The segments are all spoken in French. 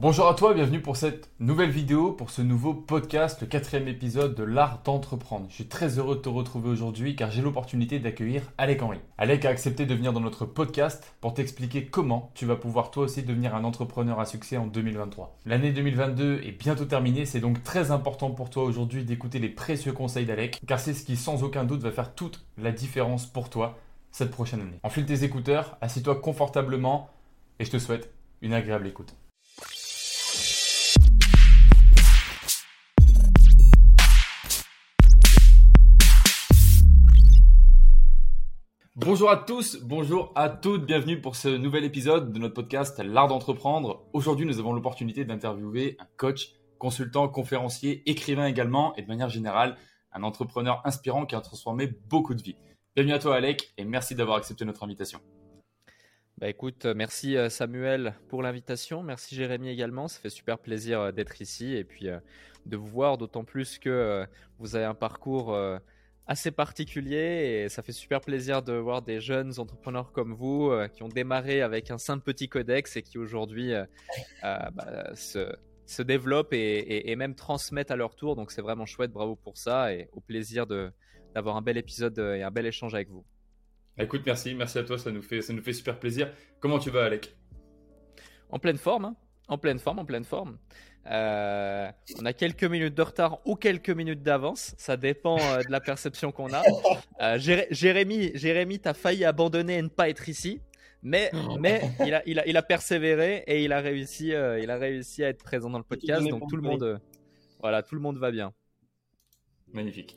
Bonjour à toi, bienvenue pour cette nouvelle vidéo, pour ce nouveau podcast, le quatrième épisode de l'art d'entreprendre. Je suis très heureux de te retrouver aujourd'hui car j'ai l'opportunité d'accueillir Alec Henry. Alec a accepté de venir dans notre podcast pour t'expliquer comment tu vas pouvoir toi aussi devenir un entrepreneur à succès en 2023. L'année 2022 est bientôt terminée, c'est donc très important pour toi aujourd'hui d'écouter les précieux conseils d'Alec car c'est ce qui sans aucun doute va faire toute la différence pour toi cette prochaine année. Enfile tes écouteurs, assieds-toi confortablement et je te souhaite une agréable écoute. Bonjour à tous, bonjour à toutes, bienvenue pour ce nouvel épisode de notre podcast L'art d'entreprendre. Aujourd'hui, nous avons l'opportunité d'interviewer un coach, consultant, conférencier, écrivain également et de manière générale, un entrepreneur inspirant qui a transformé beaucoup de vies. Bienvenue à toi Alec et merci d'avoir accepté notre invitation. Bah écoute, merci euh, Samuel pour l'invitation, merci Jérémy également, ça fait super plaisir euh, d'être ici et puis euh, de vous voir, d'autant plus que vous avez un parcours assez particulier et ça fait super plaisir de voir des jeunes entrepreneurs comme vous euh, qui ont démarré avec un simple petit codex et qui aujourd'hui euh, euh, bah, se, se, développent et, et, même transmettent à leur tour. Donc c'est vraiment chouette, bravo pour ça et au plaisir d'avoir un bel épisode et un bel échange avec vous. Écoute, merci, merci à toi, ça nous fait, ça nous fait super plaisir. Comment tu vas, Alec? En pleine forme, hein en pleine forme, en pleine forme. Euh, on a quelques minutes de retard ou quelques minutes d'avance, ça dépend euh, de la perception qu'on a. Euh, Jérémy, Jérémy, t'as failli abandonner et ne pas être ici, mais, mais il, a, il, a, il a persévéré et il a réussi, il a réussi à être présent dans le podcast. Donc tout le monde, voilà, tout le monde va bien. Magnifique.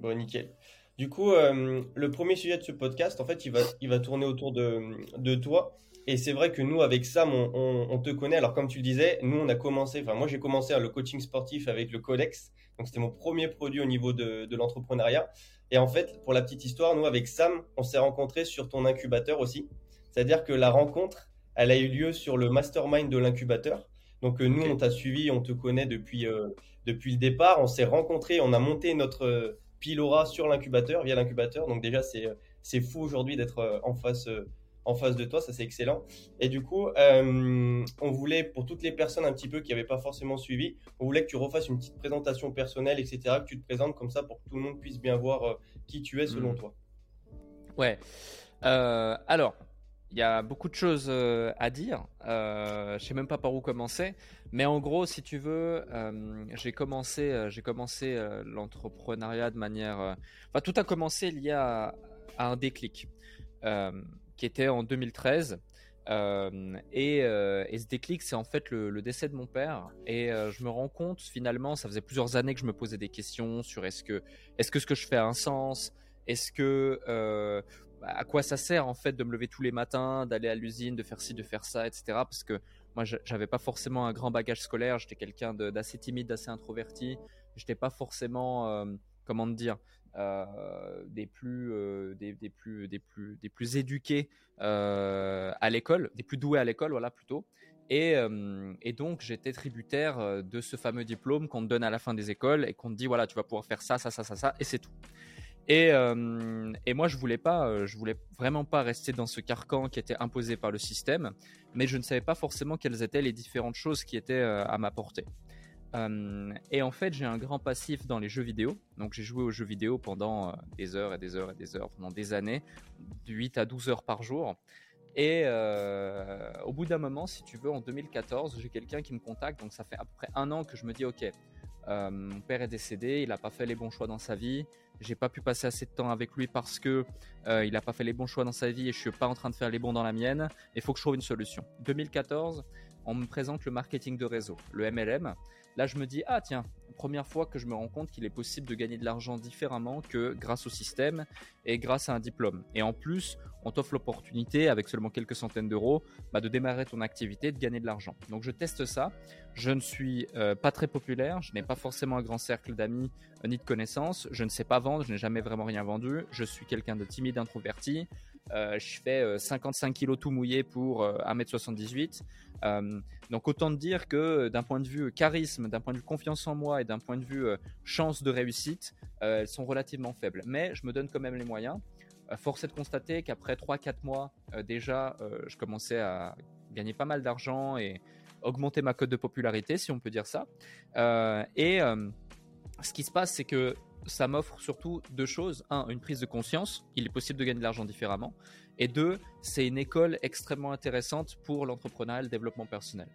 Bon, nickel. Du coup, le premier sujet de ce podcast, en fait, il va, il va tourner autour de, de toi. Et c'est vrai que nous, avec Sam, on, te connaît. Alors, comme tu le disais, nous, on a commencé, enfin, moi, j'ai commencé le coaching sportif avec le Codex. Donc, c'était mon premier produit au niveau de, l'entrepreneuriat. Et en fait, pour la petite histoire, nous, avec Sam, on s'est rencontrés sur ton incubateur aussi. C'est-à-dire que la rencontre, elle a eu lieu sur le mastermind de l'incubateur. Donc, euh, nous, on t'a suivi, on te connaît depuis, euh, depuis le départ. On s'est rencontrés, on a monté notre euh, Pilora sur l'incubateur, via l'incubateur. Donc, déjà, c'est fou aujourd'hui d'être en face en face de toi, ça c'est excellent. Et du coup, euh, on voulait, pour toutes les personnes un petit peu qui n'avaient pas forcément suivi, on voulait que tu refasses une petite présentation personnelle, etc., que tu te présentes comme ça pour que tout le monde puisse bien voir euh, qui tu es selon hmm. toi. Ouais. Euh, alors, il y a beaucoup de choses à dire. je sais même pas par où commencer. Mais en gros, si tu veux, j'ai commencé, j'ai commencé l'entrepreneuriat de manière. Enfin, tout a commencé lié à, à un déclic qui était en 2013. Euh, et, euh, et, ce déclic, c'est en fait le, décès de mon père. Et euh, je me rends compte, finalement, ça faisait plusieurs années que je me posais des questions sur est-ce que, est-ce que ce que je fais a un sens? Est-ce que, à quoi ça sert en fait de me lever tous les matins, d'aller à l'usine, de faire ci, de faire ça, etc. Parce que moi, j'avais pas forcément un grand bagage scolaire. J'étais quelqu'un d'assez timide, d'assez introverti. J'étais pas forcément, comment te dire, des plus euh, des, plus des plus des plus éduqués euh, à l'école, des plus doués à l'école, voilà plutôt. Et, et donc j'étais tributaire de ce fameux diplôme qu'on te donne à la fin des écoles et qu'on te dit voilà tu vas pouvoir faire ça ça ça ça ça et c'est tout. Et, et, moi, je voulais pas, je voulais vraiment pas rester dans ce carcan qui était imposé par le système, mais je ne savais pas forcément quelles étaient les différentes choses qui étaient à ma portée. Euh, et en fait, j'ai un grand passif dans les jeux vidéo. Donc, j'ai joué aux jeux vidéo pendant euh, des heures et des heures et des heures, pendant des années, de 8 à 12 heures par jour. Et euh, au bout d'un moment, si tu veux, en 2014, j'ai quelqu'un qui me contacte. Donc, ça fait à peu près un an que je me dis, OK, mon père est décédé, il n'a pas fait les bons choix dans sa vie. J'ai pas pu passer assez de temps avec lui parce que il n'a pas fait les bons choix dans sa vie et je suis pas en train de faire les bons dans la mienne. Il faut que je trouve une solution. 2014, on me présente le marketing de réseau, le MLM. Là, je me dis, ah tiens, première fois que je me rends compte qu'il est possible de gagner de l'argent différemment que grâce au système et grâce à un diplôme. Et en plus, on t'offre l'opportunité, avec seulement quelques centaines d'euros, bah, de démarrer ton activité, de gagner de l'argent. Donc je teste ça. Je ne suis euh, pas très populaire, je n'ai pas forcément un grand cercle d'amis euh, ni de connaissances, je ne sais pas vendre, je n'ai jamais vraiment rien vendu, je suis quelqu'un de timide, introverti, euh, je fais 55 kilos tout mouillé pour 1m78. Donc autant dire que d'un point de vue charisme, d'un point de vue confiance en moi et d'un point de vue chance de réussite, elles sont relativement faibles. Mais je me donne quand même les moyens. force est de constater qu'après 3-4 mois déjà, je commençais à gagner pas mal d'argent et augmenter ma cote de popularité, si on peut dire ça. et ce qui se passe, c'est que ça m'offre surtout deux choses. Un, une prise de conscience. Il est possible de gagner de l'argent différemment. Et deux, c'est une école extrêmement intéressante pour l'entrepreneuriat et le développement personnel.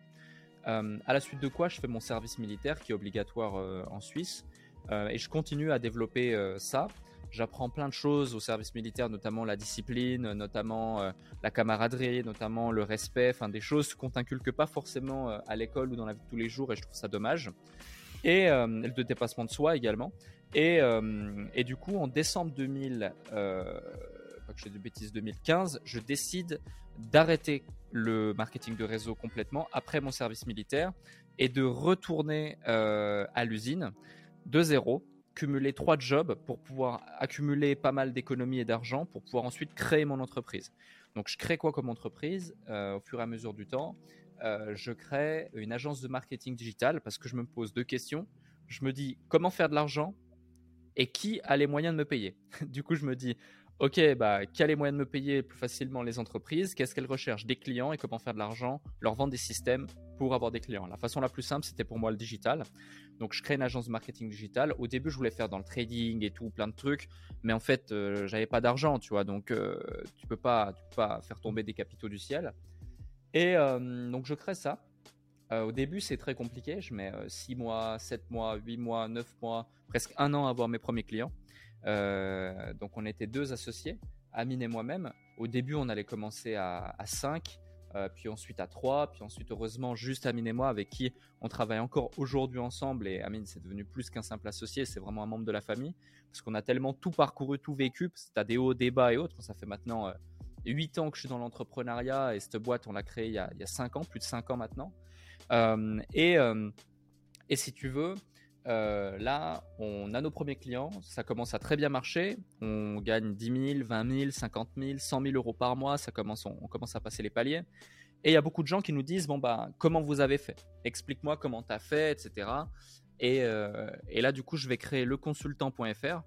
Euh, à la suite de quoi, je fais mon service militaire qui est obligatoire euh, en Suisse. Euh, et je continue à développer ça. J'apprends plein de choses au service militaire, notamment la discipline, notamment la camaraderie, notamment le respect, enfin des choses qu'on t'inculque pas forcément à l'école ou dans la vie de tous les jours, et je trouve ça dommage. Et le dépassement de soi également. Et, et, du coup, en décembre 2000, pas que je de bêtises, 2015, je décide d'arrêter le marketing de réseau complètement après mon service militaire et de retourner euh, à l'usine de zéro, cumuler trois jobs pour pouvoir accumuler pas mal d'économies et d'argent pour pouvoir ensuite créer mon entreprise. Donc je crée quoi comme entreprise? Euh, au fur et à mesure du temps euh, Je crée une agence de marketing digital parce que je me pose deux questions. Je me dis comment faire de l'argent? Et qui a les moyens de me payer. du coup je me dis Ok, bah, qui a les moyens de me payer plus facilement les entreprises? Qu'est-ce qu'elles recherchent? Des clients et comment faire de l'argent? Leur vendre des systèmes pour avoir des clients. La façon la plus simple, c'était pour moi le digital. Donc, je crée une agence de marketing digital. Au début, je voulais faire dans le trading et tout, plein de trucs. Mais en fait, euh, j'avais pas d'argent, tu vois. Donc, euh, tu peux pas, tu peux pas faire tomber des capitaux du ciel. Et euh, donc, je crée ça. Au début, c'est très compliqué. Je mets 6 mois, 7 mois, 8 mois, 9 mois, presque un an à avoir mes premiers clients. Euh, donc on était deux associés, Amine et moi-même. Au début, on allait commencer à, à 5, euh, puis ensuite à 3, puis ensuite heureusement juste Amine et moi avec qui on travaille encore aujourd'hui ensemble. Et Amine, c'est devenu plus qu'un simple associé, c'est vraiment un membre de la famille, parce qu'on a tellement tout parcouru, tout vécu, tu as des hauts, des bas et autres. Ça fait maintenant 8 euh, ans que je suis dans l'entrepreneuriat et cette boîte, on l'a créée il y, a, il y a 5 ans, plus de 5 ans maintenant. Et, et si tu veux, euh, là, on a nos premiers clients, ça commence à très bien marcher. On gagne 10 000, 20 000, 50 000, 100 000 euros par mois. Ça commence, on, commence à passer les paliers. Et il y a beaucoup de gens qui nous disent bon bah comment vous avez fait? Explique-moi comment tu as fait, etc. Euh, et, là, du coup, je vais créer leconsultant.fr.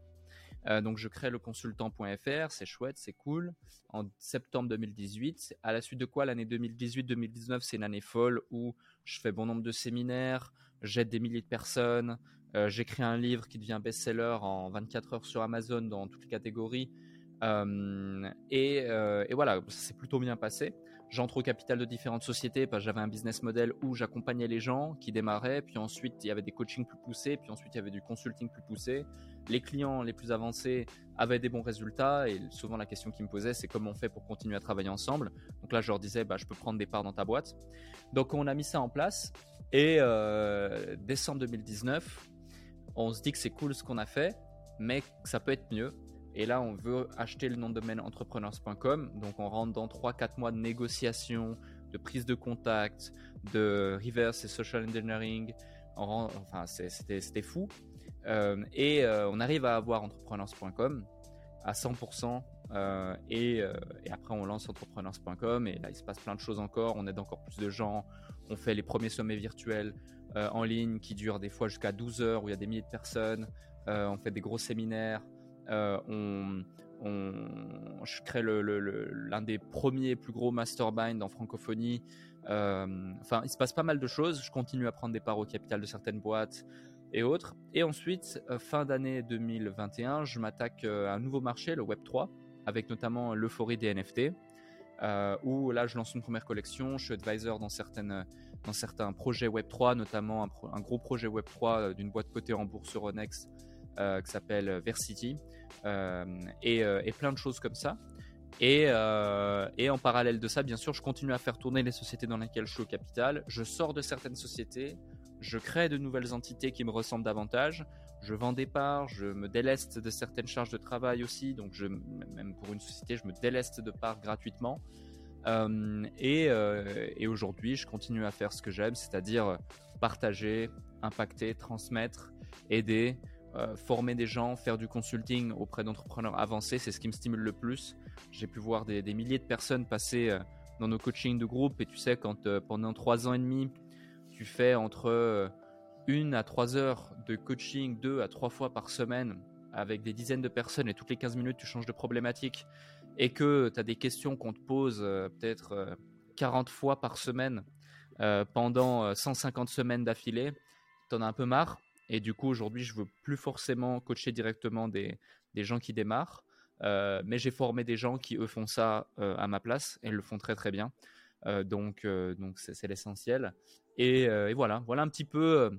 Euh, donc, je crée leconsultant.fr, c'est chouette, c'est cool. En septembre 2018, à la suite de quoi l'année 2018-2019, c'est une année folle où je fais bon nombre de séminaires, j'aide des milliers de personnes, euh, j'écris un livre qui devient best-seller en 24 heures sur Amazon dans toutes les catégories. Euh, euh, et, voilà, ça s'est plutôt bien passé. J'entre au capital de différentes sociétés parce que j'avais un business model où j'accompagnais les gens qui démarraient, puis ensuite il y avait des coachings plus poussés, puis ensuite il y avait du consulting plus poussé. Les clients les plus avancés avaient des bons résultats et souvent la question qu'ils me posaient c'est comment on fait pour continuer à travailler ensemble. Donc là je leur disais bah, je peux prendre des parts dans ta boîte. Donc on a mis ça en place et euh, décembre 2019, on se dit que c'est cool ce qu'on a fait, mais ça peut être mieux. Et là, on veut acheter le nom de domaine entrepreneurs.com. Donc, on rentre dans 3-4 mois de négociation, de prise de contact, de reverse et social engineering. enfin, c'était fou. Euh, et euh, on arrive à avoir entrepreneurs.com à 100%. et, et, après, on lance entrepreneurs.com. Et là, il se passe plein de choses encore. On aide encore plus de gens. On fait les premiers sommets virtuels euh, en ligne qui durent des fois jusqu'à 12 heures où il y a des milliers de personnes. Euh, on fait des gros séminaires. Euh, on, je crée l'un des premiers plus gros mastermind en francophonie. enfin, il se passe pas mal de choses. Je continue à prendre des parts au capital de certaines boîtes et autres. Et ensuite, fin d'année 2021, je m'attaque à un nouveau marché, le Web 3, avec notamment l'euphorie des NFT. Euh, où là je lance une première collection, je suis advisor dans, dans certains projets Web3, notamment un, gros projet Web3 euh, d'une boîte cotée en bourse Euronext euh, qui s'appelle Versity, et, et, plein de choses comme ça. Et, et, en parallèle de ça, bien sûr, je continue à faire tourner les sociétés dans lesquelles je suis au capital, je sors de certaines sociétés, je crée de nouvelles entités qui me ressemblent davantage, je vends des parts, je me déleste de certaines charges de travail aussi, donc je, même pour une société, je me déleste de parts gratuitement. Euh, euh, et, aujourd'hui, je continue à faire ce que j'aime, c'est-à-dire partager, impacter, transmettre, aider, euh, former des gens, faire du consulting auprès d'entrepreneurs avancés, c'est ce qui me stimule le plus. J'ai pu voir des, milliers de personnes passer dans nos coachings de groupe, et tu sais, quand pendant trois ans et demi, tu fais entre une à trois heures de coaching deux à trois fois par semaine avec des dizaines de personnes et toutes les 15 minutes tu changes de problématique et que tu as des questions qu'on te pose euh, peut-être 40 euh, fois par semaine pendant 150 semaines d'affilée, t'en as un peu marre. Et du coup, aujourd'hui, je veux plus forcément coacher directement des, des gens qui démarrent. mais j'ai formé des gens qui, eux, font ça à ma place et le font très très bien. donc, donc c'est l'essentiel. Et, et, voilà, voilà un petit peu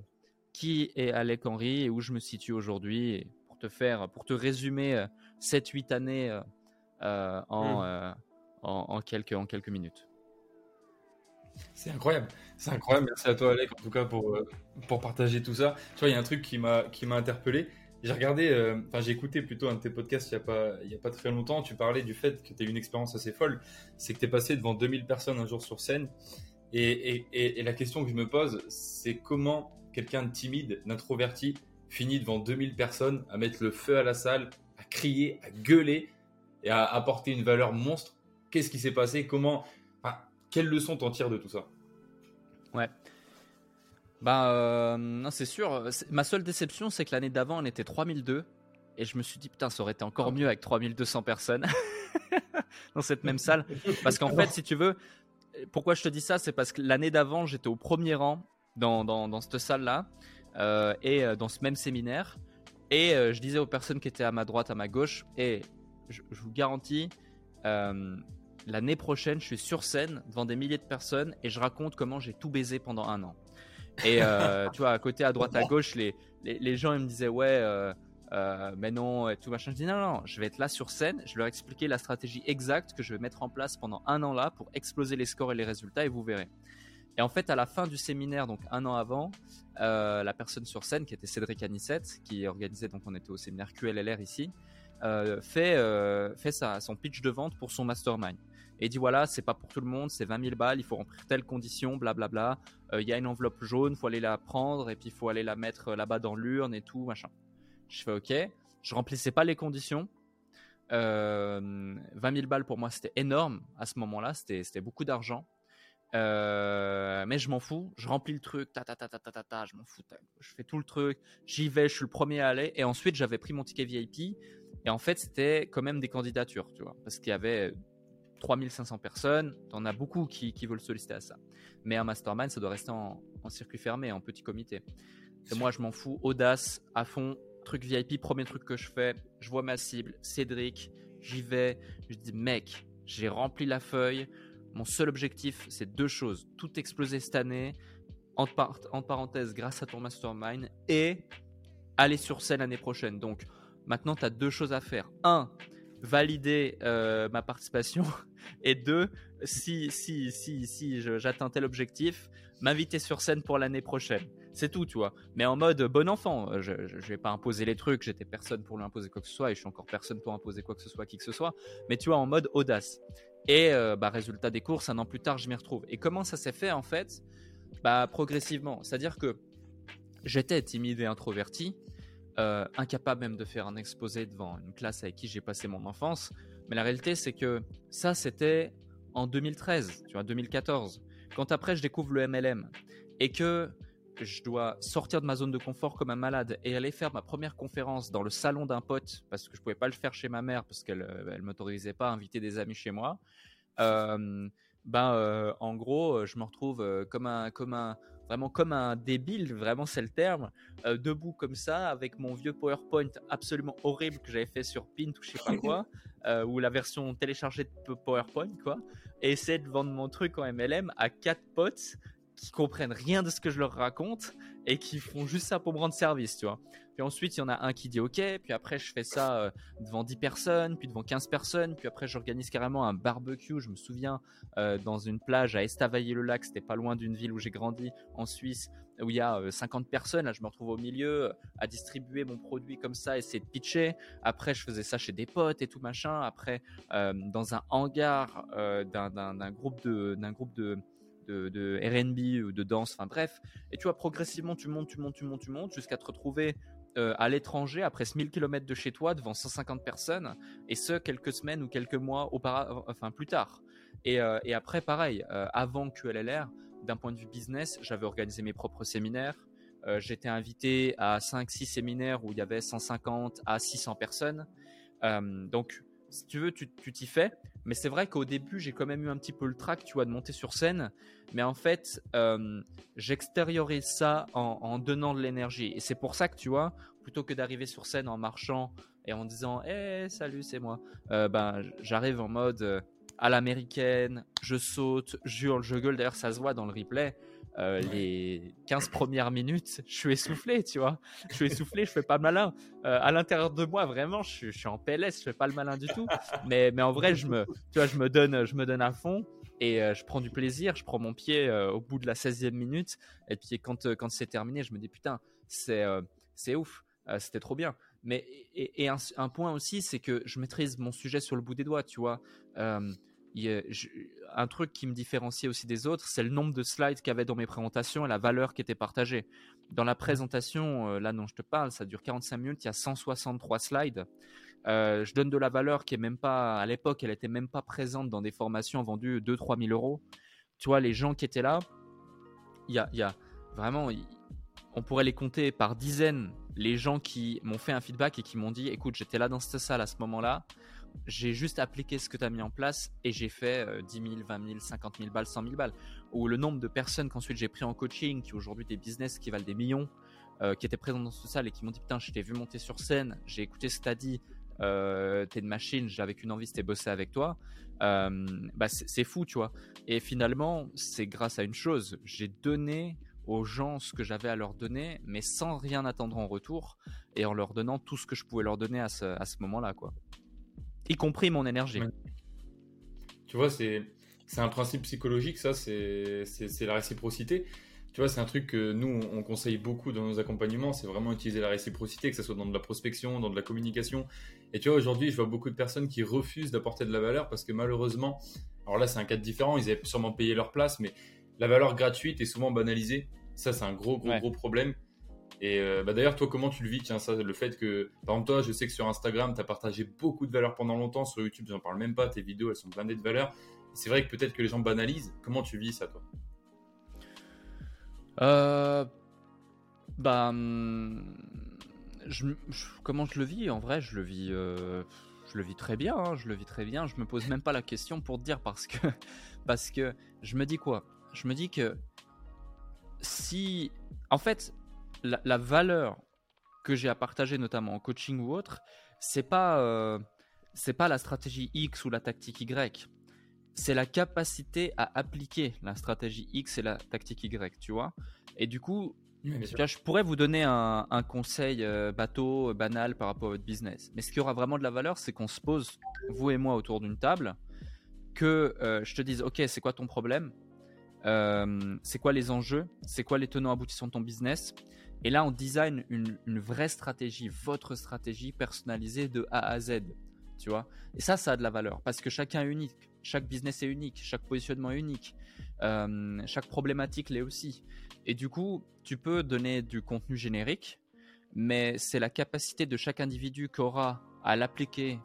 qui est Alec Henry et où je me situe aujourd'hui. Pour te faire, pour te résumer 7-8 années mmh. en, en, quelques, en quelques minutes. C'est incroyable, c'est incroyable. Merci à toi, Alec, en tout cas, pour, euh, pour partager tout ça. Tu vois, il y a un truc qui m'a interpellé. J'ai regardé, euh, enfin, j'ai écouté plutôt un de tes podcasts il n'y a, pas, a pas très longtemps. Tu parlais du fait que tu as eu une expérience assez folle. C'est que tu es passé devant 2000 personnes un jour sur scène. Et, et, et, la question que je me pose, c'est comment quelqu'un de timide, d'introverti, finit devant 2000 personnes à mettre le feu à la salle, à crier, à gueuler et à apporter une valeur monstre. Qu'est-ce qui s'est passé? Comment quelle leçon t'en tires de tout ça? Ouais. Bah, euh, c'est sûr. Ma seule déception, c'est que l'année d'avant, on était 3002. Et je me suis dit, putain, ça aurait été encore mieux avec 3200 personnes dans cette même salle. Parce qu'en fait, si tu veux, pourquoi je te dis ça C'est parce que l'année d'avant, j'étais au premier rang dans, cette salle-là euh, et euh, dans ce même séminaire. Et je disais aux personnes qui étaient à ma droite, à ma gauche, et je vous garantis, l'année prochaine, je suis sur scène devant des milliers de personnes et je raconte comment j'ai tout baisé pendant un an. Et euh, tu vois, à côté, à droite, à gauche, les, les, gens ils me disaient ouais, euh, euh, mais non, et tout machin. Je dis non, non, je vais être là sur scène. Je leur expliquer la stratégie exacte que je vais mettre en place pendant un an là pour exploser les scores et les résultats et vous verrez. Et en fait, à la fin du séminaire, donc un an avant, la personne sur scène, qui était Cédric Anissette, qui organisait, donc on était au séminaire QLLR ici, fait, fait sa, son pitch de vente pour son mastermind et dit voilà, c'est pas pour tout le monde, c'est 20 000 balles, il faut remplir telle condition, blablabla. Euh, il y a une enveloppe jaune, faut aller la prendre et puis il faut aller la mettre euh, là-bas dans l'urne et tout, machin. Je fais ok, je remplissais pas les conditions. Euh, 20 000 balles pour moi c'était énorme à ce moment-là, c'était beaucoup d'argent. Euh, mais je m'en fous, je remplis le truc, ta ta ta ta ta ta, je m'en fous, je fais tout le truc, j'y vais, je suis le premier à aller. Et ensuite j'avais pris mon ticket VIP. Et en fait c'était quand même des candidatures, tu vois, parce qu'il y avait 3500 personnes, t'en as beaucoup qui, veulent solliciter à ça. Mais un mastermind, ça doit rester en, circuit fermé, en petit comité. Et moi, je m'en fous. Audace, à fond, truc VIP, premier truc que je fais, je vois ma cible, Cédric, j'y vais, je dis, mec, j'ai rempli la feuille. Mon seul objectif, c'est deux choses. Tout exploser cette année, en, en parenthèse, grâce à ton mastermind, et aller sur scène l'année prochaine. Donc, maintenant, tu as deux choses à faire. Un, valider euh, ma participation et deux, si, si, si, si j'atteins tel objectif, m'inviter sur scène pour l'année prochaine. C'est tout, tu vois. Mais en mode bon enfant, euh, je, je, vais pas imposer les trucs, j'étais personne pour lui imposer quoi que ce soit et je suis encore personne pour imposer quoi que ce soit qui que ce soit. Mais tu vois, en mode audace. Et euh, bah, résultat des courses, un an plus tard, je m'y retrouve. Et comment ça s'est fait en fait? Bah progressivement. C'est-à-dire que j'étais timide et introverti. Euh, incapable même de faire un exposé devant une classe avec qui j'ai passé mon enfance. Mais la réalité, c'est que ça, c'était en 2013, tu vois, 2014. Quand après, je découvre le MLM et que je dois sortir de ma zone de confort comme un malade et aller faire ma première conférence dans le salon d'un pote parce que je pouvais pas le faire chez ma mère parce qu'elle euh, elle m'autorisait pas à inviter des amis chez moi. Euh, ben, en gros, je me retrouve comme un, comme un, vraiment comme un débile, vraiment c'est le terme, euh, debout comme ça, avec mon vieux PowerPoint absolument horrible que j'avais fait sur Pint ou je sais pas quoi, euh, ou la version téléchargée de PowerPoint, quoi, et essayer de vendre mon truc en MLM à quatre potes qui comprennent rien de ce que je leur raconte et qui font juste ça pour me rendre service, tu vois. Ensuite, il y en a un qui dit OK, puis après, je fais ça euh, devant 10 personnes, puis devant 15 personnes, puis après, j'organise carrément un barbecue. Je me souviens, euh, dans une plage à Estavayer-le-Lac, c'était pas loin d'une ville où j'ai grandi, en Suisse, où il y a 50 euh, personnes. Là, je me retrouve au milieu à distribuer mon produit comme ça, essayer de pitcher. Après, je faisais ça chez des potes et tout machin. Après, dans un hangar d'un groupe de d'un RB ou de danse, enfin bref. Et tu vois, progressivement, tu montes, tu montes, tu montes, tu montes, jusqu'à te retrouver euh, à l'étranger, après 1000 km de chez toi, devant 150 personnes, et ce, quelques semaines ou quelques mois auparavant, enfin plus tard. Et, euh, et après, pareil, euh, avant QLLR, d'un point de vue business, j'avais organisé mes propres séminaires. J'étais invité à 5-6 séminaires où il y avait 150 à 600 personnes. donc, si tu veux, tu t'y fais. Mais c'est vrai qu'au début, j'ai quand même eu un petit peu le trac, tu vois, de monter sur scène. Mais en fait, euh, ça en, donnant de l'énergie. Et c'est pour ça que, tu vois, plutôt que d'arriver sur scène en marchant et en disant Hé, salut, c'est moi euh, ben, J'arrive en mode euh, à l'américaine, je saute, je je gueule. D'ailleurs, ça se voit dans le replay. Euh, les 15 premières minutes, je suis essoufflé, tu vois. Je suis essoufflé, je fais pas malin. Euh, à l'intérieur de moi, vraiment, je, suis en PLS, je fais pas le malin du tout. Mais, mais en vrai, je me, tu vois, je me donne, je me donne à fond et euh, je prends du plaisir. Je prends mon pied au bout de la 16e minute. Et puis quand, quand c'est terminé, je me dis putain, c'est, c'est ouf, c'était trop bien. Mais et, un, un, point aussi, c'est que je maîtrise mon sujet sur le bout des doigts, tu vois un truc qui me différenciait aussi des autres, c'est le nombre de slides qu'il y avait dans mes présentations et la valeur qui était partagée. Dans la présentation, euh, là dont je te parle, ça dure 45 minutes, il y a 163 slides. Euh, je donne de la valeur qui est même pas, à l'époque, elle était même pas présente dans des formations vendues 2-3 000 euros. Tu vois, les gens qui étaient là, il y a, y a, vraiment, on pourrait les compter par dizaines, les gens qui m'ont fait un feedback et qui m'ont dit, écoute, j'étais là dans cette salle à ce moment-là, j'ai juste appliqué ce que tu as mis en place et j'ai fait 10 000, 20 000, 50 000 balles, 100 000 balles. Ou le nombre de personnes qu'ensuite j'ai pris en coaching, qui aujourd'hui des business qui valent des millions, euh, qui étaient présents dans cette salle et qui m'ont dit Putain, je t'ai vu monter sur scène, j'ai écouté ce que tu as dit, euh, t'es une machine, j'avais qu'une envie, c'était bosser avec toi. Euh, bah c'est fou, tu vois. Et finalement, c'est grâce à une chose j'ai donné aux gens ce que j'avais à leur donner, mais sans rien attendre en retour et en leur donnant tout ce que je pouvais leur donner à ce moment-là, quoi y compris mon énergie. Tu vois, c'est un principe psychologique, ça, c'est la réciprocité. Tu vois, c'est un truc que nous, on conseille beaucoup dans nos accompagnements, c'est vraiment utiliser la réciprocité, que ce soit dans de la prospection, dans de la communication. Et tu vois, aujourd'hui, je vois beaucoup de personnes qui refusent d'apporter de la valeur parce que malheureusement, alors là, c'est un cas différent, ils avaient sûrement payé leur place, mais la valeur gratuite est souvent banalisée. Ça, c'est un gros, gros, gros problème. Et euh, bah, d'ailleurs, toi, comment tu le vis Tiens, ça, le fait que, par exemple, toi, je sais que sur Instagram, tu as partagé beaucoup de valeurs pendant longtemps. Sur YouTube, j'en parle même pas. Tes vidéos, elles sont blindées de valeurs. C'est vrai que peut-être que les gens banalisent. Comment tu vis ça, toi? Euh, Bah. Je, comment je le vis? En vrai, je le vis. Euh, je le vis très bien, hein. je le vis très bien. Je me pose même pas la question pour te dire parce que parce que je me dis quoi? Je me dis que si en fait la, valeur que j'ai à partager, notamment en coaching ou autre, c'est pas euh, c'est pas la stratégie X ou la tactique Y. C'est la capacité à appliquer la stratégie X et la tactique Y, tu vois. Et du coup, je pourrais vous donner un, conseil euh, bateau, banal par rapport à votre business. Mais ce qui aura vraiment de la valeur, c'est qu'on se pose, vous et moi, autour d'une table, que euh, je te dise, ok, c'est quoi ton problème? C'est quoi les enjeux? C'est quoi les tenants aboutissants de ton business? Et là, on design une, vraie stratégie, votre stratégie personnalisée de A à Z. Tu vois Et ça, ça a de la valeur parce que chacun est unique. Chaque business est unique. Chaque positionnement est unique. Euh, chaque problématique l'est aussi. Et du coup, tu peux donner du contenu générique, mais c'est la capacité de chaque individu qu'aura à l'appliquer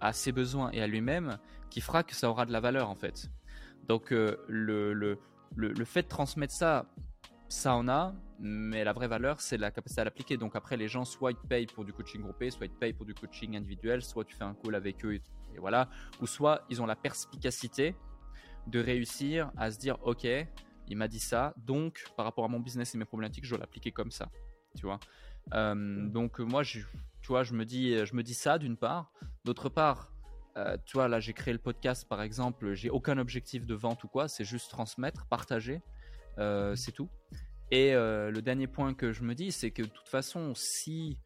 à ses besoins et à lui-même qui fera que ça aura de la valeur en fait. Donc euh, le, le, le, fait de transmettre ça ça en a, mais la vraie valeur, c'est la capacité à l'appliquer. Donc après, les gens, soit ils te payent pour du coaching groupé, soit ils te payent pour du coaching individuel, soit tu fais un call avec eux, et, voilà. Ou soit ils ont la perspicacité de réussir à se dire, ok, il m'a dit ça, donc par rapport à mon business et mes problématiques, je dois l'appliquer comme ça, tu vois. Euh, donc moi, je, tu vois, je me dis, je me dis ça d'une part. D'autre part, euh, tu vois, là, j'ai créé le podcast, par exemple, j'ai aucun objectif de vente ou quoi, c'est juste transmettre, partager. Euh, c'est tout. Et euh, le dernier point que je me dis, c'est que de toute façon, si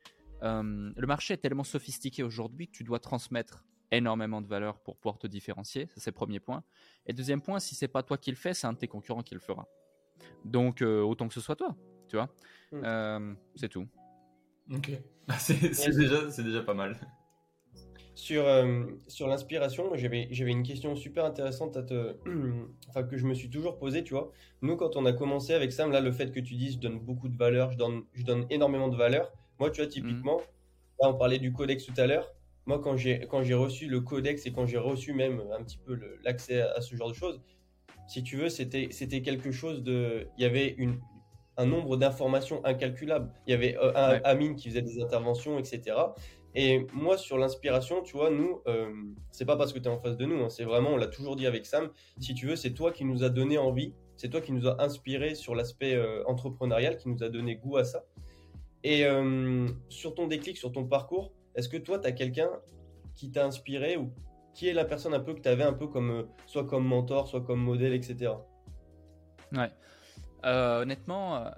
euh, le marché est tellement sophistiqué aujourd'hui que tu dois transmettre énormément de valeur pour pouvoir te différencier, ça c'est le premier point. Et deuxième point, si c'est pas toi qui le fais, c'est un de tes concurrents qui le fera. Donc autant que ce soit toi, tu vois. Hmm. c'est tout. Ok, c'est déjà, déjà pas mal. Sur, euh, sur l'inspiration, j'avais, une question super intéressante à te, enfin, que je me suis toujours posée, tu vois. Nous, quand on a commencé avec Sam, là, le fait que tu dises, je donne beaucoup de valeur, je donne, je donne énormément de valeur. Moi, tu vois, typiquement, mhm. là, on parlait du codex tout à l'heure. Moi, quand j'ai, reçu le codex et quand j'ai reçu même un petit peu l'accès à, ce genre de choses, si tu veux, c'était, quelque chose de, il y avait une, un nombre d'informations incalculables. Il y avait euh, un Amine qui faisait des interventions, etc. Et moi, sur l'inspiration, tu vois, nous, euh, c'est pas parce que tu es en face de nous, hein, c'est vraiment, on l'a toujours dit avec Sam, si tu veux, c'est toi qui nous a donné envie, c'est toi qui nous a inspiré sur l'aspect euh, entrepreneurial, qui nous a donné goût à ça. Et euh, sur ton déclic, sur ton parcours, est-ce que toi, tu as quelqu'un qui t'a inspiré ou qui est la personne un peu que tu avais un peu comme, soit comme mentor, soit comme modèle, etc. Ouais. honnêtement,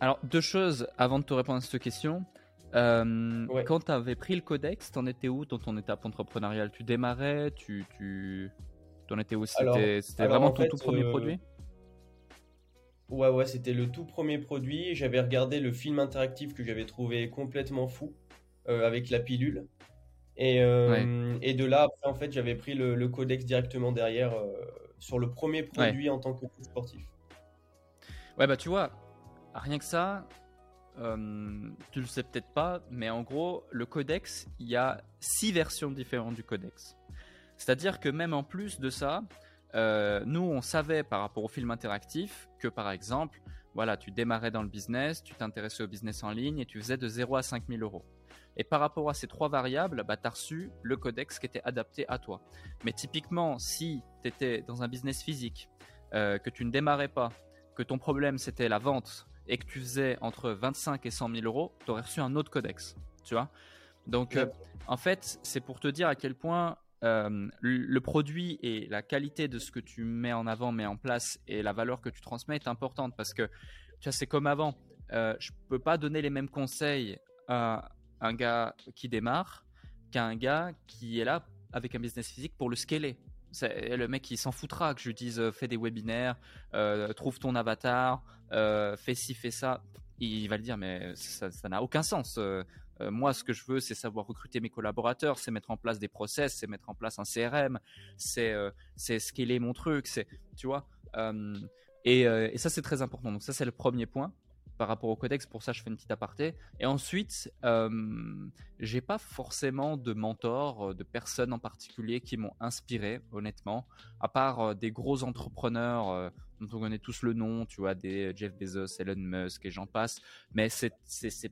alors deux choses avant de te répondre à cette question. Euh, quand tu avais pris le codex, t'en étais où dans ton étape entrepreneuriale? Tu démarrais Tu, tu... en étais où? C'était vraiment ton tout premier euh, produit? Ouais, ouais, c'était le tout premier produit. J'avais regardé le film interactif que j'avais trouvé complètement fou euh, avec la pilule. Et, et, de là, après, en fait, j'avais pris le, codex directement derrière sur le premier produit en tant que sportif. Ouais, bah tu vois, rien que ça, euh, tu le sais peut-être pas, mais en gros, le codex, il y a six versions différentes du codex. C'est-à-dire que même en plus de ça, euh, nous, on savait par rapport au film interactif que par exemple, voilà, tu démarrais dans le business, tu t'intéressais au business en ligne et tu faisais de 0 à 5000 euros. Et par rapport à ces trois variables, bah, tu as reçu le codex qui était adapté à toi. Mais typiquement, si tu étais dans un business physique, euh, que tu ne démarrais pas, que ton problème c'était la vente, et que tu faisais entre 25 et 100 000 euros, tu aurais reçu un autre codex. Tu vois Donc, euh, en fait, c'est pour te dire à quel point euh, le produit et la qualité de ce que tu mets en avant, mets en place et la valeur que tu transmets est importante parce que tu vois, c'est comme avant. Euh, je peux pas donner les mêmes conseils à un gars qui démarre qu'à un gars qui est là avec un business physique pour le scaler. Le mec, il s'en foutra que je lui dise euh, fais des webinaires, euh, trouve ton avatar, euh, fais ci, fais ça. Il va le dire, mais ça n'a aucun sens. moi, ce que je veux, c'est savoir recruter mes collaborateurs, c'est mettre en place des process, c'est mettre en place un CRM, c'est c'est scaler mon truc, c'est tu vois. Et, et, ça, c'est très important. Donc ça, c'est le premier point par rapport au codex. Pour ça, je fais une petite aparté. Et ensuite, euh, j'ai pas forcément de mentor, euh, de personnes en particulier qui m'ont inspiré, honnêtement, à part euh, des gros entrepreneurs euh, dont on connaît tous le nom, tu vois, des Jeff Bezos, Elon Musk et j'en passe. Mais c'est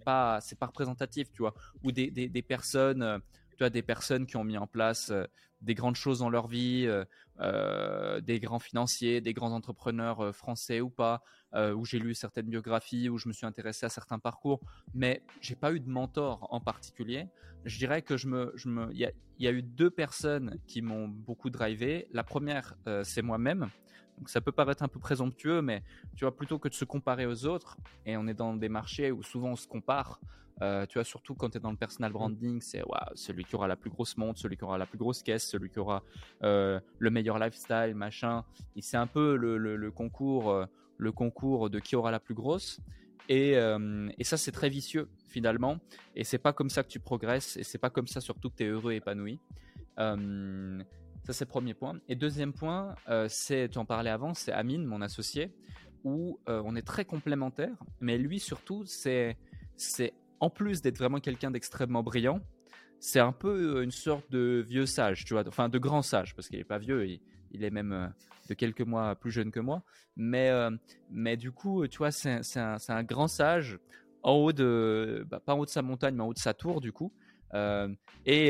pas pas représentatif, tu vois, ou des des, personnes tu as des personnes qui ont mis en place des grandes choses dans leur vie, des grands financiers, des grands entrepreneurs français ou pas, où j'ai lu certaines biographies, où je me suis intéressé à certains parcours, mais j'ai pas eu de mentor en particulier. Je dirais que je me, je me, il y y a, eu deux personnes qui m'ont beaucoup drivé. La première, c'est moi-même. Donc ça peut paraître un peu présomptueux, mais tu vois, plutôt que de se comparer aux autres, et on est dans des marchés où souvent on se compare, euh, tu vois, surtout quand tu es dans le personal mm. branding, c'est celui qui aura la plus grosse montre, celui qui aura la plus grosse caisse, celui qui aura euh, le meilleur lifestyle, machin. Et c'est un peu le, concours, euh, le concours de qui aura la plus grosse. Et, et ça, c'est très vicieux finalement. Et c'est pas comme ça que tu progresses. Et c'est pas comme ça surtout que tu es heureux et épanoui. Ça, c'est premier point. Et deuxième point, c'est, tu en parlais avant, c'est Amine, mon associé, où on est très complémentaires. Mais lui, surtout, c'est c'est en plus d'être vraiment quelqu'un d'extrêmement brillant, c'est un peu euh, une sorte de vieux sage, tu vois, enfin de grand sage, parce qu'il n'est pas vieux, il, est même euh, de quelques mois plus jeune que moi. Mais, euh, mais du coup, tu vois, c'est un, grand sage en haut de, bah, pas en haut de sa montagne, mais en haut de sa tour, du coup. Et,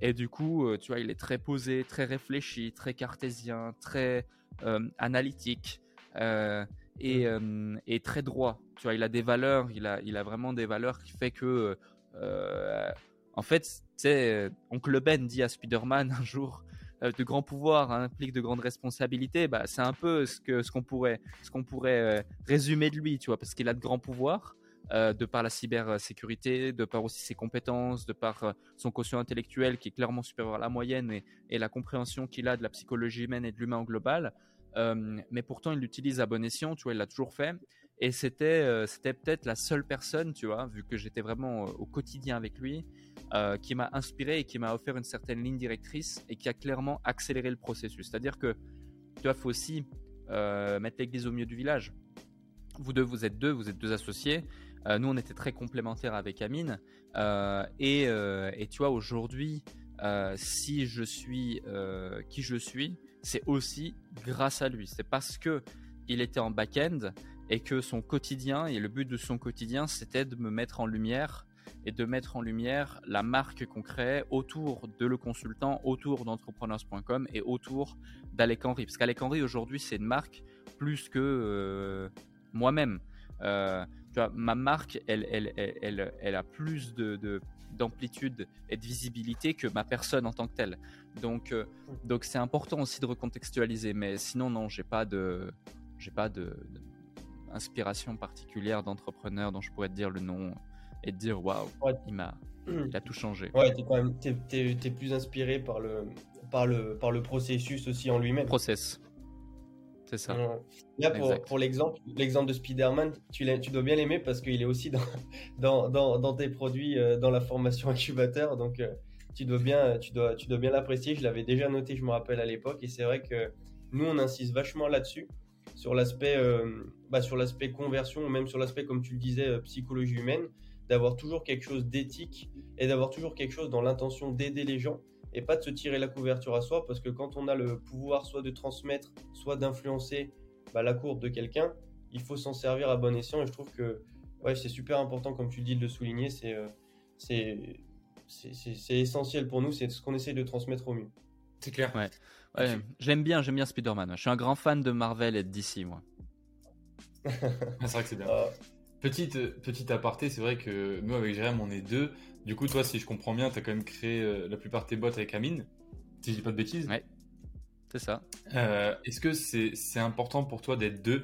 et, du coup, tu vois, il est très posé, très réfléchi, très cartésien, très analytique. Mmh. et, très droit. Tu vois, il a des valeurs, il a, il a vraiment des valeurs qui fait que, euh, en fait, tu sais, Oncle Ben dit à Spider-Man un jour, euh, de grands pouvoirs impliquent de grandes responsabilités. Bah, c'est un peu ce que ce qu'on pourrait, ce qu'on pourrait euh, résumer de lui, tu vois, parce qu'il a de grands pouvoirs. De par la cybersécurité, de par aussi ses compétences, de par son quotient intellectuel qui est clairement supérieur à la moyenne et, la compréhension qu'il a de la psychologie humaine et de l'humain en global. Euh, mais pourtant, il l'utilise à bon escient, tu vois, il l'a toujours fait. Et c'était euh, peut-être la seule personne, tu vois, vu que j'étais vraiment euh, au quotidien avec lui, qui m'a inspiré et qui m'a offert une certaine ligne directrice et qui a clairement accéléré le processus. C'est-à-dire que, tu vois, faut aussi mettre l'église au milieu du village. Vous deux, vous êtes deux, vous êtes deux associés. Nous, on était très complémentaires avec Amine. Et, et, tu vois, aujourd'hui, si je suis qui je suis, c'est aussi grâce à lui. C'est parce que il était en back-end et que son quotidien et le but de son quotidien c'était de me mettre en lumière et de mettre en lumière la marque qu'on crée autour de le consultant, autour d'entrepreneurs.com et autour d'Alec Henry. Parce qu'Alec Henry aujourd'hui c'est une marque plus que euh, moi-même. Euh, tu vois, ma marque, elle, elle, elle, elle, a plus de, d'amplitude et de visibilité que ma personne en tant que telle. Donc, euh, donc c'est important aussi de recontextualiser. Mais sinon, non, j'ai pas de, j'ai pas de, inspiration particulière d'entrepreneur dont je pourrais te dire le nom et te dire waouh, il m'a, il a tout changé. Ouais, t'es quand même, t'es, plus inspiré par le, par le, par le processus aussi en lui-même. Process. C'est ça. Là, pour, pour l'exemple, l'exemple de Spider-Man, tu, tu dois bien l'aimer parce qu'il est aussi dans, dans, dans, dans, tes produits, euh, dans la formation incubateur. Donc, euh, tu dois bien, tu dois, tu dois bien l'apprécier. Je l'avais déjà noté, je me rappelle à l'époque. Et c'est vrai que nous, on insiste vachement là-dessus, sur l'aspect, euh, bah, sur l'aspect conversion, ou même sur l'aspect, comme tu le disais, psychologie humaine, d'avoir toujours quelque chose d'éthique et d'avoir toujours quelque chose dans l'intention d'aider les gens et pas de se tirer la couverture à soi parce que quand on a le pouvoir soit de transmettre, soit d'influencer bah, la courbe de quelqu'un, il faut s'en servir à bon escient et je trouve que ouais, c'est super important comme tu le dis de le souligner, c'est euh, c'est essentiel pour nous, c'est ce qu'on essaie de transmettre au mieux. C'est clair. Ouais. ouais j'aime bien, j'aime bien Spider-Man. Je suis un grand fan de Marvel et de DC, moi. c'est vrai que c'est bien. Ah. Petite, petite aparté, c'est vrai que nous, avec Jérém, on est deux. Du coup, toi, si je comprends bien, tu as quand même créé euh, la plupart de tes bots avec Amine, si je dis pas de bêtises. Ouais, c'est ça. Euh, est-ce que c'est important pour toi d'être deux?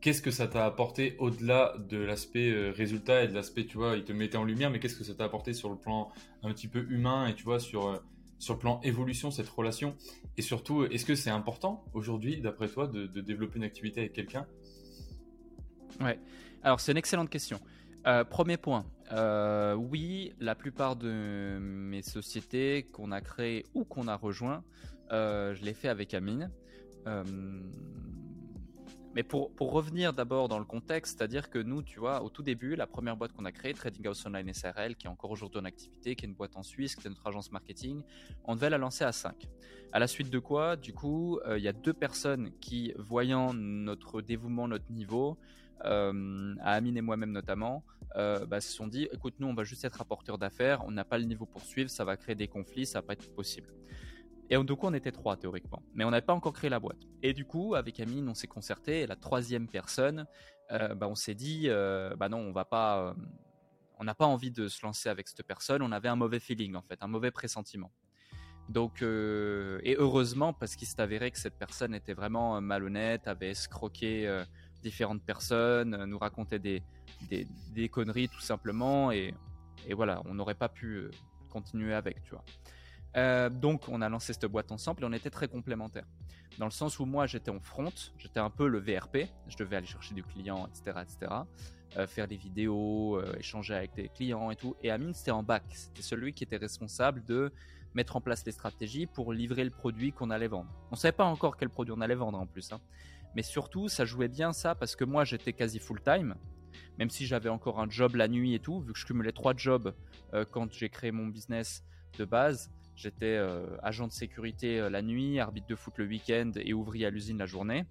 Qu'est-ce que ça t'a apporté au-delà de l'aspect euh, résultat et de l'aspect, tu vois, il te mettait en lumière, mais qu'est-ce que ça t'a apporté sur le plan un petit peu humain et tu vois, sur, sur le plan évolution, cette relation? Et surtout, est-ce que c'est important aujourd'hui, d'après toi, de, de développer une activité avec quelqu'un? Ouais, alors c'est une excellente question. Euh, premier point, euh, oui, la plupart de mes sociétés qu'on a créées ou qu'on a rejoint, euh, je l'ai fait avec Amine. mais pour, pour revenir d'abord dans le contexte, c'est-à-dire que nous, tu vois, au tout début, la première boîte qu'on a créée, Trading House Online SRL, qui est encore aujourd'hui en activité, qui est une boîte en Suisse, qui est notre agence marketing, on devait la lancer à 5. À la suite de quoi, du coup, il y a deux personnes qui, voyant notre dévouement, notre niveau, euh, à Amine et moi-même notamment, euh, bah, se sont dit écoute, nous on va juste être apporteurs d'affaires, on n'a pas le niveau pour suivre, ça va créer des conflits, ça va pas être possible. Et du coup, on était trois théoriquement, mais on n'avait pas encore créé la boîte. Et du coup, avec Amine, on s'est concerté. Et la troisième personne, euh, bah, on s'est dit, bah non, on va pas, on n'a pas envie de se lancer avec cette personne. On avait un mauvais feeling en fait, un mauvais pressentiment. Donc, et heureusement, parce qu'il s'est avéré que cette personne était vraiment malhonnête, avait escroqué différentes personnes, euh, nous racontaient des, des, conneries tout simplement, et, et voilà, on n'aurait pas pu euh, continuer avec, tu vois. Euh, donc on a lancé cette boîte ensemble et on était très complémentaires. Dans le sens où moi j'étais en front, j'étais un peu le VRP, je devais aller chercher du client, etc. etc. faire des vidéos, échanger avec des clients et tout. Et Amine c'était en bac, c'était celui qui était responsable de mettre en place les stratégies pour livrer le produit qu'on allait vendre. On ne savait pas encore quel produit on allait vendre en plus. Hein. Mais surtout, ça jouait bien ça parce que moi, j'étais quasi full-time, même si j'avais encore un job la nuit et tout, vu que je cumulais trois jobs euh, quand j'ai créé mon business de base. J'étais euh, agent de sécurité euh, la nuit, arbitre de foot le week-end et ouvrier à l'usine la journée.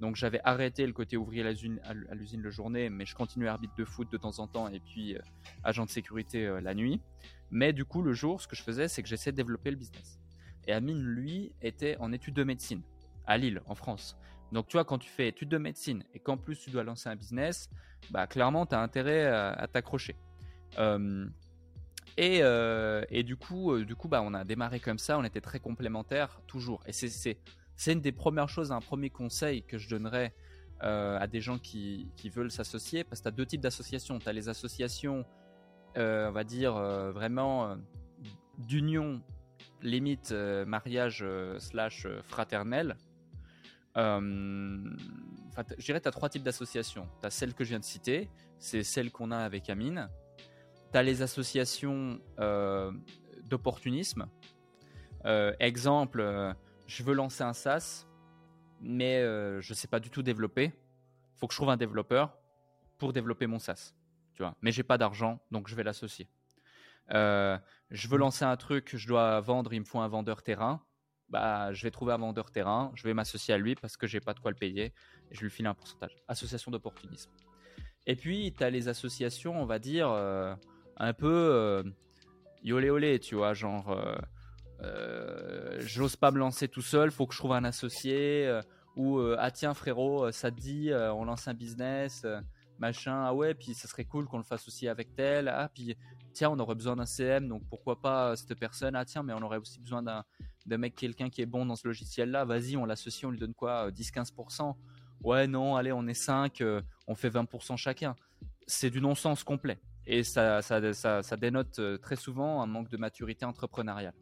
Donc j'avais arrêté le côté ouvrier à l'usine le journée, mais je continuais arbitre de foot de temps en temps et puis agent de sécurité la nuit. Mais du coup, le jour, ce que je faisais, c'est que j'essayais de développer le business. Et Amine, lui, était en études de médecine à Lille, en France. Donc, tu vois, quand tu fais études de médecine et qu'en plus tu dois lancer un business, bah, clairement, tu as intérêt à, t'accrocher. Euh, et, euh, et, du coup, euh, du coup bah, on a démarré comme ça, on était très complémentaires, toujours. Et c'est une des premières choses, un premier conseil que je donnerais à des gens qui, qui veulent s'associer, parce que tu as deux types d'associations. Tu as les associations, on va dire, vraiment d'union, limite mariage slash fraternel euh, je dirais tu as trois types d'associations. Tu as celle que je viens de citer, c'est celle qu'on a avec Amine. Tu as les associations euh, d'opportunisme. Euh, exemple, je veux lancer un SaaS, mais je ne sais pas du tout développer. faut que je trouve un développeur pour développer mon SaaS. Tu vois. Mais j'ai pas d'argent, donc je vais l'associer. je veux lancer un truc, je dois vendre, il me faut un vendeur terrain bah, je vais trouver un vendeur terrain, je vais m'associer à lui parce que j'ai pas de quoi le payer et je lui file un pourcentage. Association d'opportunisme. Et puis, tu as les associations, on va dire, euh, un peu yolé olé, tu vois, genre j'ose pas me lancer tout seul, faut que je trouve un associé ou ah tiens frérot, ça te dit, on lance un business, machin, ah ouais, puis ça serait cool qu'on le fasse aussi avec tel, ah puis tiens, on aurait besoin d'un CM, donc pourquoi pas cette personne, ah tiens, mais on aurait aussi besoin d'un mec, quelqu'un qui est bon dans ce logiciel-là, vas-y, on l'associe, on lui donne quoi, 10-15% Ouais, non, allez, on est 5, on fait 20% chacun. C'est du non-sens complet. Et ça, ça, ça, ça, dénote très souvent un manque de maturité entrepreneuriale.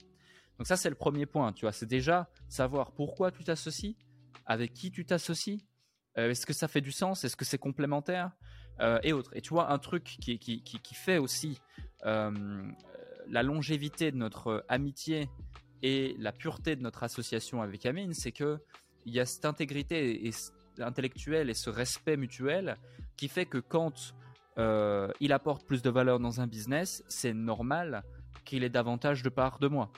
Donc ça, c'est le premier point, tu vois. C'est déjà savoir pourquoi tu t'associes, avec qui tu t'associes, euh, est-ce que ça fait du sens, est-ce que c'est complémentaire, euh, et autres. Et tu vois, un truc qui, qui, qui, fait aussi euh, la longévité de notre amitié et la pureté de notre association avec Amine, c'est que il y a cette intégrité intellectuelle et ce respect mutuel qui fait que quand il apporte plus de valeur dans un business, c'est normal qu'il ait davantage de part de moi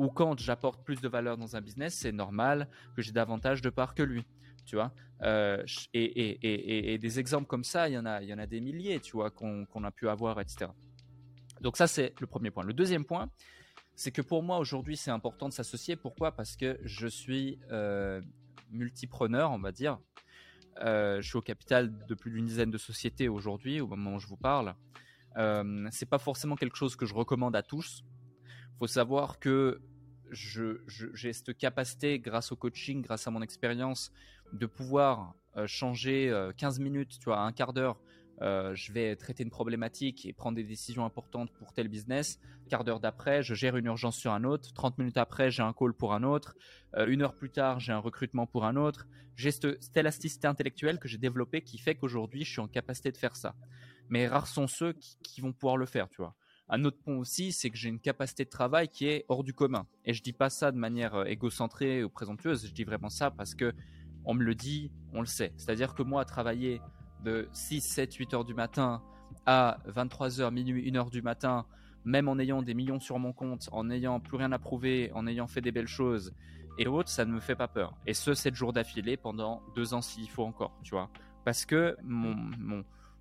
ou quand j'apporte plus de valeur dans un business, c'est normal que j'ai davantage de parts que lui. Tu vois euh, et, des exemples comme ça, il y en a, il y en a des milliers, tu vois, qu'on a pu avoir, etc. Donc ça, c'est le premier point. Le deuxième point, c'est que pour moi aujourd'hui, c'est important de s'associer. Pourquoi? Parce que je suis euh, multipreneur, on va dire. Euh, je suis au capital de plus d'une dizaine de sociétés aujourd'hui, au moment où je vous parle. Euh, c'est pas forcément quelque chose que je recommande à tous. Faut savoir que j'ai cette capacité, grâce au coaching, grâce à mon expérience, de pouvoir euh, changer 15 euh, minutes, tu vois, un quart d'heure. Euh, je vais traiter une problématique et prendre des décisions importantes pour tel business. Quart d'heure d'après, je gère une urgence sur un autre. 30 minutes après, j'ai un call pour un autre. une heure plus tard, j'ai un recrutement pour un autre. J'ai cette, élasticité intellectuelle que j'ai développée qui fait qu'aujourd'hui, je suis en capacité de faire ça. Mais rares sont ceux qui, qui vont pouvoir le faire, tu vois. Un autre point aussi, c'est que j'ai une capacité de travail qui est hors du commun. Et je dis pas ça de manière euh, égocentrée ou présomptueuse, je dis vraiment ça parce que on me le dit, on le sait. C'est-à-dire que moi, travailler de 6, 7, 8 heures du matin à 23 heures, minuit, 1 heure du matin, même en ayant des millions sur mon compte, en n'ayant plus rien à prouver, en ayant fait des belles choses et autres, ça ne me fait pas peur. Et ce, 7 jours d'affilée pendant 2 ans s'il faut encore, tu vois. Parce que mon,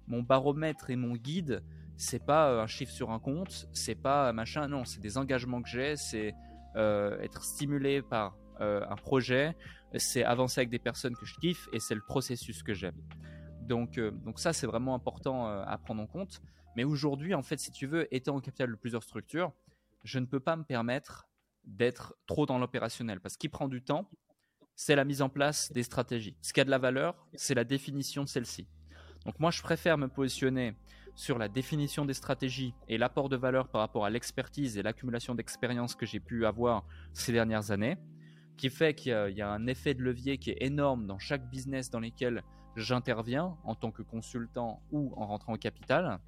mon, baromètre et mon guide, c'est pas euh, un chiffre sur un compte, c'est pas machin, non, c'est des engagements que j'ai, c'est euh, être stimulé par euh, un projet, c'est avancer avec des personnes que je kiffe et c'est le processus que j'aime. Donc, donc ça, c'est vraiment important à prendre en compte. Mais aujourd'hui, en fait, si tu veux, étant au capital de plusieurs structures, je ne peux pas me permettre d'être trop dans l'opérationnel parce qu'il prend du temps, c'est la mise en place des stratégies. Ce qui a de la valeur, c'est la définition de celle-ci. Donc moi, je préfère me positionner sur la définition des stratégies et l'apport de valeur par rapport à l'expertise et l'accumulation d'expérience que j'ai pu avoir ces dernières années, qui fait qu'il y, a un effet de levier qui est énorme dans chaque business dans lequel j'interviens en tant que consultant ou en rentrant au capital.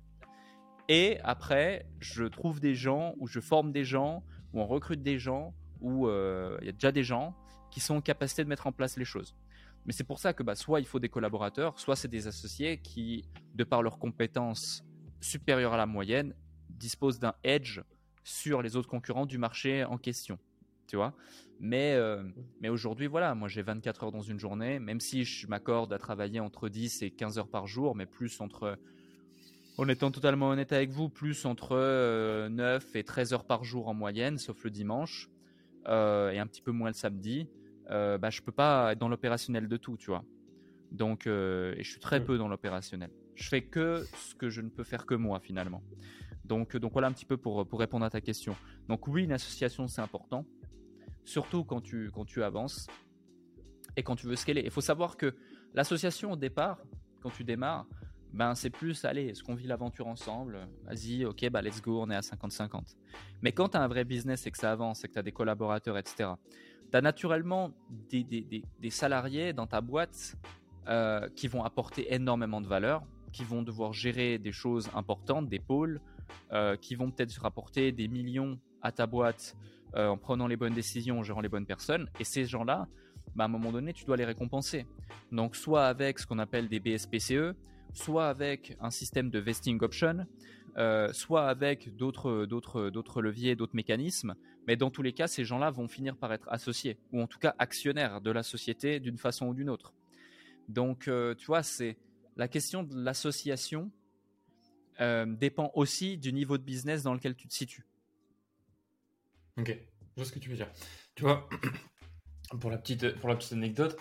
Et après, je trouve des gens ou je forme des gens ou on recrute des gens ou euh, il y a déjà des gens qui sont en capacité de mettre en place les choses. Mais c'est pour ça que bah, soit il faut des collaborateurs, soit c'est des associés qui, de par leurs compétences supérieures à la moyenne, disposent d'un edge sur les autres concurrents du marché en question. Tu vois mais, euh, mais aujourd'hui, voilà, moi j'ai 24 heures dans une journée, même si je m'accorde à travailler entre 10 et 15 heures par jour, mais plus entre, en étant totalement honnête avec vous, plus entre 9 euh, et 13 heures par jour en moyenne, sauf le dimanche, euh, et un petit peu moins le samedi euh, bah, je peux pas être dans l'opérationnel de tout, tu vois. Donc, euh, et je suis très mm. peu dans l'opérationnel. Je fais que ce que je ne peux faire que moi finalement. Donc, donc voilà un petit peu pour, pour répondre à ta question. Donc oui, une association c'est important, surtout quand tu, quand tu avances et quand tu veux scaler. Il faut savoir que l'association au départ, quand tu démarres, ben c'est plus, allez, est-ce qu'on vit l'aventure ensemble? Vas-y, ok, bah let's go, on est à 50-50. Mais quand tu as un vrai business et que ça avance et que tu as des collaborateurs, etc., tu as naturellement des, des, des, salariés dans ta boîte euh, qui vont apporter énormément de valeur, qui vont devoir gérer des choses importantes, des pôles, euh, qui vont peut-être rapporter des millions à ta boîte euh, en prenant les bonnes décisions, en gérant les bonnes personnes. Et ces gens-là, bah, à un moment donné, tu dois les récompenser. Donc, soit avec ce qu'on appelle des BSPCE, soit avec un système de vesting option, euh, soit avec d'autres, leviers, d'autres mécanismes. Mais dans tous les cas, ces gens-là vont finir par être associés, ou en tout cas actionnaires de la société d'une façon ou d'une autre. Donc, euh, tu vois, c'est la question de l'association dépend aussi du niveau de business dans lequel tu te situes. Ok, je vois ce que tu veux dire. Tu vois, pour la petite, pour la petite anecdote,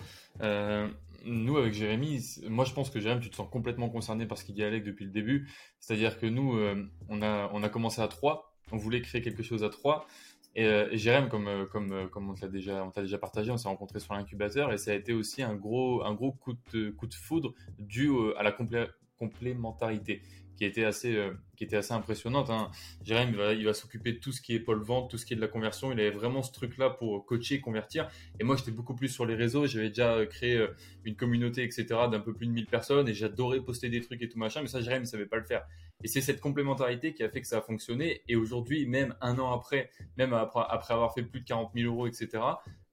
nous, avec Jérémy, moi je pense que Jérémy, tu te sens complètement concerné par ce qu'il dit Alec depuis le début. C'est-à-dire que nous, euh, on, a, on a commencé à 3, on voulait créer quelque chose à 3. Et, euh, Jérémy, comme, euh, comme, comme on t'a déjà, déjà partagé, on s'est rencontré sur l'incubateur et ça a été aussi un gros, un gros coup, de, coup de foudre dû à la complémentarité qui était assez, euh, qui était assez impressionnante. Hein. Jérémy, il va, il s'occuper de tout ce qui est pôle vente, tout ce qui est de la conversion. Il avait vraiment ce truc-là pour coacher, convertir. Et moi, j'étais beaucoup plus sur les réseaux. J'avais déjà euh, créé euh, une communauté, etc., d'un peu plus de 1000 personnes et j'adorais poster des trucs et tout machin. Mais ça, Jérémy ne savait pas le faire. Et c'est cette complémentarité qui a fait que ça a fonctionné. Et aujourd'hui, même un an après, même après avoir fait plus de 40 000 euros, etc.,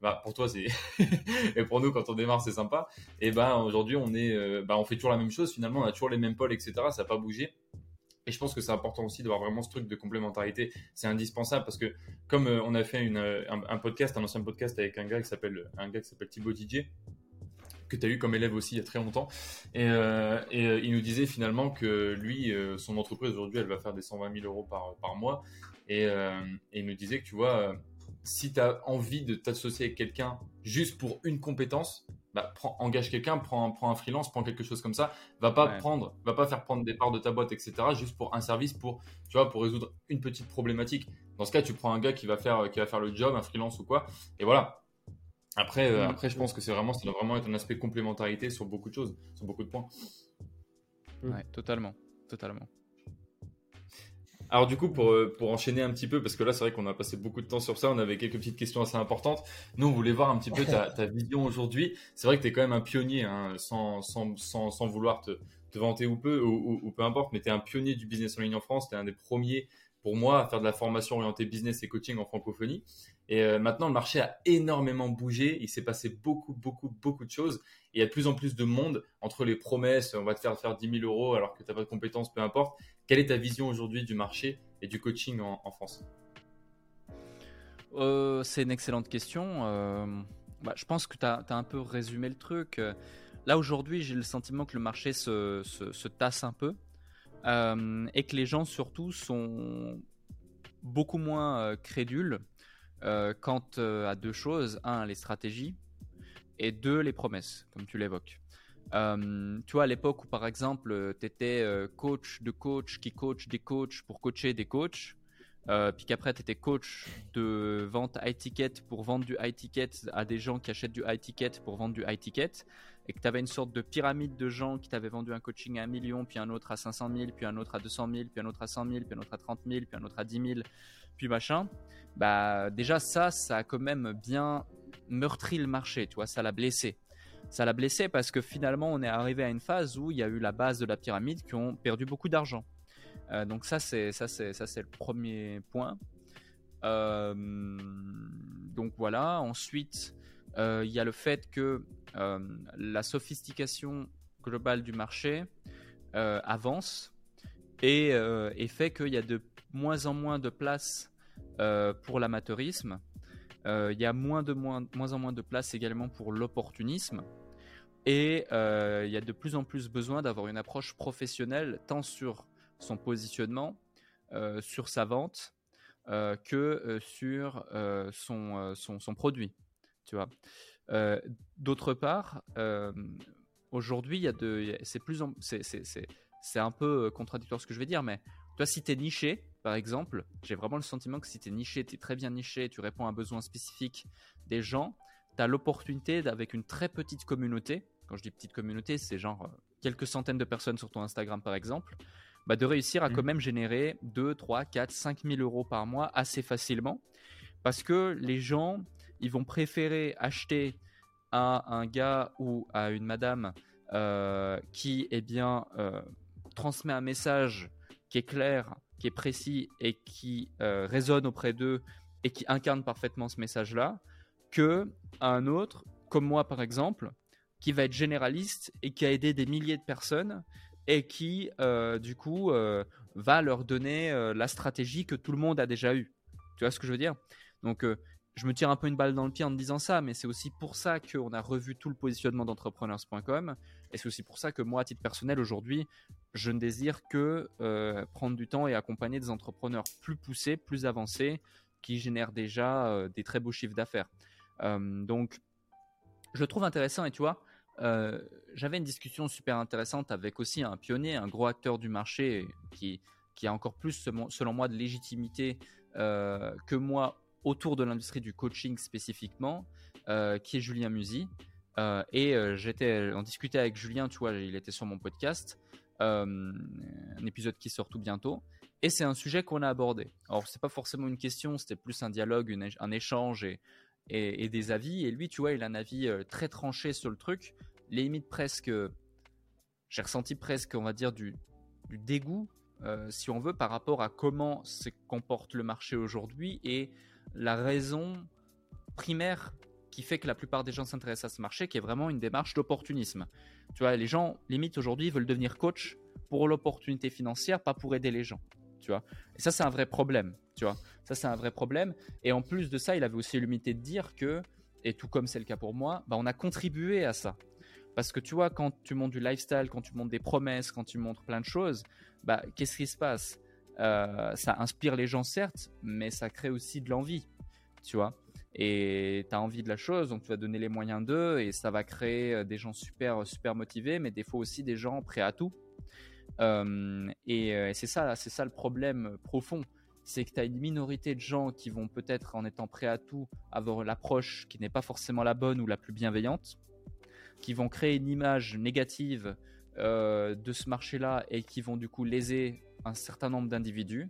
bah, pour toi c'est et pour nous quand on démarre c'est sympa. Et ben aujourd'hui on est euh, bah, on fait toujours la même chose. Finalement on a toujours les mêmes pôles etc ça n'a pas bougé. Et je pense que c'est important aussi d'avoir vraiment ce truc de complémentarité. C'est indispensable parce que comme euh, on a fait une, euh, un, podcast un ancien podcast avec un gars qui s'appelle un gars qui s'appelle Thibaut DJ que tu as eu comme élève aussi il y a très longtemps. Et, et il nous disait finalement que lui, son entreprise aujourd'hui, elle va faire des 120 000 euros par, par mois. Et, et, il nous disait que tu vois, si tu as envie de t'associer avec quelqu'un juste pour une compétence, bah, engage quelqu'un, prends, un freelance, prends quelque chose comme ça. Va pas prendre, va pas faire prendre des parts de ta boîte, etc. Juste pour un service, pour tu vois, pour résoudre une petite problématique. Dans ce cas, tu prends un gars qui va faire, qui va faire le job, un freelance ou quoi. Et voilà. Après, euh, mm. après, je pense que c'est vraiment, ça doit vraiment être un aspect complémentarité sur beaucoup de choses, sur beaucoup de points. Ouais, totalement, totalement. Alors du coup, pour, euh, pour enchaîner un petit peu, parce que là c'est vrai qu'on a passé beaucoup de temps sur ça, on avait quelques petites questions assez importantes. Nous, on voulait voir un petit peu ta, ta vision aujourd'hui. C'est vrai que tu es quand même un pionnier, hein, sans, sans, sans, sans, vouloir te, te vanter ou peu, ou, ou, peu importe, mais tu es un pionnier du business en ligne en France, tu es un des premiers pour moi à faire de la formation orientée business et coaching en francophonie. Et euh, maintenant, le marché a énormément bougé. Il s'est passé beaucoup, beaucoup, beaucoup de choses. Et il y a de plus en plus de monde entre les promesses, on va te faire faire 10 000 euros alors que tu n'as pas de compétences, peu importe. Quelle est ta vision aujourd'hui du marché et du coaching en, France? Euh, C'est une excellente question. Euh, bah, je pense que tu as, un peu résumé le truc. Là, aujourd'hui, j'ai le sentiment que le marché se, se, tasse un peu et que les gens, surtout, sont beaucoup moins crédules euh, quant euh, à deux choses. Un, les stratégies. Et deux, les promesses, comme tu l'évoques. Euh, tu vois, à l'époque où, par exemple, tu étais coach de coach qui coach des coachs pour coacher des coachs, puis qu'après, tu étais coach de vente high ticket pour vendre du high ticket à des gens qui achètent du high ticket pour vendre du high ticket, et que tu avais une sorte de pyramide de gens qui t'avaient vendu un coaching à 1 million, puis un autre à 500 000, puis un autre à 200 000, puis un autre à 100 000, puis un autre à 30 000, puis un autre à 10 000, puis machin, bah déjà ça, ça a quand même bien meurtri le marché, tu vois, ça l'a blessé. Ça l'a blessé parce que finalement on est arrivé à une phase où il y a eu la base de la pyramide qui ont perdu beaucoup d'argent. Euh, donc ça c'est ça c'est ça c'est le premier point. Euh, donc voilà. Ensuite euh, il y a le fait que la sophistication globale du marché avance et, et fait qu'il y a de moins en moins de place pour l'amateurisme. Euh, il y a moins, de moins, moins en moins de place également pour l'opportunisme. Et euh, il y a de plus en plus besoin d'avoir une approche professionnelle, tant sur son positionnement, sur sa vente, que sur son, son, son, produit. Tu. D'autre part, aujourd'hui, il y a de, c'est plus, c'est un peu contradictoire ce que je vais dire, mais toi, si tu es niché, par exemple, j'ai vraiment le sentiment que si tu es niché, tu es très bien niché, tu réponds à un besoin spécifique des gens, tu as l'opportunité avec une très petite communauté, quand je dis petite communauté, c'est genre euh, quelques centaines de personnes sur ton Instagram par exemple, bah de réussir à mmh. quand même générer 2, 3, 4, 5 000 euros par mois assez facilement. Parce que les gens, ils vont préférer acheter à un gars ou à une madame euh, qui, eh bien, euh, transmet un message qui est clair, qui est précis et qui euh, résonne auprès d'eux et qui incarne parfaitement ce message-là, que un autre, comme moi par exemple, qui va être généraliste et qui a aidé des milliers de personnes et qui, euh, du coup, euh, va leur donner la stratégie que tout le monde a déjà eue. Tu vois ce que je veux dire? Donc, je me tire un peu une balle dans le pied en disant ça, mais c'est aussi pour ça qu'on a revu tout le positionnement d'entrepreneurs.com. Et c'est aussi pour ça que moi, à titre personnel, aujourd'hui, je ne désire que euh, prendre du temps et accompagner des entrepreneurs plus poussés, plus avancés, qui génèrent déjà euh, des très beaux chiffres d'affaires. Euh, donc, je le trouve intéressant. Et tu vois, j'avais une discussion super intéressante avec aussi un pionnier, un gros acteur du marché qui a encore plus, selon moi, de légitimité que moi autour de l'industrie du coaching spécifiquement, euh, qui est Julien Musi. Euh, et euh, j'étais en discutait avec Julien, tu vois, il était sur mon podcast, un épisode qui sort tout bientôt. Et c'est un sujet qu'on a abordé. Alors, c'est pas forcément une question, c'était plus un dialogue, un échange et, des avis. Et lui, tu vois, il a un avis très tranché sur le truc, limite presque. J'ai ressenti presque, on va dire, du dégoût, si on veut, par rapport à comment se comporte le marché aujourd'hui et la raison primaire qui fait que la plupart des gens s'intéressent à ce marché, qui est vraiment une démarche d'opportunisme. Tu vois, les gens, limite aujourd'hui, veulent devenir coach pour l'opportunité financière, pas pour aider les gens. Tu vois, et ça, c'est un vrai problème. Tu vois, ça, c'est un vrai problème. Et en plus de ça, il avait aussi l'humilité de dire que, et tout comme c'est le cas pour moi, bah, on a contribué à ça. Parce que tu vois, quand tu montes du lifestyle, quand tu montes des promesses, quand tu montres plein de choses, bah, qu'est-ce qui se passe? Euh, ça inspire les gens certes, mais ça crée aussi de l'envie, tu vois. Et tu as envie de la chose, donc tu vas donner les moyens d'eux, et ça va créer euh, des gens super, super motivés, mais des fois aussi des gens prêts à tout. Euh, et, c'est ça, c'est ça le problème profond, c'est que tu as une minorité de gens qui vont peut-être, en étant prêts à tout, avoir l'approche qui n'est pas forcément la bonne ou la plus bienveillante, qui vont créer une image négative de ce marché-là et qui vont du coup léser un certain nombre d'individus,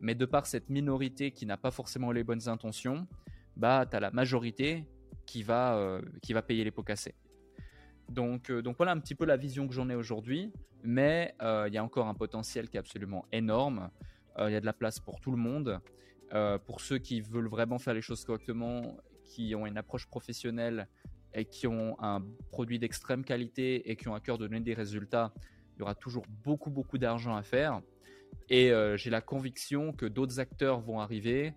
mais de par cette minorité qui n'a pas forcément les bonnes intentions, bah, tu as la majorité qui va, euh, qui va payer les pots cassés. Donc, euh, donc voilà un petit peu la vision que j'en ai aujourd'hui, mais euh, il y a encore un potentiel qui est absolument énorme. Il y a de la place pour tout le monde. pour ceux qui veulent vraiment faire les choses correctement, qui ont une approche professionnelle et qui ont un produit d'extrême qualité et qui ont à cœur de donner des résultats, il y aura toujours beaucoup, beaucoup d'argent à faire. Et euh, j'ai la conviction que d'autres acteurs vont arriver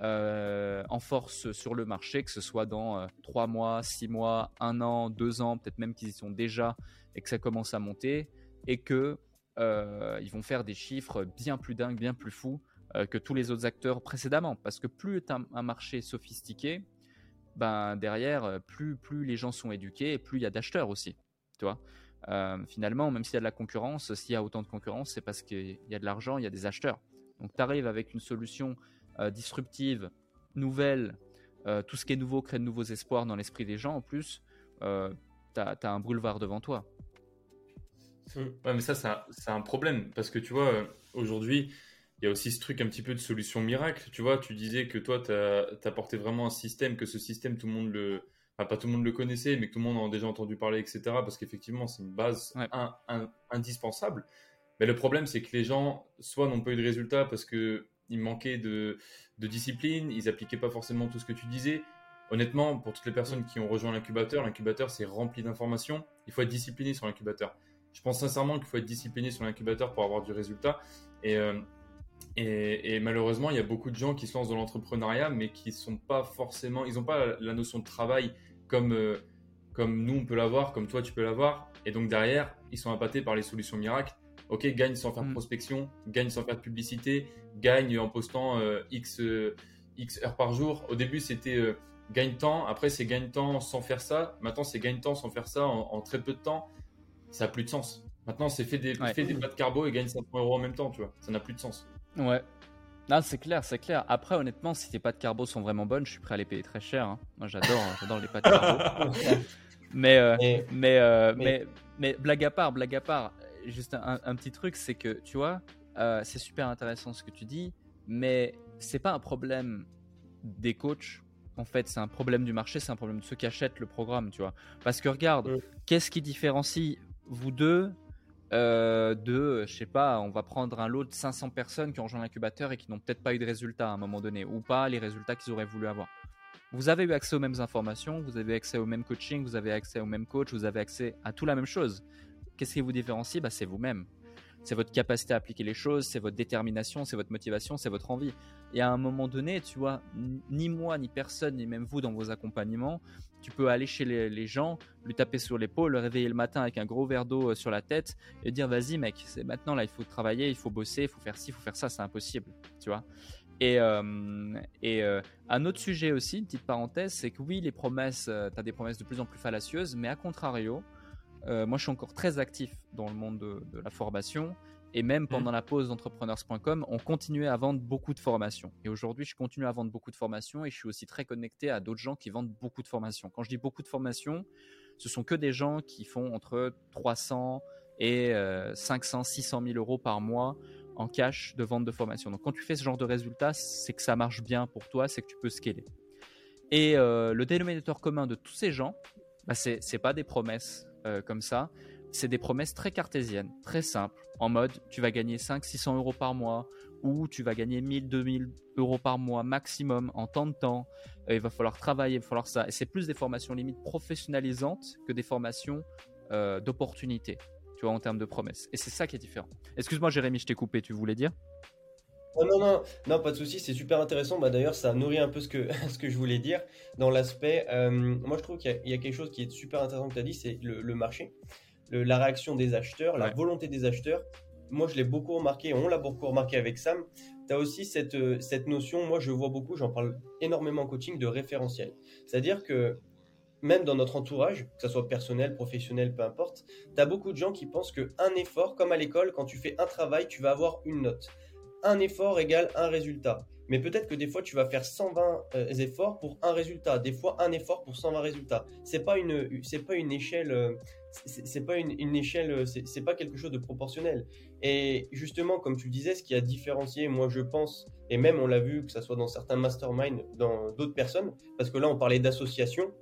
euh, en force sur le marché, que ce soit dans 3 euh, mois, 6 mois, 1 an, 2 ans, peut-être même qu'ils y sont déjà et que ça commence à monter, et que ils vont faire des chiffres bien plus dingues, bien plus fous que tous les autres acteurs précédemment. Parce que plus tu un marché sophistiqué, ben derrière, plus, plus les gens sont éduqués et plus il y a d'acheteurs aussi. Tu vois euh, finalement, même s'il y a de la concurrence, s'il y a autant de concurrence, c'est parce qu'il y a de l'argent, il y a des acheteurs. Donc tu arrives avec une solution euh, disruptive, nouvelle, euh, tout ce qui est nouveau crée de nouveaux espoirs dans l'esprit des gens. En plus, tu as, un boulevard devant toi. Ouais, mais ça, c'est un, problème parce que tu vois, aujourd'hui, il y a aussi ce truc un petit peu de solution miracle. Tu vois, tu disais que toi, tu as, apporté vraiment un système, que ce système, tout le monde le, pas tout le monde le connaissait, mais que tout le monde en a déjà entendu parler, etc. Parce qu'effectivement, c'est une base indispensable. Mais le problème, c'est que les gens, soit n'ont pas eu de résultats parce qu'ils manquaient de, discipline, ils appliquaient pas forcément tout ce que tu disais. Honnêtement, pour toutes les personnes qui ont rejoint l'incubateur, l'incubateur, c'est rempli d'informations. Il faut être discipliné sur l'incubateur. Je pense sincèrement qu'il faut être discipliné sur l'incubateur pour avoir du résultat. Et, euh, et, malheureusement, il y a beaucoup de gens qui se lancent dans l'entrepreneuriat, mais qui sont pas forcément, ils n'ont pas la notion de travail comme, euh, comme nous on peut l'avoir, comme toi tu peux l'avoir. Et donc derrière, ils sont appâtés par les solutions miracles. Ok, gagne sans faire de mm. prospection, gagne sans faire de publicité, gagne en postant euh, X, euh, X heures par jour. Au début, c'était gagne temps, après c'est gagne temps sans faire ça. Maintenant, c'est gagne temps sans faire ça en, très peu de temps. Ça n'a plus de sens. Maintenant, c'est fait des, fait des de carbo et gagne 500 euros en même temps, tu vois. Ça n'a plus de sens. Ouais. Non, c'est clair, c'est clair. Après, honnêtement, si tes pâtes carbo sont vraiment bonnes, je suis prêt à les payer très cher. Hein. Moi, j'adore, hein, j'adore les pâtes carbo. mais, euh, euh, mais, mais, mais, blague à part, blague à part, juste un, petit truc, c'est que tu vois, euh, c'est super intéressant ce que tu dis, mais c'est pas un problème des coachs. En fait, c'est un problème du marché, c'est un problème de ceux qui achètent le programme, tu vois. Parce que regarde, qu'est-ce qui différencie vous deux euh, de, je sais pas, on va prendre un lot de 500 personnes qui ont rejoint l'incubateur et qui n'ont peut-être pas eu de résultats à un moment donné, ou pas les résultats qu'ils auraient voulu avoir. Vous avez eu accès aux mêmes informations, vous avez accès au même coaching, vous avez accès au même coach, vous avez accès à tout la même chose. Qu'est-ce qui vous différencie? Bah, C'est vous-même. C'est votre capacité à appliquer les choses, c'est votre détermination, c'est votre motivation, c'est votre envie. Et à un moment donné, tu vois, ni moi, ni personne, ni même vous dans vos accompagnements, tu peux aller chez les, gens, lui taper sur l'épaule, le réveiller le matin avec un gros verre d'eau euh, sur la tête et dire vas-y mec, c'est maintenant là, il faut travailler, il faut bosser, il faut faire ci, il faut faire ça, c'est impossible, tu vois. Et, euh, et euh, un autre sujet aussi, une petite parenthèse, c'est que oui, les promesses, tu as des promesses de plus en plus fallacieuses, mais à contrario, moi je suis encore très actif dans le monde de, de la formation et même mmh. pendant la pause d'entrepreneurs.com, on continuait à vendre beaucoup de formations. Et aujourd'hui, je continue à vendre beaucoup de formations et je suis aussi très connecté à d'autres gens qui vendent beaucoup de formations. Quand je dis beaucoup de formations, ce sont que des gens qui font entre 300 et 500, 600 000 euros par mois en cash de vente de formation. Donc quand tu fais ce genre de résultats, c'est que ça marche bien pour toi, c'est que tu peux scaler. Et euh, le dénominateur commun de tous ces gens, bah, ce n'est pas des promesses euh, comme ça, c'est des promesses très cartésiennes, très simples, en mode tu vas gagner 500-600 euros par mois ou tu vas gagner 1000-2000 euros par mois maximum en temps de temps. Il va falloir travailler, il va falloir ça. Et c'est plus des formations limite professionnalisantes que des formations euh, d'opportunités, tu vois, en termes de promesses. Et c'est ça qui est différent. Excuse-moi, Jérémy, je t'ai coupé, tu voulais dire? Non, non, non, pas de souci, c'est super intéressant. Bah, D'ailleurs, ça nourrit un peu ce que, ce que je voulais dire dans l'aspect. Euh, moi, je trouve qu'il y, a quelque chose qui est super intéressant que tu as dit, c'est le, marché la réaction des acheteurs, la volonté des acheteurs. Moi, je l'ai beaucoup remarqué, on l'a beaucoup remarqué avec Sam. Tu as aussi cette, euh, cette notion, moi je vois beaucoup, j'en parle énormément en coaching, de référentiel. C'est-à-dire que même dans notre entourage, que ce soit personnel, professionnel, peu importe, tu as beaucoup de gens qui pensent qu'un effort, comme à l'école, quand tu fais un travail, tu vas avoir une note. Un effort égale un résultat. Mais peut-être que des fois, tu vas faire 120 euh, efforts pour un résultat. Des fois, un effort pour 120 résultats. C'est pas une, c'est pas une échelle, euh, c'est pas une, échelle, euh, c'est pas quelque chose de proportionnel. Et justement, comme tu le disais, ce qui a différencié, moi, je pense, et même on l'a vu que ça soit dans certains masterminds, dans d'autres personnes, parce que là, on parlait d'association.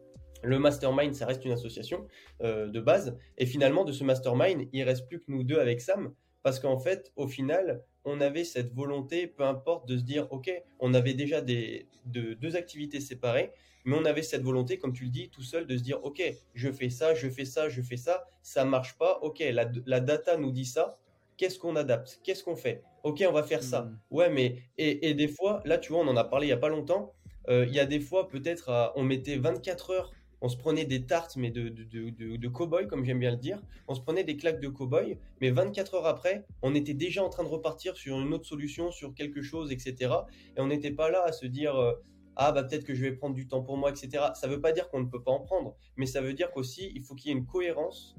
Le mastermind, ça reste une association de base. Et finalement, de ce mastermind, il reste plus que nous deux avec Sam, parce qu'en fait, au final, on avait cette volonté, peu importe, de se dire, OK, on avait déjà des, deux activités séparées, mais on avait cette volonté, comme tu le dis, tout seul, de se dire, OK, je fais ça, je fais ça, je fais ça, ça marche pas, OK, la, data nous dit ça, qu'est-ce qu'on adapte Qu'est-ce qu'on fait? OK, on va faire ça. Hmm. Ouais, mais, et, des fois, là, tu vois, on en a parlé il y a pas longtemps, euh, il y a des fois, peut-être, on mettait 24 heures on se prenait des tartes, mais de, de, de, cow-boy, comme j'aime bien le dire. On se prenait des claques de cow-boy, mais 24 heures après, on était déjà en train de repartir sur une autre solution, sur quelque chose, etc. Et on n'était pas là à se dire, euh, ah bah peut-être que je vais prendre du temps pour moi, etc. Ça ne veut pas dire qu'on ne peut pas en prendre, mais ça veut dire qu'aussi, il faut qu'il y ait une cohérence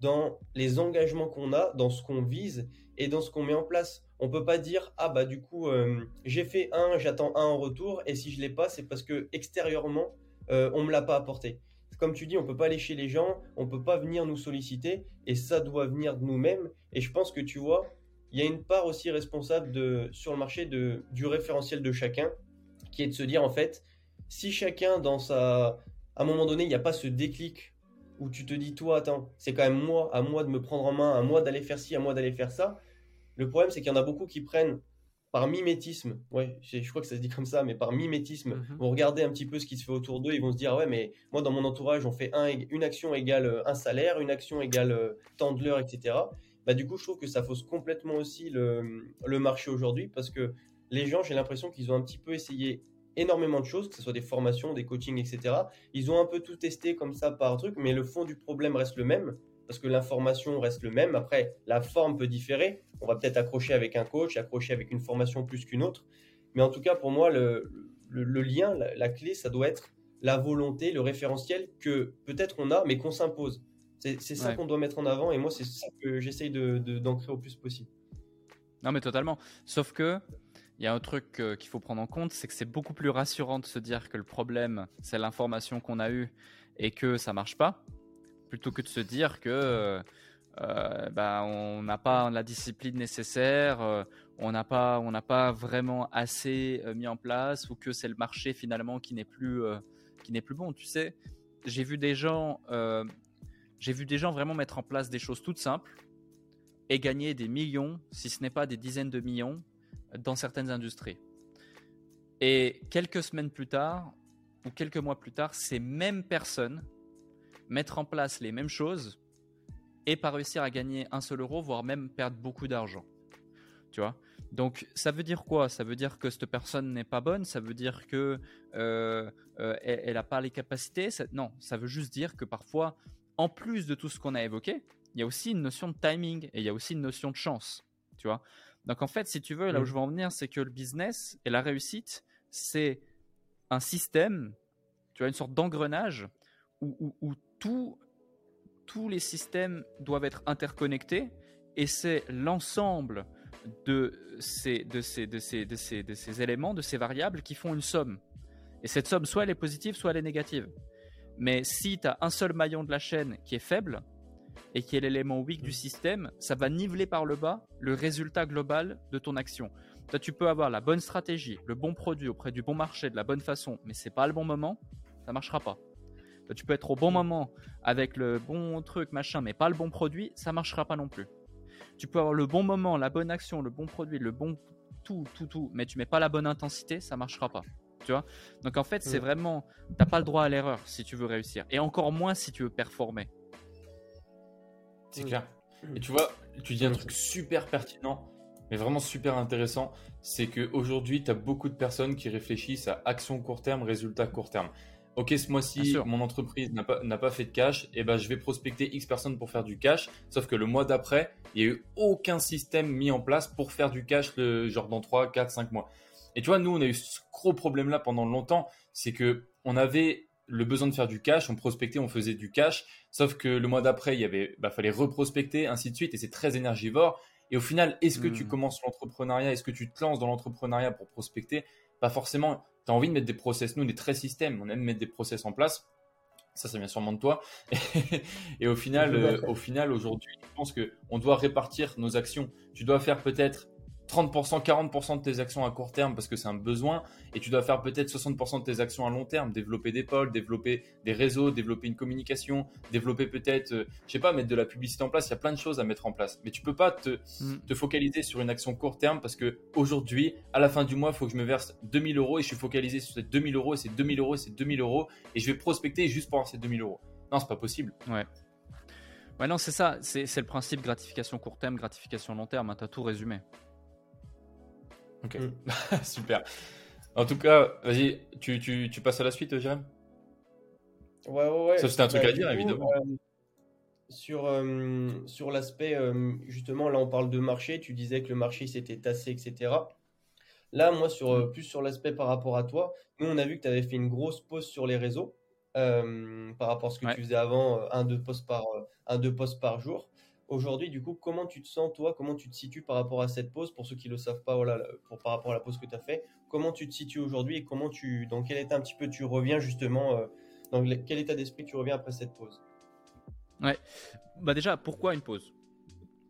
dans les engagements qu'on a, dans ce qu'on vise et dans ce qu'on met en place. On peut pas dire ah bah du coup euh, j'ai fait un, j'attends un en retour et si je l'ai pas c'est parce que extérieurement euh, on me l'a pas apporté comme tu dis, on peut pas aller chez les gens, on peut pas venir nous solliciter, et ça doit venir de nous-mêmes. Et je pense que tu vois, il y a une part aussi responsable sur le marché du référentiel de chacun, qui est de se dire en fait, si chacun dans sa, à un moment donné, il n'y a pas ce déclic où tu te dis toi, attends, c'est quand même moi, à moi de me prendre en main, à moi d'aller faire ci, à moi d'aller faire ça. Le problème, c'est qu'il y en a beaucoup qui prennent par mimétisme, ouais, je crois que ça se dit comme ça, mais par mimétisme, mhm. vont regarder un petit peu ce qui se fait autour d'eux, ils vont se dire, ouais, mais moi, dans mon entourage, on fait un, une action égale euh, un salaire, une action égale euh, tant de l'heure, etc. Bah, du coup, je trouve que ça fausse complètement aussi le, le marché aujourd'hui, parce que les gens, j'ai l'impression qu'ils ont un petit peu essayé énormément de choses, que ce soit des formations, des coachings, etc. Ils ont un peu tout testé comme ça par truc, mais le fond du problème reste le même parce que l'information reste le même. Après, la forme peut différer. On va peut-être accrocher avec un coach, accrocher avec une formation plus qu'une autre. Mais en tout cas, pour moi, le, lien, la, clé, ça doit être la volonté, le référentiel que peut-être on a, mais qu'on s'impose. C'est ça qu'on doit mettre en avant. Et moi, c'est ça que j'essaye d'ancrer de, au plus possible. Non, mais totalement. Sauf que il y a un truc euh, qu'il faut prendre en compte, c'est que c'est beaucoup plus rassurant de se dire que le problème, c'est l'information qu'on a eue et que ça marche pas, plutôt que de se dire que euh, bah, on n'a pas la discipline nécessaire, euh, on n'a pas, pas vraiment assez euh, mis en place, ou que c'est le marché finalement qui n'est plus, qui plus bon. Tu sais, j'ai vu des j'ai vu des gens vraiment mettre en place des choses toutes simples et gagner des millions, si ce n'est pas des dizaines de millions, dans certaines industries. Et quelques semaines plus tard, ou quelques mois plus tard, ces mêmes personnes mettre en place les mêmes choses et pas réussir à gagner un seul euro, voire même perdre beaucoup d'argent. Tu vois? Donc ça veut dire quoi? Ça veut dire que cette personne n'est pas bonne? Ça veut dire que euh, euh, elle n'a pas les capacités? Non, ça veut juste dire que parfois, en plus de tout ce qu'on a évoqué, il y a aussi une notion de timing et il y a aussi une notion de chance. Tu vois? Donc en fait, si tu veux, là où je veux en venir, c'est que le business et la réussite, c'est un système, tu vois, une sorte d'engrenage où, où tout, tous les systèmes doivent être interconnectés et c'est l'ensemble de ces, de, ces, de, ces, de, ces, de ces éléments, de ces variables qui font une somme. Et cette somme, soit elle est positive, soit elle est négative. Mais si tu as un seul maillon de la chaîne qui est faible et qui est l'élément weak du système, ça va niveler par le bas le résultat global de ton action. Tu peux avoir la bonne stratégie, le bon produit auprès du bon marché de la bonne façon, mais c'est pas le bon moment, ça marchera pas. Tu peux être au bon moment avec le bon truc, machin, mais pas le bon produit, ça marchera pas non plus. Tu peux avoir le bon moment, la bonne action, le bon produit, le bon tout, tout, tout, mais tu mets pas la bonne intensité, ça marchera pas. Tu vois? Donc en fait, c'est mm. vraiment, t'as pas le droit à l'erreur si tu veux réussir, et encore moins si tu veux performer. C'est clair. Mm. Et tu vois, tu dis un truc super pertinent, mais vraiment super intéressant, c'est qu'aujourd'hui, tu as beaucoup de personnes qui réfléchissent à action court terme, résultat court terme ok, ce mois-ci, mon entreprise n'a pas, pas, fait de cash, et eh ben, je vais prospecter X personnes pour faire du cash. Sauf que le mois d'après, il n'y a eu aucun système mis en place pour faire du cash, le, genre dans 3, 4, 5 mois. Et tu vois, nous, on a eu ce gros problème-là pendant longtemps, c'est que on avait le besoin de faire du cash, on prospectait, on faisait du cash, sauf que le mois d'après, il y avait, bah, fallait reprospecter, ainsi de suite, et c'est très énergivore. Et au final, est-ce que tu hmm. commences l'entrepreneuriat, est-ce que tu te lances dans l'entrepreneuriat pour prospecter? Pas forcément tu as envie de mettre des process. Nous, on est très système, on aime mettre des process en place. Ça, ça vient sûrement de toi. et au final, euh, au final, aujourd'hui, je pense qu'on doit répartir nos actions. Tu dois faire peut-être 30%, 40% de tes actions à court terme parce que c'est un besoin et tu dois faire peut-être 60% de tes actions à long terme, développer des pôles, développer des réseaux, développer une communication, développer peut-être, euh, je sais pas, mettre de la publicité en place. Il y a plein de choses à mettre en place, mais tu peux pas te, mm. te focaliser sur une action court terme parce que aujourd'hui, à la fin du mois, il faut que je me verse 2000 euros et je suis focalisé sur ces 2000 euros et ces 2000 euros et ces 2000 euros et je vais prospecter juste pour avoir ces 2000 euros. Non, c'est pas possible. Ouais. Ouais, non, c'est ça. C'est le principe gratification court terme, gratification long terme. Hein, tu as tout résumé. Ok, mm. super. En tout cas, vas-y, tu, tu, tu, passes à la suite, Jérém? Ouais, ouais, ouais. Ça, c'était un truc bah, à dire, évidemment. Euh, sur euh, sur l'aspect, euh, justement, là, on parle de marché. Tu disais que le marché s'était tassé, etc. Là, moi, sur, mm. plus sur l'aspect par rapport à toi, nous, on a vu que tu avais fait une grosse pause sur les réseaux par rapport à ce que tu faisais avant, un, deux posts par, un, deux posts par jour. Aujourd'hui, du coup, comment tu te sens, toi? Comment tu te situes par rapport à cette pause? Pour ceux qui ne le savent pas, voilà, pour, par rapport à la pause que tu as fait, comment tu te situes aujourd'hui et comment tu, dans quel état un petit peu tu reviens justement, euh, dans quel état d'esprit tu reviens après cette pause? Ouais, bah déjà, pourquoi une pause?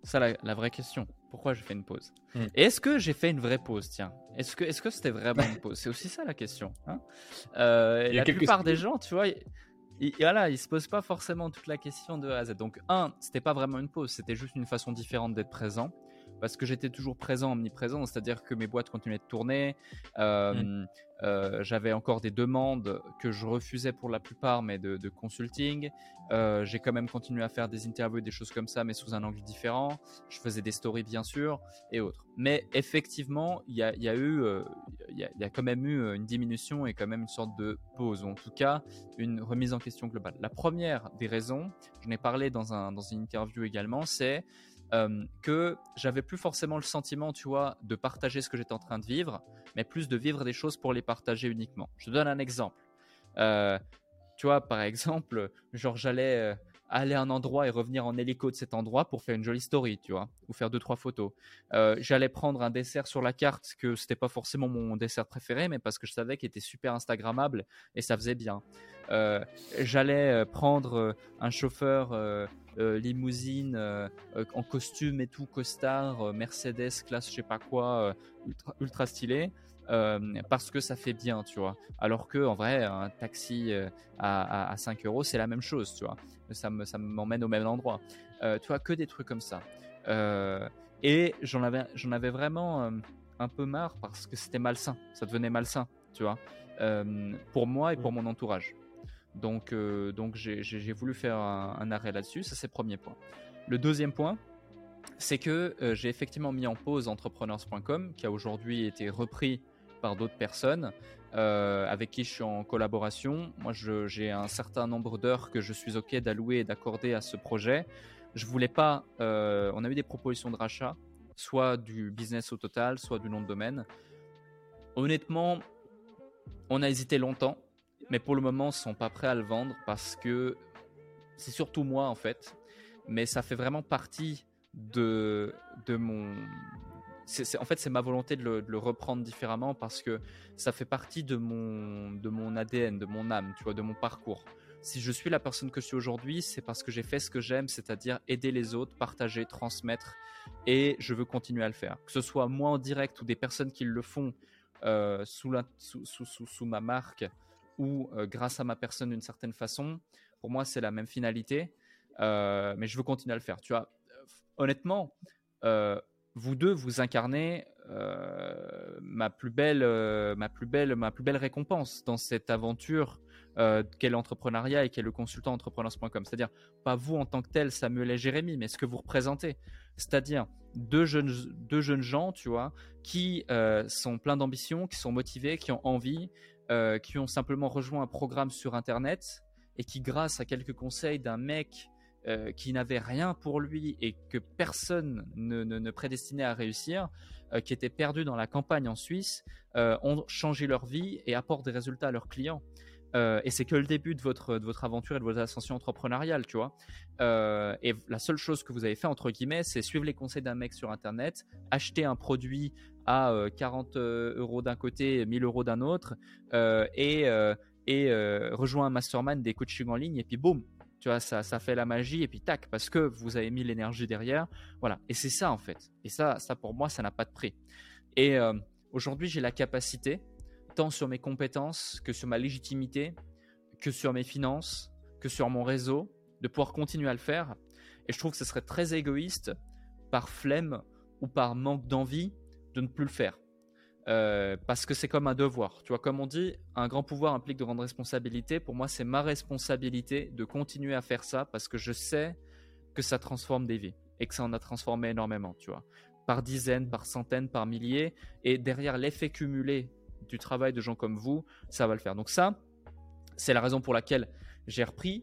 Ça, la, la, vraie question. Pourquoi j'ai fait une pause? Hmm. Est-ce que j'ai fait une vraie pause? Tiens, est-ce que est-ce que c'était vraiment une pause? C'est aussi ça la question. Hein. Euh, la plupart des gens, tu vois, et, voilà, il se pose pas forcément toute la question de A à Z. Donc, un, c'était pas vraiment une pause, c'était juste une façon différente d'être présent. Parce que j'étais toujours présent, omniprésent, c'est-à-dire que mes boîtes continuaient de tourner. Euh, mmh. Euh, j'avais encore des demandes que je refusais pour la plupart, mais de, consulting. Euh, j'ai quand même continué à faire des interviews, des choses comme ça, mais sous un angle différent. Je faisais des stories, bien sûr, et autres. Mais effectivement, il y a, eu, il y, a, quand même eu une diminution et quand même une sorte de pause, ou en tout cas une remise en question globale. La première des raisons, j'en ai parlé dans, un, dans une interview également, c'est euh, que j'avais plus forcément le sentiment, tu vois, de partager ce que j'étais en train de vivre, mais plus de vivre des choses pour les partager uniquement. Je te donne un exemple. Euh, tu vois, par exemple, genre j'allais euh, aller à un endroit et revenir en hélico de cet endroit pour faire une jolie story, tu vois, ou faire deux trois photos. j'allais prendre un dessert sur la carte que c'était pas forcément mon dessert préféré, mais parce que je savais qu'il était super instagrammable et ça faisait bien. j'allais prendre un chauffeur euh, limousine euh, euh, en costume et tout, costard, Mercedes, classe je sais pas quoi, ultra, stylé. Parce que ça fait bien, tu vois. Alors que en vrai, un taxi à, 5 euros, c'est la même chose, tu vois. Ça me, ça m'emmène au même endroit. tu vois, que des trucs comme ça. et j'en avais, j'en avais vraiment un peu marre parce que c'était malsain. Ça devenait malsain, tu vois, pour moi et pour mon entourage. Donc, euh, donc j'ai voulu faire un, arrêt là-dessus. Ça, c'est le premier point. Le deuxième point, c'est que euh, j'ai effectivement mis en pause entrepreneurs.com, qui a aujourd'hui été repris par d'autres personnes euh, avec qui je suis en collaboration. Moi, j'ai un certain nombre d'heures que je suis OK d'allouer et d'accorder à ce projet. Je voulais pas. Euh, on a eu des propositions de rachat, soit du business au total, soit du nom de domaine. Honnêtement, on a hésité longtemps, mais pour le moment, ne sont pas prêts à le vendre parce que c'est surtout moi en fait. Mais ça fait vraiment partie de, de mon. En fait, c'est ma volonté de le, reprendre différemment parce que ça fait partie de mon, ADN, de mon âme, tu vois, de mon parcours. Si je suis la personne que je suis aujourd'hui, c'est parce que j'ai fait ce que j'aime, c'est-à-dire aider les autres, partager, transmettre, et je veux continuer à le faire. Que ce soit moi en direct ou des personnes qui le font euh, sous, ma marque ou euh, grâce à ma personne d'une certaine façon, pour moi c'est la même finalité, euh, mais je veux continuer à le faire. Tu vois, honnêtement, vous deux, vous incarnez euh, ma plus belle, euh, ma plus belle, ma plus belle récompense dans cette aventure qu'est l'entrepreneuriat et qu'est le consultant entrepreneurs.com. C'est-à-dire pas vous en tant que tel, Samuel et Jérémy, mais ce que vous représentez. C'est-à-dire deux jeunes, deux jeunes gens, tu vois, qui sont pleins d'ambition, qui sont motivés, qui ont envie, qui ont simplement rejoint un programme sur Internet et qui, grâce à quelques conseils d'un mec euh, qui n'avait rien pour lui et que personne ne, prédestinait à réussir, euh, qui étaient perdus dans la campagne en Suisse, euh, ont changé leur vie et apportent des résultats à leurs clients. et c'est que le début de votre, de votre aventure et de votre ascension entrepreneuriale, tu vois. et la seule chose que vous avez fait, entre guillemets, c'est suivre les conseils d'un mec sur Internet, acheter un produit à 40 euros d'un côté, 1000 euros d'un autre, et, et rejoindre un mastermind des coachings en ligne, et puis boum, tu vois, ça, ça fait la magie et puis tac, parce que vous avez mis l'énergie derrière. Voilà. Et c'est ça en fait. Et ça, ça pour moi, ça n'a pas de prix. Et euh, aujourd'hui, j'ai la capacité, tant sur mes compétences que sur ma légitimité, que sur mes finances, que sur mon réseau, de pouvoir continuer à le faire. Et je trouve que ce serait très égoïste, par flemme ou par manque d'envie, de ne plus le faire. Euh, parce que c'est comme un devoir. Tu vois, comme on dit, un grand pouvoir implique de rendre responsabilité. Pour moi, c'est ma responsabilité de continuer à faire ça parce que je sais que ça transforme des vies et que ça en a transformé énormément, tu vois. Par dizaines, par centaines, par milliers. Et derrière l'effet cumulé du travail de gens comme vous, ça va le faire. Donc ça, c'est la raison pour laquelle j'ai repris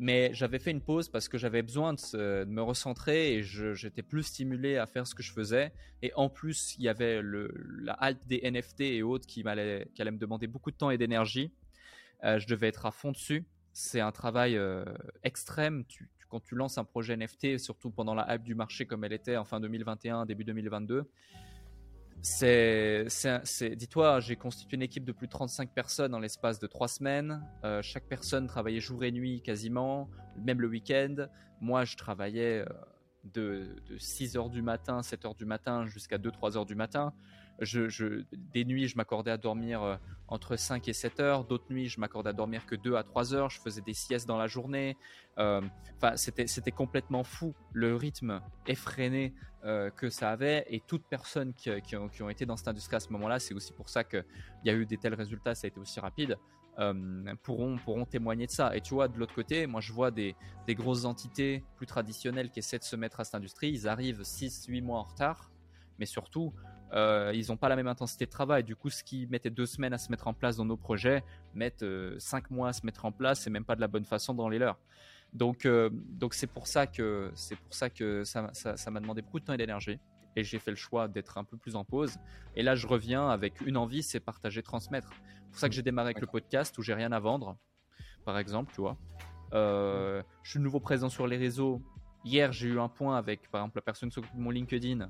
mais j'avais fait une pause parce que j'avais besoin de, me recentrer et j'étais plus stimulé à faire ce que je faisais. Et en plus, il y avait la halte des NFT et autres qui, allait, me demander beaucoup de temps et d'énergie. Euh, je devais être à fond dessus. C'est un travail euh, extrême. Quand tu lances un projet NFT, surtout pendant la hype du marché comme elle était en fin 2021, début 2022, c'est, dis-toi, j'ai constitué une équipe de plus de 35 personnes dans l'espace de trois semaines. Euh, chaque personne travaillait jour et nuit quasiment, même le week-end. Moi, je travaillais euh, de, de 6 heures du matin, 7 heures du matin jusqu'à 2-3 heures du matin. Je, des nuits, je m'accordais à dormir euh, entre 5 et 7 heures. D'autres nuits, je m'accordais à dormir que 2 à 3 heures. Je faisais des siestes dans la journée. Euh, enfin, c'était, complètement fou le rythme effréné euh, que ça avait. Et toute personne qui, qui, ont, qui, ont, été dans cette industrie à ce moment-là, c'est aussi pour ça qu'il y a eu des tels résultats, ça a été aussi rapide. pourront, pourront témoigner de ça. Et tu vois, de l'autre côté, moi je vois des, des grosses entités plus traditionnelles qui essaient de se mettre à cette industrie, ils arrivent 6-8 mois en retard, mais surtout, euh, ils n'ont pas la même intensité de travail. Du coup, ce qui mettait deux semaines à se mettre en place dans nos projets, mettent euh, cinq mois à se mettre en place et même pas de la bonne façon dans les leurs. Donc, euh, donc c'est pour ça que c'est pour ça que ça, ça, m'a demandé beaucoup de temps et d'énergie. Et j'ai fait le choix d'être un peu plus en pause. Et là, je reviens avec une envie, c'est partager, transmettre. C'est pour ça que j'ai démarré avec le podcast où j'ai rien à vendre, par exemple, tu vois. je suis de nouveau présent sur les réseaux. Hier, j'ai eu un point avec, par exemple, la personne qui s'occupe de mon LinkedIn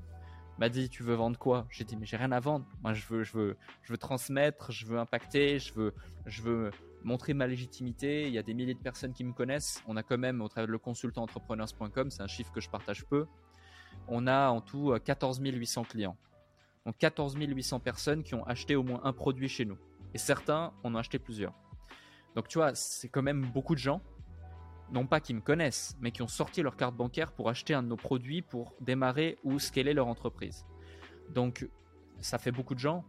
m'a dit tu veux vendre quoi? J'ai dit mais j'ai rien à vendre. Moi je veux je veux je veux transmettre, je veux impacter, je veux je veux montrer ma légitimité. Il y a des milliers de personnes qui me connaissent. On a quand même au travers de le consultant entrepreneurs.com, c'est un chiffre que je partage peu. On a en tout 14 euh, 800 clients. Donc 14 800 personnes qui ont acheté au moins un produit chez nous. Et certains en ont acheté plusieurs. Donc tu vois, c'est quand même beaucoup de gens non pas qui me connaissent, mais qui ont sorti leur carte bancaire pour acheter un de nos produits pour démarrer ou scaler leur entreprise. Donc, ça fait beaucoup de gens.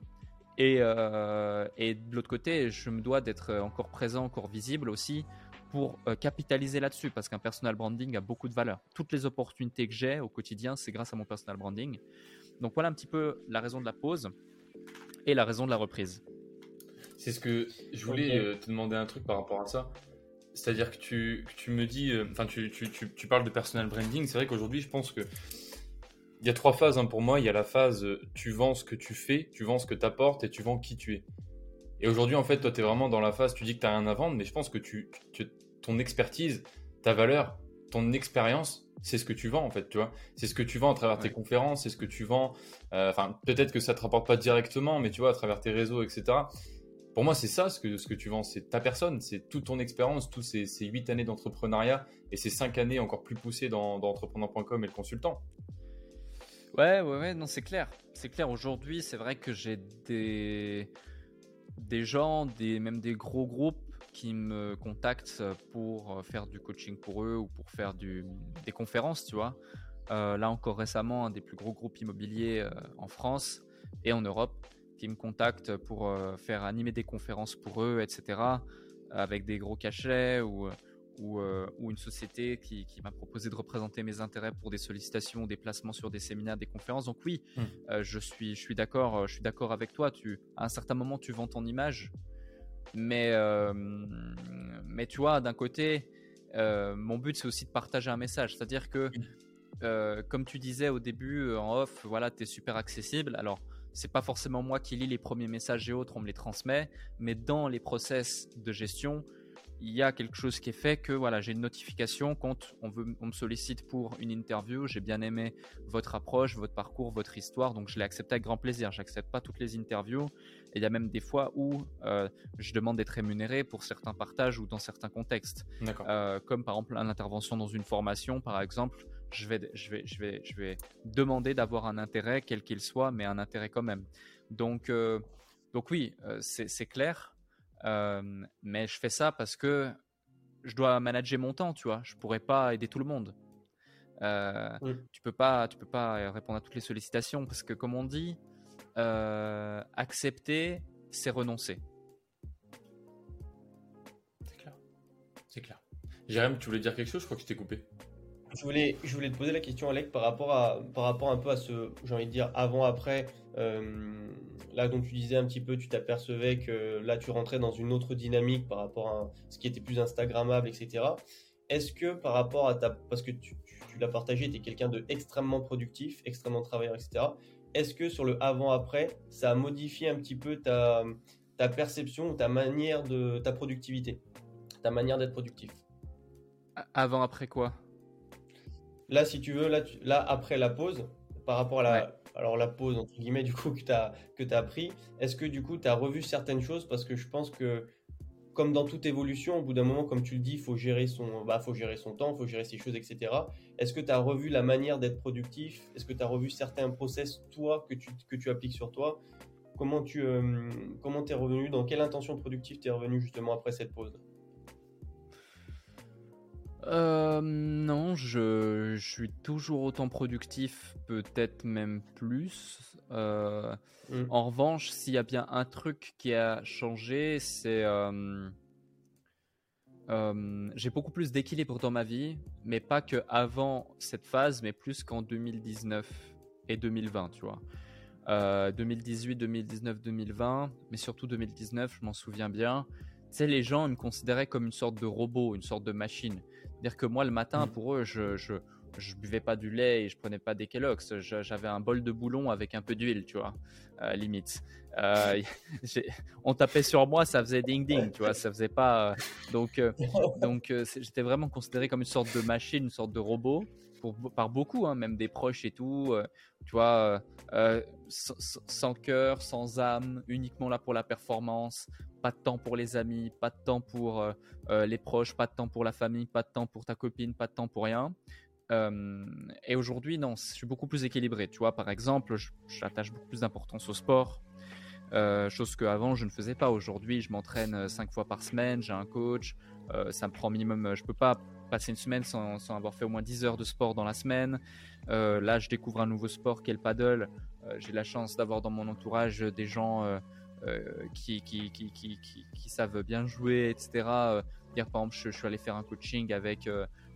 Et, euh, et de l'autre côté, je me dois d'être encore présent, encore visible aussi pour capitaliser là-dessus parce qu'un personal branding a beaucoup de valeur. Toutes les opportunités que j'ai au quotidien, c'est grâce à mon personal branding. Donc voilà un petit peu la raison de la pause et la raison de la reprise. C'est ce que je voulais te demander un truc par rapport à ça. C'est-à-dire que tu, tu, me dis, enfin tu, tu, tu, parles de personal branding. C'est vrai qu'aujourd'hui, je pense que il y a trois phases hein, pour moi. Il y a la phase tu vends ce que tu fais, tu vends ce que tu apportes et tu vends qui tu es. Et aujourd'hui, en fait, toi, tu es vraiment dans la phase, tu dis que tu as rien à vendre, mais je pense que tu, ton expertise, ta valeur, ton expérience, c'est ce que tu vends, en fait, tu vois. C'est ce que tu vends à travers tes conférences, c'est ce que tu vends. Euh, enfin, peut-être que ça te rapporte pas directement, mais tu vois, à travers tes réseaux, etc. Pour moi, c'est ça ce que, tu vends, c'est ta personne, c'est toute ton expérience, tous ces, huit années d'entrepreneuriat et ces cinq années encore plus poussées dans, entrepreneur.com et le consultant. Ouais, ouais, ouais, non, c'est clair. C'est clair. Aujourd'hui, c'est vrai que j'ai des gens, des, même des gros groupes qui me contactent pour euh, faire du coaching pour eux ou pour faire des conférences, tu vois. Euh, là encore récemment, un des plus gros groupes immobiliers euh, en France et en Europe qui me contacte pour faire animer des conférences pour eux, etc. avec des gros cachets ou euh, ou, une société qui, m'a proposé de représenter mes intérêts pour des sollicitations, des placements sur des séminaires, des conférences. Donc oui, hmm. euh, je suis, je suis d'accord, euh, je suis d'accord avec toi. Tu, à un certain moment, tu vends ton image, mais, mais tu vois, d'un côté, mon but c'est aussi de partager un message, c'est-à-dire que, comme tu disais au début en off, voilà, tu es super accessible. Alors c'est pas forcément moi qui lis les premiers messages et autres, on me les transmet, mais dans les process de gestion, il y a quelque chose qui est fait que voilà, j'ai une notification quand on, veut, on me sollicite pour une interview. J'ai bien aimé votre approche, votre parcours, votre histoire, donc je l'ai accepté avec grand plaisir. J'accepte pas toutes les interviews. Et il y a même des fois où euh, je demande d'être rémunéré pour certains partages ou dans certains contextes. Euh, comme par exemple l'intervention dans une formation, par exemple, je vais, je vais, je vais, je vais demander d'avoir un intérêt, quel qu'il soit, mais un intérêt quand même. Donc, euh, donc oui, c'est clair. Euh, mais je fais ça parce que je dois manager mon temps, tu vois. Je pourrais pas aider tout le monde. Euh, Tu peux pas, tu peux pas répondre à toutes les sollicitations parce que, comme on dit, euh, accepter, c'est renoncer. C'est clair. C'est clair. Jérém, tu voulais dire quelque chose? Je crois que je t'ai coupé. Je voulais, te poser la question, Alec, par rapport à, par rapport un peu à ce, j'ai envie de dire, avant-après. Euh, là, dont tu disais un petit peu, tu t'apercevais que là, tu rentrais dans une autre dynamique par rapport à ce qui était plus Instagrammable, etc. Est-ce que par rapport à ta, parce que tu, l'as partagé, tu es quelqu'un de extrêmement productif, extrêmement travailleur, etc. Est-ce que sur le avant-après, ça a modifié un petit peu ta, ta perception, ta manière de, ta productivité, ta manière d'être productif? Avant-après quoi? Là, si tu veux, là, là, après la pause, par rapport à la, alors la pause, entre guillemets, du coup, que tu as, que pris, est-ce que du coup, tu as revu certaines choses? Parce que je pense que, comme dans toute évolution, au bout d'un moment, comme tu le dis, il faut gérer son, bah, faut gérer son temps, il faut gérer ses choses, etc. Est-ce que tu as revu la manière d'être productif? Est-ce que tu as revu certains process, toi, que tu, que tu appliques sur toi? Comment tu euh, comment es revenu? Dans quelle intention productive tu es revenu justement après cette pause? Euh, non, je, suis toujours autant productif, peut-être même plus. Euh, mm. En revanche, s'il y a bien un truc qui a changé, c'est euh, j'ai beaucoup plus d'équilibre dans ma vie, mais pas que avant cette phase, mais plus qu'en 2019 et 2020, tu vois. 2018, 2019, 2020, mais surtout 2019, je m'en souviens bien. Tu sais, les gens me considéraient comme une sorte de robot, une sorte de machine. C'est-à-dire que moi, le matin, mm. pour eux, je, je, je, buvais pas du lait et je prenais pas des Kellogg's. J'avais un bol de boulon avec un peu d'huile, tu vois, euh, limite. Euh, on tapait sur moi, ça faisait ding ding, tu vois, ça faisait pas. Euh, donc, donc j'étais vraiment considéré comme une sorte de machine, une sorte de robot. Pour, par beaucoup, hein, même des proches et tout, tu vois, sans, sans cœur, sans âme, uniquement là pour la performance, pas de temps pour les amis, pas de temps pour euh, euh, les proches, pas de temps pour la famille, pas de temps pour ta copine, pas de temps pour rien. Euh, et aujourd'hui, non, je suis beaucoup plus équilibré. Tu vois, par exemple, j'attache beaucoup plus d'importance au sport, chose qu'avant je ne faisais pas. Aujourd'hui, je m'entraîne cinq fois par semaine, j'ai un coach, ça me prend minimum, je peux pas passer une semaine sans, sans, avoir fait au moins 10 heures de sport dans la semaine. là, je découvre un nouveau sport qui est le paddle. j'ai la chance d'avoir dans mon entourage des gens euh, qui, qui, qui, qui, savent bien jouer, etc. Euh, par exemple, je, suis allé faire un coaching avec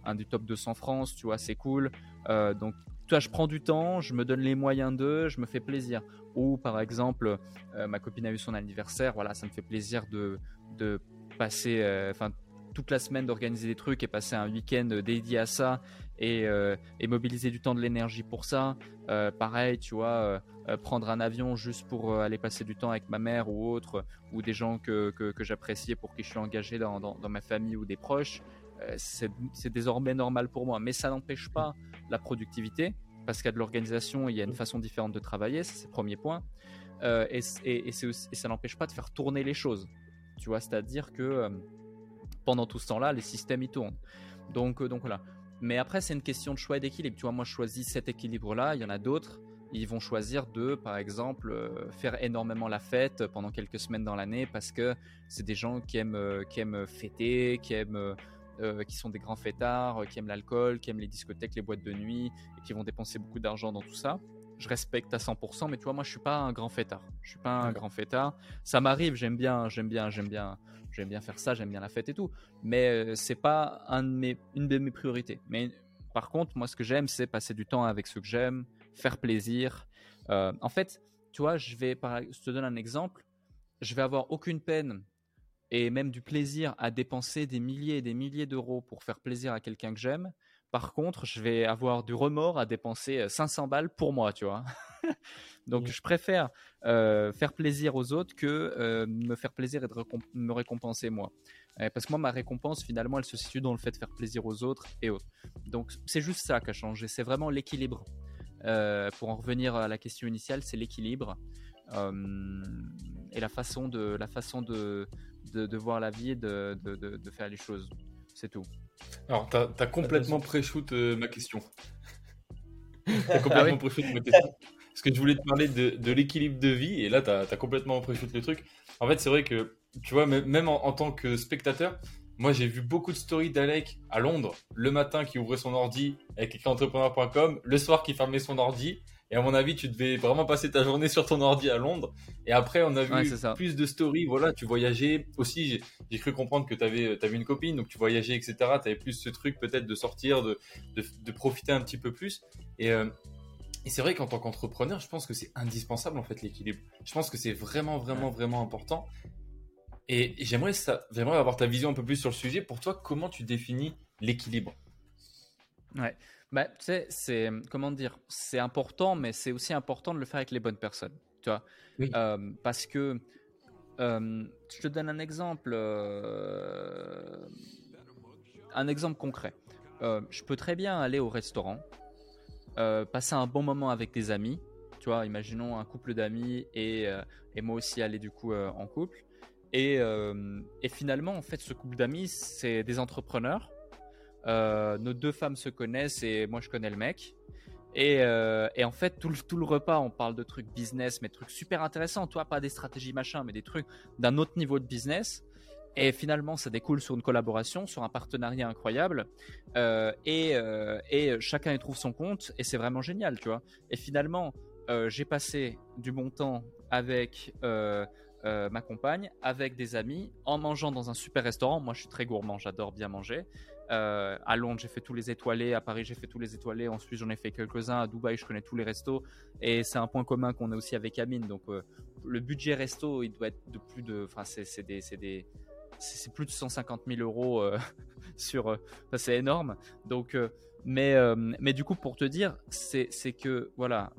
un du top 200 France, tu vois, c'est cool. donc, toi, je prends du temps, je me donne les moyens d'eux, je me fais plaisir. Ou par exemple, ma copine a eu son anniversaire, voilà, ça me fait plaisir de, de passer, enfin, toute la semaine d'organiser des trucs et passer un week-end dédié à ça et, et, mobiliser du temps, de l'énergie pour ça. pareil, tu vois, prendre un avion juste pour aller passer du temps avec ma mère ou autre, ou des gens que, que, j'appréciais pour qui je suis engagé dans, ma famille ou des proches. c'est désormais normal pour moi, mais ça n'empêche pas la productivité parce a de l'organisation, il y a une façon différente de travailler, c'est le premier point. et, ça n'empêche pas de faire tourner les choses. Tu vois, c'est-à-dire que pendant tout ce temps-là, les systèmes y tournent. Donc, donc voilà. Mais après, c'est une question de choix et d'équilibre. Tu vois, moi, je choisis cet équilibre-là. Il y en a d'autres. Ils vont choisir de, par exemple, euh, faire énormément la fête pendant quelques semaines dans l'année parce que c'est des gens qui aiment, euh, qui aiment fêter, qui aiment, euh, qui sont des grands fêtards, qui aiment l'alcool, qui aiment les discothèques, les boîtes de nuit et qui vont dépenser beaucoup d'argent dans tout ça. Je respecte à 100%, mais tu vois, moi, je suis pas un grand fêtard. Je suis pas un grand fêtard. Ça m'arrive, j'aime bien, j'aime bien, j'aime bien j'aime bien faire ça, j'aime bien la fête et tout. Mais euh, c'est pas un de mes, une de mes priorités. Mais par contre, moi, ce que j'aime, c'est passer du temps avec ceux que j'aime, faire plaisir. Euh, en fait, tu vois, je vais, je te donne un exemple. Je vais avoir aucune peine et même du plaisir à dépenser des milliers et des milliers d'euros pour faire plaisir à quelqu'un que j'aime. Par contre, je vais avoir du remords à dépenser 500 euh, balles pour moi, tu vois. Donc, je préfère euh, faire plaisir aux autres que euh, me faire plaisir et de me récompenser moi. parce que moi, ma récompense, finalement, elle se situe dans le fait de faire plaisir aux autres et autres. Donc, c'est juste ça qui a changé. C'est vraiment l'équilibre. pour en revenir à la question initiale, c'est l'équilibre et la façon de, la façon de, de, voir la vie et de, de faire les choses. C'est tout. Alors, tu as, complètement pré-shoot euh, ma question. t'as complètement pré-shoot ma question. Parce que je voulais te parler de, l'équilibre de vie, et là, tu as, complètement pré-shoot le truc. En fait, c'est vrai que, tu vois, même en, tant que spectateur, moi, j'ai vu beaucoup de stories d'Alec à Londres, le matin qui ouvrait son ordi avec entrepreneur.com, le soir qui fermait son ordi, et à mon avis, tu devais vraiment passer ta journée sur ton ordi à Londres. Et après, on a vu plus de stories. Voilà, tu voyageais. Aussi, j'ai cru comprendre que tu avais, avais, une copine, donc tu voyageais, etc. Tu avais plus ce truc peut-être de sortir, de, de, profiter un petit peu plus. Et, euh, et c'est vrai qu'en tant qu'entrepreneur, je pense que c'est indispensable en fait l'équilibre. Je pense que c'est vraiment, vraiment, vraiment important. Et j'aimerais j'aimerais avoir ta vision un peu plus sur le sujet. Pour toi, comment tu définis l'équilibre? Ouais. Bah, tu sais, c'est comment dire, c'est important, mais c'est aussi important de le faire avec les bonnes personnes, tu vois, euh, parce que euh, je te donne un exemple, euh, un exemple concret. je peux très bien aller au restaurant, passer un bon moment avec des amis, tu vois, imaginons un couple d'amis et, et moi aussi aller du coup en couple. Et, et, finalement, en fait, ce couple d'amis, c'est des entrepreneurs nos deux femmes se connaissent et moi je connais le mec. Et, euh, en fait, tout le, repas, on parle de trucs business, mais trucs super intéressants. Toi, pas des stratégies machin, mais des trucs d'un autre niveau de business. Et finalement, ça découle sur une collaboration, sur un partenariat incroyable. Euh, et, euh, chacun y trouve son compte. Et c'est vraiment génial, tu vois. Et finalement, euh, j'ai passé du bon temps avec ma compagne, avec des amis, en mangeant dans un super restaurant. Moi, je suis très gourmand, j'adore bien manger. Euh, à Londres, j'ai fait tous les étoilés. À Paris, j'ai fait tous les étoilés. En Suisse, j'en ai fait quelques-uns. À Dubaï, je connais tous les restos. Et c'est un point commun qu'on a aussi avec Amine. Donc, euh, le budget resto, il doit être de plus de. Enfin, c'est des, des c'est plus de 150 000 euros euh, sur. c'est énorme. Donc, mais, mais du coup, pour te dire, c'est que voilà,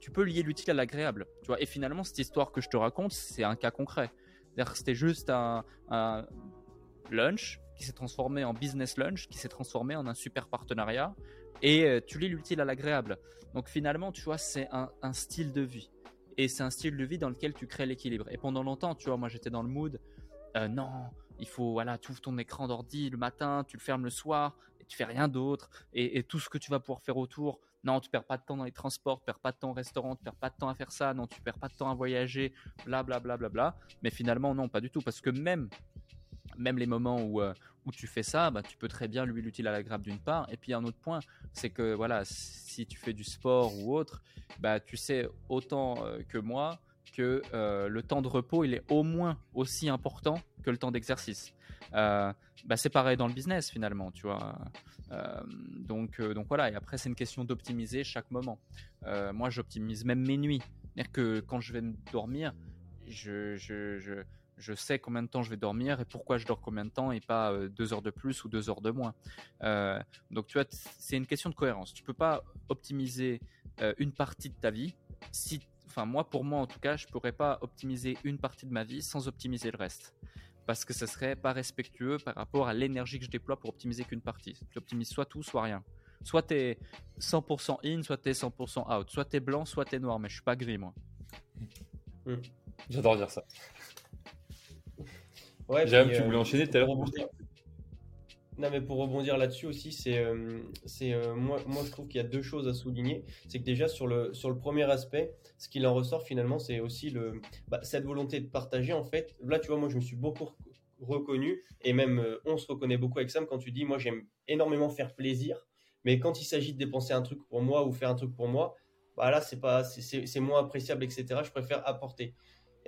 tu peux lier l'utile à l'agréable. Tu vois. Et finalement, cette histoire que je te raconte, c'est un cas concret. C'était juste un, un lunch qui s'est transformé en business lunch, qui s'est transformé en un super partenariat, et euh, tu lis l'utile à l'agréable. Donc finalement, tu vois, c'est un, style de vie. Et c'est un style de vie dans lequel tu crées l'équilibre. Et pendant longtemps, tu vois, moi j'étais dans le mood, euh, non, il faut, voilà, tu ouvres ton écran d'ordi le matin, tu le fermes le soir, et tu fais rien d'autre, et, tout ce que tu vas pouvoir faire autour, non, tu perds pas de temps dans les transports, tu perds pas de temps au restaurant, tu perds pas de temps à faire ça, non, tu perds pas de temps à voyager, bla bla bla bla bla. Mais finalement, non, pas du tout, parce que même même les moments où, euh, où tu fais ça, bah, tu peux très bien lui l'utile à l'agréable d'une part. Et puis un autre point, c'est que voilà, si tu fais du sport ou autre, bah, tu sais autant euh, que moi que le temps de repos, il est au moins aussi important que le temps d'exercice. bah, c'est pareil dans le business finalement, tu vois. donc, donc voilà, et après c'est une question d'optimiser chaque moment. moi j'optimise même mes nuits. C'est-à-dire que quand je vais me dormir, je, je, je sais combien de temps je vais dormir et pourquoi je dors combien de temps et pas euh, deux heures de plus ou deux heures de moins. Euh, donc tu vois, c'est une question de cohérence. Tu peux pas optimiser euh, une partie de ta vie. Enfin moi pour moi en tout cas, je pourrais pas optimiser une partie de ma vie sans optimiser le reste. Parce que ce serait pas respectueux par rapport à l'énergie que je déploie pour optimiser qu'une partie. Tu optimises soit tout, soit rien. Soit tu es 100% in, soit tu es 100% out. Soit tu es blanc, soit tu es noir. Mais je suis pas gris, moi. Hmm. J'adore dire ça. Ouais, tu euh, voulais enchaîner tout à l'heure. Non, mais pour rebondir là-dessus aussi, c'est, euh, c'est euh, moi, moi, je trouve qu'il y a deux choses à souligner. C'est que déjà, sur le, sur le premier aspect, ce qu'il en ressort finalement, c'est aussi le, bah, cette volonté de partager. En fait, là, tu vois, moi, je me suis beaucoup reconnu, et même on se reconnaît beaucoup avec Sam quand tu dis, moi, j'aime énormément faire plaisir, mais quand il s'agit de dépenser un truc pour moi ou faire un truc pour moi, bah là, c'est, pas, c'est, c'est moins appréciable, etc. Je préfère apporter.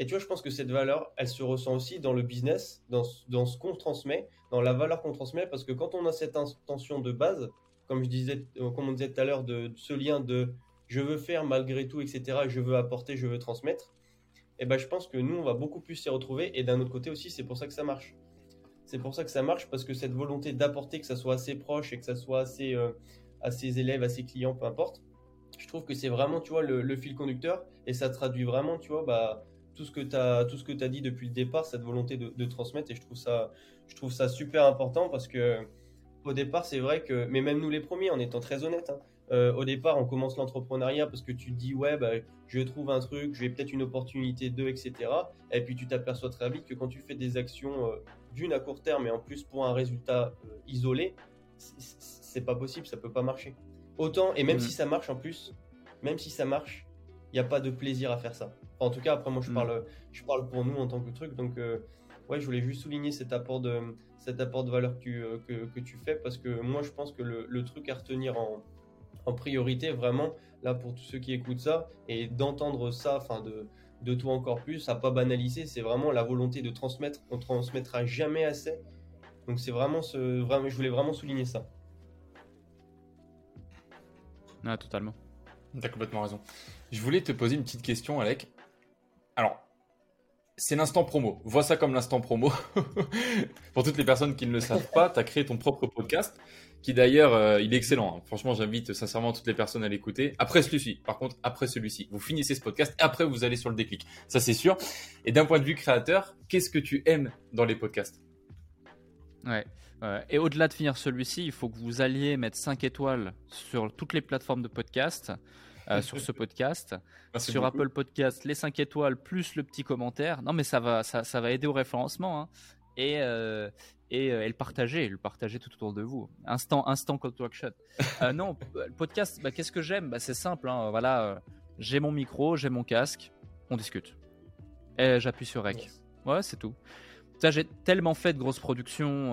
Et tu vois, je pense que cette valeur, elle se ressent aussi dans le business, dans, ce qu'on transmet, dans la valeur qu'on transmet, parce que quand on a cette intention de base, comme je disais, euh, comme on disait tout à l'heure, de, ce lien de je veux faire malgré tout, etc., je veux apporter, je veux transmettre, et eh ben je pense que nous, on va beaucoup plus s'y retrouver. Et d'un autre côté aussi, c'est pour ça que ça marche. C'est pour ça que ça marche, parce que cette volonté d'apporter, que ça soit assez proche et que ça soit assez euh, à ses élèves, à ses clients, peu importe, je trouve que c'est vraiment, tu vois, le, le, fil conducteur, et ça traduit vraiment, tu vois, bah, tout ce que tu as tout ce que tu as dit depuis le départ, cette volonté de, transmettre et je trouve ça je trouve ça super important parce que au départ, c'est vrai que mais même nous les premiers en étant très honnêtes hein, euh, au départ, on commence l'entrepreneuriat parce que tu te dis ouais bah, je trouve un truc, j'ai peut-être une opportunité d'eux, etc. Et puis tu t'aperçois très vite que quand tu fais des actions euh, d'une à court terme et en plus pour un résultat euh, isolé, c'est pas possible, ça peut pas marcher. Autant et même mmh. si ça marche en plus, même si ça marche, il n'y a pas de plaisir à faire ça. En tout cas, après, moi, je, mm. parle, je parle pour nous en tant que truc. Donc, euh, ouais, je voulais juste souligner cet apport de, cet apport de valeur que tu, euh, que, que tu fais parce que moi, je pense que le, le truc à retenir en, en, priorité, vraiment, là, pour tous ceux qui écoutent ça et d'entendre ça, enfin, de, de toi encore plus, à pas banaliser, c'est vraiment la volonté de transmettre. On transmettra jamais assez. Donc, c'est vraiment ce, vraiment, je voulais vraiment souligner ça. Ah, totalement. T'as complètement raison. Je voulais te poser une petite question, Alec. Alors, c'est l'instant promo. Vois ça comme l'instant promo. Pour toutes les personnes qui ne le savent pas, tu as créé ton propre podcast, qui d'ailleurs, euh, il est excellent. Hein. Franchement, j'invite sincèrement toutes les personnes à l'écouter. Après celui-ci, par contre, après celui-ci, vous finissez ce podcast et après vous allez sur le déclic. Ça, c'est sûr. Et d'un point de vue créateur, qu'est-ce que tu aimes dans les podcasts? Ouais. et au-delà de finir celui-ci, il faut que vous alliez mettre 5 étoiles sur toutes les plateformes de podcast. Euh, sur ce podcast. sur Apple Podcast, les 5 étoiles plus le petit commentaire. Non, mais ça va, ça, ça va aider au référencement. Hein. Et, euh, et, euh, et, le partager, le partager tout autour de vous. Instant, instant call to action. non, le podcast, bah, qu'est-ce que j'aime? Bah, C'est simple. Hein. voilà, j'ai mon micro, j'ai mon casque, on discute. Et j'appuie sur Rec. Ouais, c'est tout j'ai tellement fait de grosses productions.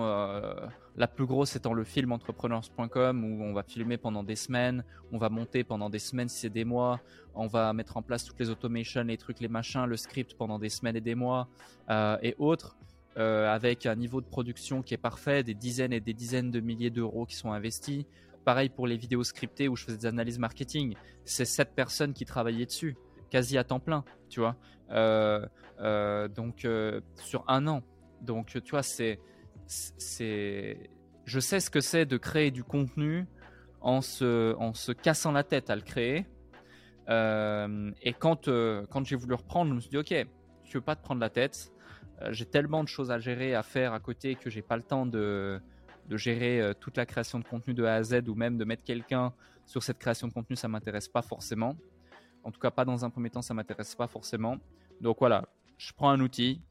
Euh, la plus grosse étant le film entrepreneurs.com où on va filmer pendant des semaines, on va monter pendant des semaines si c'est des mois, on va mettre en place toutes les automations, les trucs, les machins, le script pendant des semaines et des mois euh, et autres. Euh, avec un niveau de production qui est parfait, des dizaines et des dizaines de milliers d'euros qui sont investis. Pareil pour les vidéos scriptées où je faisais des analyses marketing. C'est sept personnes qui travaillaient dessus, quasi à temps plein, tu vois. donc sur un an, donc, tu vois, c'est, c'est, je sais ce que c'est de créer du contenu en se, en se cassant la tête à le créer. Euh, et quand, euh, quand j'ai voulu reprendre, je me suis dit, ok, je veux pas te prendre la tête. Euh, j'ai tellement de choses à gérer, à faire à côté que j'ai pas le temps de, de gérer toute la création de contenu de A à Z ou même de mettre quelqu'un sur cette création de contenu, ça m'intéresse pas forcément. En tout cas, pas dans un premier temps, ça m'intéresse pas forcément. Donc voilà, je prends un outil,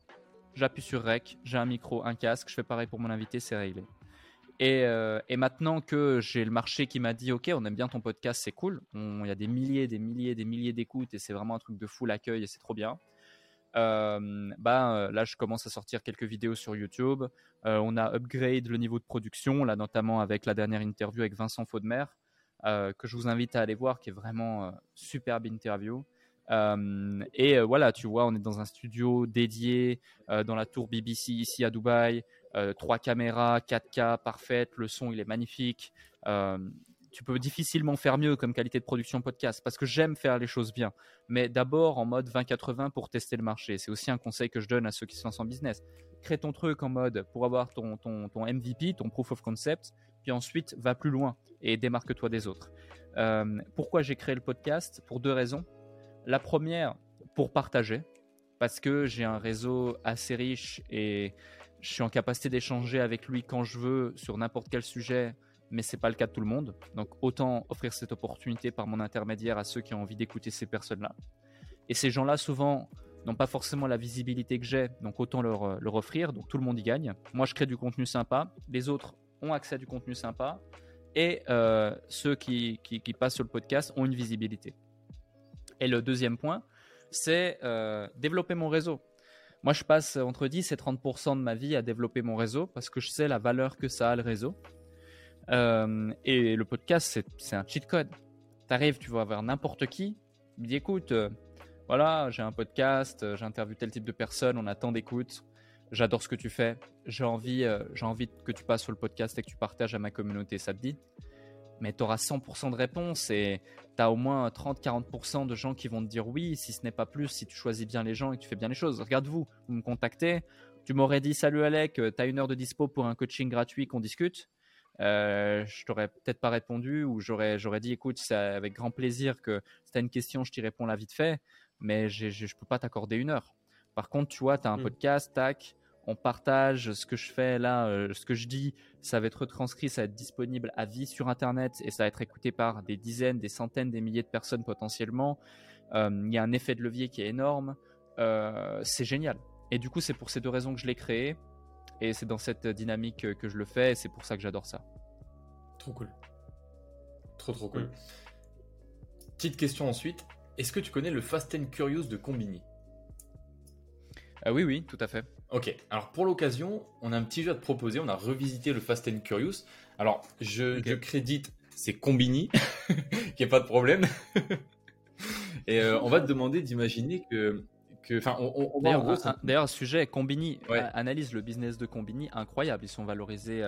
j'appuie sur Rec, j'ai un micro, un casque, je fais pareil pour mon invité, c'est réglé. Et, euh, et, maintenant que j'ai le marché qui m'a dit ok on aime bien ton podcast c'est cool. Il y a des milliers des milliers des milliers d'écoutes et c'est vraiment un truc de fou l'accueil et c'est trop bien. Euh, bah, là je commence à sortir quelques vidéos sur YouTube. Euh, on a upgrade le niveau de production là notamment avec la dernière interview avec Vincent Faudemer que je vous invite à aller voir qui est vraiment superbe interview Euh, et voilà, tu vois, on est dans un studio dédié dans la tour BBC ici à Dubaï. trois caméras, 4K parfaite, le son il est magnifique tu peux difficilement faire mieux comme qualité de production podcast parce que j'aime faire les choses bien. Mais d'abord en mode 20-80 pour tester le marché. C'est aussi un conseil que je donne à ceux qui se lancent en business. Crée ton truc en mode pour avoir ton, ton, ton MVP, ton proof of concept, puis ensuite va plus loin et démarque-toi des autres. Euh, pourquoi j'ai créé le podcast? Pour deux raisons. La première, pour partager, parce que j'ai un réseau assez riche et je suis en capacité d'échanger avec lui quand je veux sur n'importe quel sujet mais c'est pas le cas de tout le monde. Donc autant offrir cette opportunité par mon intermédiaire à ceux qui ont envie d'écouter ces personnes-là. Et ces gens-là, souvent, n'ont pas forcément la visibilité que j'ai, donc autant leur, euh, offrir. Donc tout le monde y gagne. Moi, je crée du contenu sympa, les autres ont accès à du contenu sympa, et euh, ceux qui, passent sur le podcast ont une visibilité. Et le deuxième point, c'est euh, développer mon réseau. Moi, je passe entre 10 et 30% de ma vie à développer mon réseau parce que je sais la valeur que ça a le réseau. Euh, et le podcast, c'est un cheat code. T'arrives, tu vas voir n'importe qui, il dit écoute, euh, voilà, j'ai un podcast, j'interviewe tel type de personne, on a tant d'écoute, j'adore ce que tu fais, j'ai envie, j'ai envie que tu passes sur le podcast et que tu partages à ma communauté, ça te dit mais tu auras 100% de réponses et tu as au moins 30-40% de gens qui vont te dire oui, si ce n'est pas plus, si tu choisis bien les gens et que tu fais bien les choses. Regarde-vous, vous me contactez, tu m'aurais dit salut Alec, tu as une heure de dispo pour un coaching gratuit qu'on discute. Euh, je t'aurais peut-être pas répondu ou j'aurais j'aurais dit écoute c'est avec grand plaisir que si tu as une question je t'y réponds là vite fait mais je je peux pas t'accorder une heure par contre tu vois tu as un mm. podcast tac on partage ce que je fais là euh, ce que je dis ça va être retranscrit ça va être disponible à vie sur internet et ça va être écouté par des dizaines des centaines des milliers de personnes potentiellement euh, il y a un effet de levier qui est énorme c'est génial et du coup c'est pour ces deux raisons que je l'ai créé et c'est dans cette dynamique que je le fais et c'est pour ça que j'adore ça. Trop cool. Trop trop cool. Mm. Petite question ensuite. Est-ce que tu connais le Fast and Curious de Combini? Ah Oui, oui, tout à fait. Ok, alors pour l'occasion, on a un petit jeu à te proposer. On a revisité le Fast and Curious. Alors, je, je crédite, c'est Combini, qui a pas de problème. Et euh, on va te demander d'imaginer que D'ailleurs, un, sujet, Combini, analyse le business de Combini, incroyable. Ils sont valorisés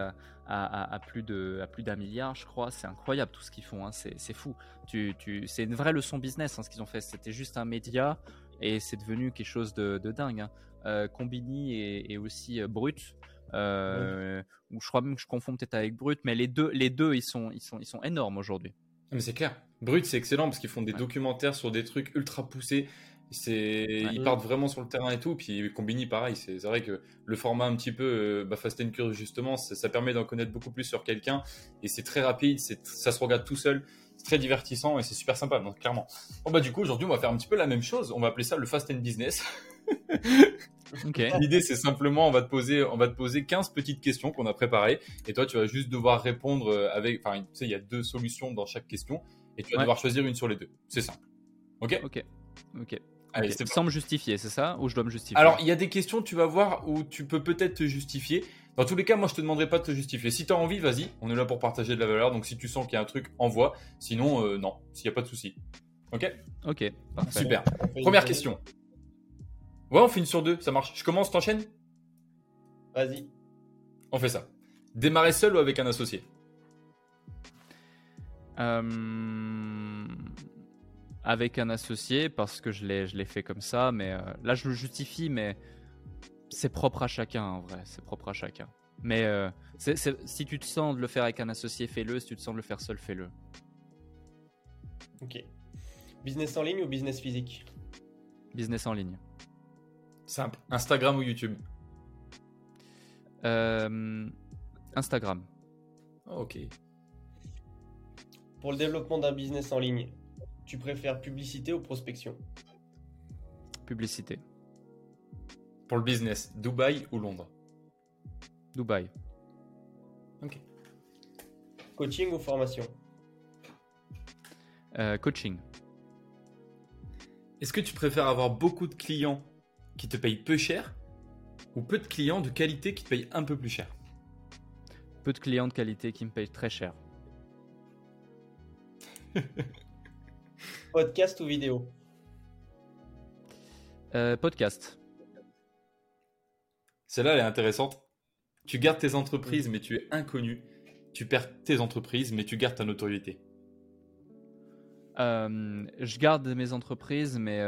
à, plus de à plus d'un milliard, je crois. C'est incroyable tout ce qu'ils font. Hein. C'est fou. Tu, tu, c'est une vraie leçon business hein, ce qu'ils ont fait. C'était juste un média et c'est devenu quelque chose de, dingue. Hein. Euh, Combini est, aussi euh, Brut. Euh, ou je crois même que je confonds peut-être avec Brut, mais les deux, les deux, ils sont, ils sont, ils sont énormes aujourd'hui. Mais c'est clair. Brut, c'est excellent parce qu'ils font des documentaires sur des trucs ultra poussés. C'est, ils partent vraiment sur le terrain et tout. Puis Combini, pareil. C'est, vrai que le format un petit peu euh, bah, Fast and Curious justement, ça, permet d'en connaître beaucoup plus sur quelqu'un et c'est très rapide. C'est, ça se regarde tout seul. C'est très divertissant et c'est super sympa. Donc clairement. Bon bah du coup aujourd'hui on va faire un petit peu la même chose. On va appeler ça le Fast and Business. L'idée c'est simplement on va te poser on va te poser 15 petites questions qu'on a préparées et toi tu vas juste devoir répondre euh, avec enfin tu sais il y a deux solutions dans chaque question et tu vas devoir choisir une sur les deux. C'est simple. OK? OK. OK. Allez, Sans me justifier, c'est ça? Ou je dois me justifier? Alors, il y a des questions, tu vas voir, où tu peux peut-être te justifier. Dans tous les cas, moi, je te demanderai pas de te justifier. Si tu as envie, vas-y. On est là pour partager de la valeur. Donc, si tu sens qu'il y a un truc, envoie. Sinon, euh, non. S'il n'y a pas de souci. Ok? Ok. Super. Première question. Ouais, on fait une sur deux. Ça marche. Je commence, t'enchaînes? Vas-y. On fait ça. Démarrer seul ou avec un associé? Euh avec un associé parce que je l'ai, je l'ai fait comme ça. Mais euh, là, je le justifie, mais c'est propre à chacun en vrai. C'est propre à chacun. Mais euh, si tu te sens de le faire avec un associé, fais-le. Si tu te sens de le faire seul, fais-le. Ok. Business en ligne ou business physique? Business en ligne. Simple. Instagram ou YouTube? Euh, Instagram. Ok. Pour le développement d'un business en ligne, tu préfères publicité ou prospection? Publicité. Pour le business, Dubaï ou Londres? Dubaï. Ok. Coaching ou formation? Euh, Coaching. Est-ce que tu préfères avoir beaucoup de clients qui te payent peu cher ou peu de clients de qualité qui te payent un peu plus cher? Peu de clients de qualité qui me payent très cher. Podcast ou vidéo? Podcast. Celle-là, elle est intéressante. Tu gardes tes entreprises, mais tu es inconnu. Tu perds tes entreprises, mais tu gardes ta notoriété. je garde mes entreprises, mais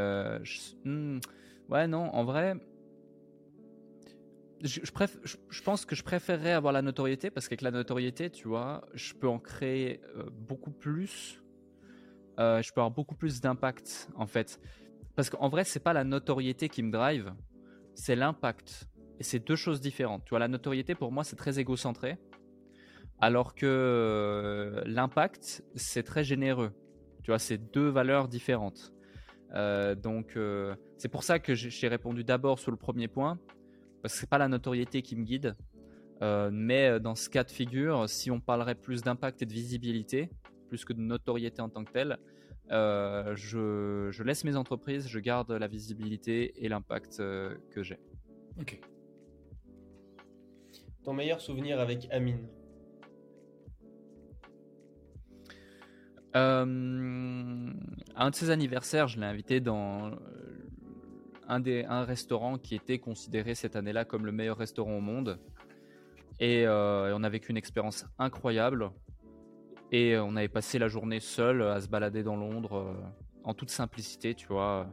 hmm, ouais, non, en vrai, je, je, pense que je préférerais avoir la notoriété parce qu'avec la notoriété, tu vois, je peux en créer euh, beaucoup plus. Euh, je peux avoir beaucoup plus d'impact en fait. Parce qu'en vrai, c'est pas la notoriété qui me drive, c'est l'impact. Et c'est deux choses différentes. Tu vois, la notoriété pour moi, c'est très égocentré. Alors que euh, l'impact, c'est très généreux. Tu vois, c'est deux valeurs différentes. donc, c'est pour ça que j'ai répondu d'abord sur le premier point parce que c'est pas la notoriété qui me guide. Euh, mais euh, dans ce cas de figure, si on parlerait plus d'impact et de visibilité, plus que de notoriété en tant que telle, euh, je, laisse mes entreprises, je garde la visibilité et l'impact que j'ai. Ok. Ton meilleur souvenir avec Amine Un de ses anniversaires, je l'ai invité dans un, des, un restaurant qui était considéré cette année-là comme le meilleur restaurant au monde. Et, euh, on a vécu une expérience incroyable. Et on avait passé la journée seul à se balader dans Londres euh, en toute simplicité, tu vois.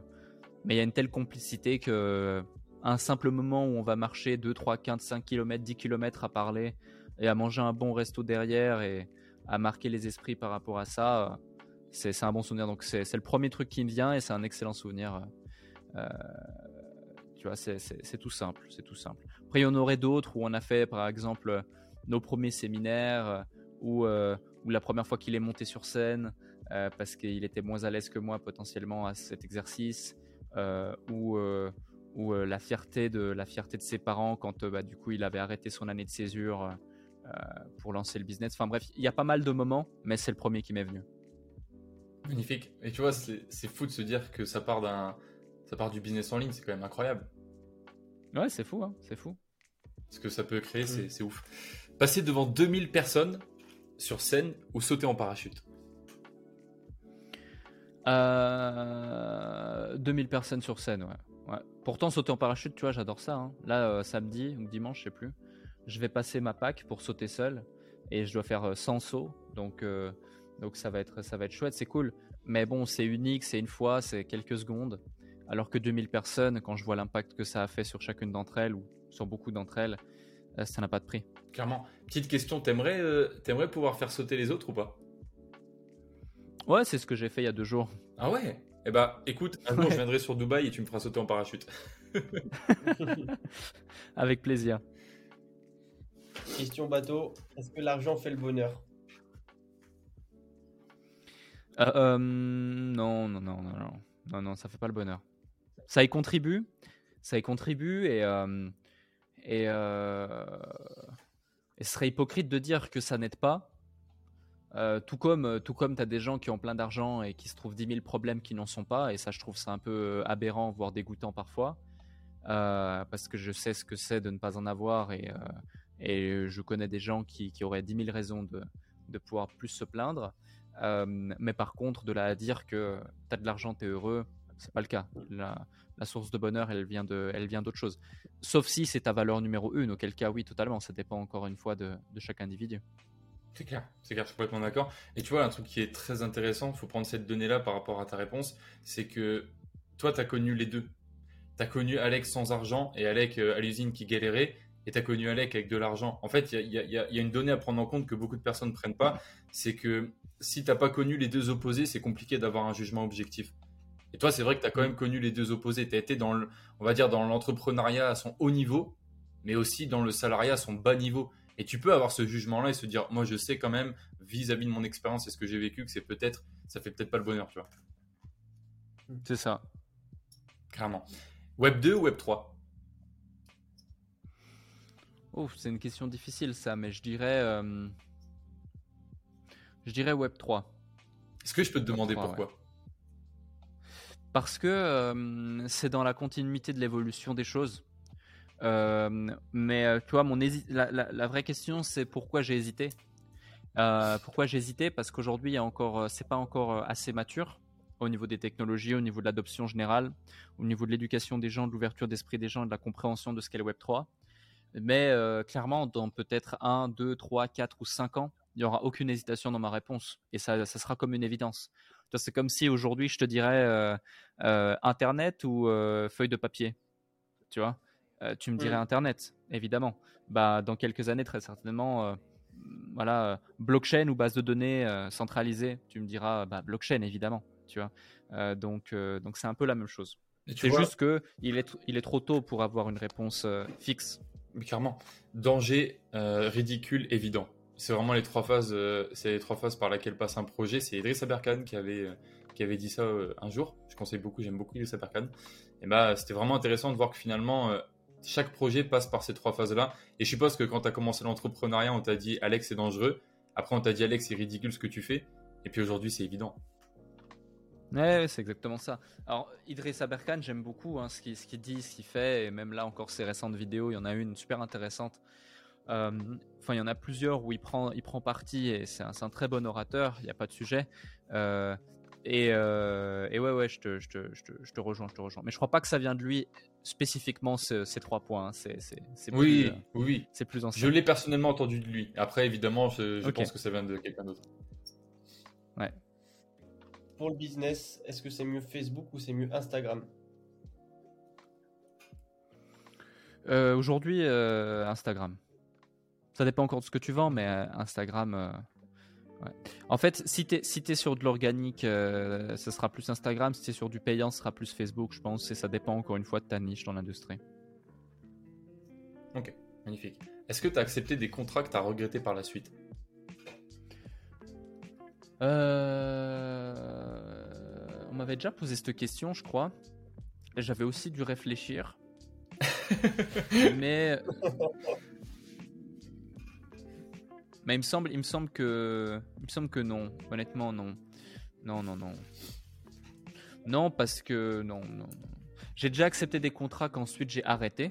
Mais il y a une telle complicité que un simple moment où on va marcher 2, 3, 15, 5 km, 10 km à parler et à manger un bon resto derrière et à marquer les esprits par rapport à ça, c'est un bon souvenir. Donc c'est le premier truc qui me vient et c'est un excellent souvenir euh, tu vois, c'est tout simple, c'est tout simple. Après, il y en aurait d'autres où on a fait, par exemple, nos premiers séminaires, ou euh, la première fois qu'il est monté sur scène, euh, parce qu'il était moins à l'aise que moi potentiellement à cet exercice, ou ou la fierté de la fierté de ses parents quand bah, du coup il avait arrêté son année de césure pour lancer le business. Enfin bref, il y a pas mal de moments, mais c'est le premier qui m'est venu. Magnifique. Et tu vois, c'est fou de se dire que ça part d'un ça part du business en ligne, c'est quand même incroyable. Ouais, c'est fou, hein, c'est fou. Ce que ça peut créer, mm. c'est ouf. Passer devant 2000 personnes sur scène ou sauter en parachute euh, 2000 personnes sur scène, ouais. Pourtant, sauter en parachute, tu vois, j'adore ça. Hein. Là, euh, samedi ou dimanche, je sais plus, je vais passer ma PAC pour sauter seul et je dois faire 100 euh, sauts. Donc, euh, donc ça, va être, ça va être chouette, c'est cool. Mais bon, c'est unique, c'est une fois, c'est quelques secondes. Alors que 2000 personnes, quand je vois l'impact que ça a fait sur chacune d'entre elles ou sur beaucoup d'entre elles, euh, ça n'a pas de prix. Clairement. Petite question, t'aimerais, t'aimerais pouvoir faire sauter les autres ou pas? Ouais, c'est ce que j'ai fait il y a deux jours. Ah ouais? Eh bah, écoute, un jour je viendrai sur Dubaï et tu me feras sauter en parachute. Avec plaisir. Question bateau, est-ce que l'argent fait le bonheur? Euh, Non, non, non, non, non. Non, non, ça fait pas le bonheur ça y contribue, ça y contribue et euh, et, euh, et, ce serait hypocrite de dire que ça n'aide pas. Euh, tout comme tout comme tu as des gens qui ont plein d'argent et qui se trouvent 10 000 problèmes qui n'en sont pas et ça je trouve ça un peu aberrant voire dégoûtant parfois parce que je sais ce que c'est de ne pas en avoir et, je connais des gens qui, auraient 10 000 raisons de, de pouvoir plus se plaindre mais par contre de là à dire que tu as de l'argent, tu es heureux c'est pas le cas. La, source de bonheur, elle vient de, elle vient d'autre chose. Sauf si c'est ta valeur numéro une, auquel cas, oui, totalement. Ça dépend encore une fois de, chaque individu. C'est clair, c'est clair, je suis complètement d'accord. Et tu vois, un truc qui est très intéressant, il faut prendre cette donnée-là par rapport à ta réponse, c'est que toi, tu as connu les deux. Tu as connu Alex sans argent et Alex euh, à l'usine qui galérait, et tu as connu Alex avec de l'argent. En fait, il y, a, une donnée à prendre en compte que beaucoup de personnes ne prennent pas, c'est que si tu n'as pas connu les deux opposés, c'est compliqué d'avoir un jugement objectif. Et toi, c'est vrai que tu as quand même connu les deux opposés. Tu as été dans, va dire, dans l'entrepreneuriat à son haut niveau, mais aussi dans le salariat à son bas niveau. Et tu peux avoir ce jugement-là et se dire, moi, je sais quand même, vis-à-vis de mon expérience et ce que j'ai vécu, que c'est peut-être, ça fait peut-être pas le bonheur, tu vois. C'est ça. Clairement. Web 2 ou Web 3 Oh, c'est une question difficile ça, mais je dirais, euh, je dirais Web 3. Est-ce que je peux te demander pourquoi? parce que euh, c'est dans la continuité de l'évolution des choses. Euh, mais euh, tu vois, mon la, vraie question, c'est pourquoi j'ai hésité? pourquoi j'ai hésité? Parce qu'aujourd'hui, il y c'est pas encore assez mature. au niveau des technologies, au niveau de l'adoption générale, au niveau de l'éducation des gens, de l'ouverture d'esprit des gens, de la compréhension de ce qu'est le Web 3. Mais euh, clairement, dans peut-être 1, 2, 3, 4 ou 5 ans, il n'y aura aucune hésitation dans ma réponse. Et ça, sera comme une évidence. C'est comme si aujourd'hui je te dirais euh, euh, Internet ou feuille de papier. Tu vois? Tu me dirais mm. Internet, évidemment. Bah, dans quelques années, très certainement, voilà, blockchain ou base de données centralisée, tu me diras bah, blockchain, évidemment. Tu vois donc, donc c'est un peu la même chose. C'est juste que il est, il est trop tôt pour avoir une réponse fixe clairement. Danger, euh, ridicule, évident. C'est vraiment les trois phases, euh, c'est les trois phases par lesquelles passe un projet. C'est Idriss Aberkan qui avait, euh, qui avait dit ça un jour. Je conseille beaucoup, j'aime beaucoup Idriss Aberkan. Et bah, c'était vraiment intéressant de voir que finalement, chaque projet passe par ces trois phases-là. Et je suppose que quand tu as commencé l'entrepreneuriat, on t'a dit Alex, c'est dangereux. Après, on t'a dit Alex, c'est ridicule ce que tu fais. Et puis aujourd'hui, c'est évident. Ouais, c'est exactement ça. Alors, Idriss Aberkan, j'aime beaucoup hein, ce qu'il dit, ce qu'il fait, et même là encore ses récentes vidéos, il y en a une super intéressante. Euh, enfin, il y en a plusieurs où il prend, il prend parti, et c'est un, un, très bon orateur, il n'y a pas de sujet. Euh, et, euh, et, ouais, ouais, je te, je, te, je, te, je te, rejoins, je te rejoins. Mais je crois pas que ça vient de lui spécifiquement ces trois points. Hein. C'est, c'est, oui, plus, oui, c'est plus ancien. Je l'ai personnellement entendu de lui. Après, évidemment, je, je pense que ça vient de quelqu'un d'autre. Ouais pour le business, est-ce que c'est mieux Facebook ou c'est mieux Instagram? Euh, Aujourd'hui, euh, Instagram. Ça dépend encore de ce que tu vends, mais euh, En fait, si tu es, si es sur de l'organique, ce sera plus Instagram. Si tu es sur du payant, ce sera plus Facebook, je pense. Et ça dépend encore une fois de ta niche dans l'industrie. Ok, magnifique. Est-ce que tu as accepté des contrats que tu as regrettés par la suite? Euh, on m'avait déjà posé cette question, je crois. J'avais aussi dû réfléchir. mais mais il me semble, il me semble que, il me semble que non. Honnêtement, non, non, non, non, non, parce que non, non. J'ai déjà accepté des contrats qu'ensuite j'ai arrêté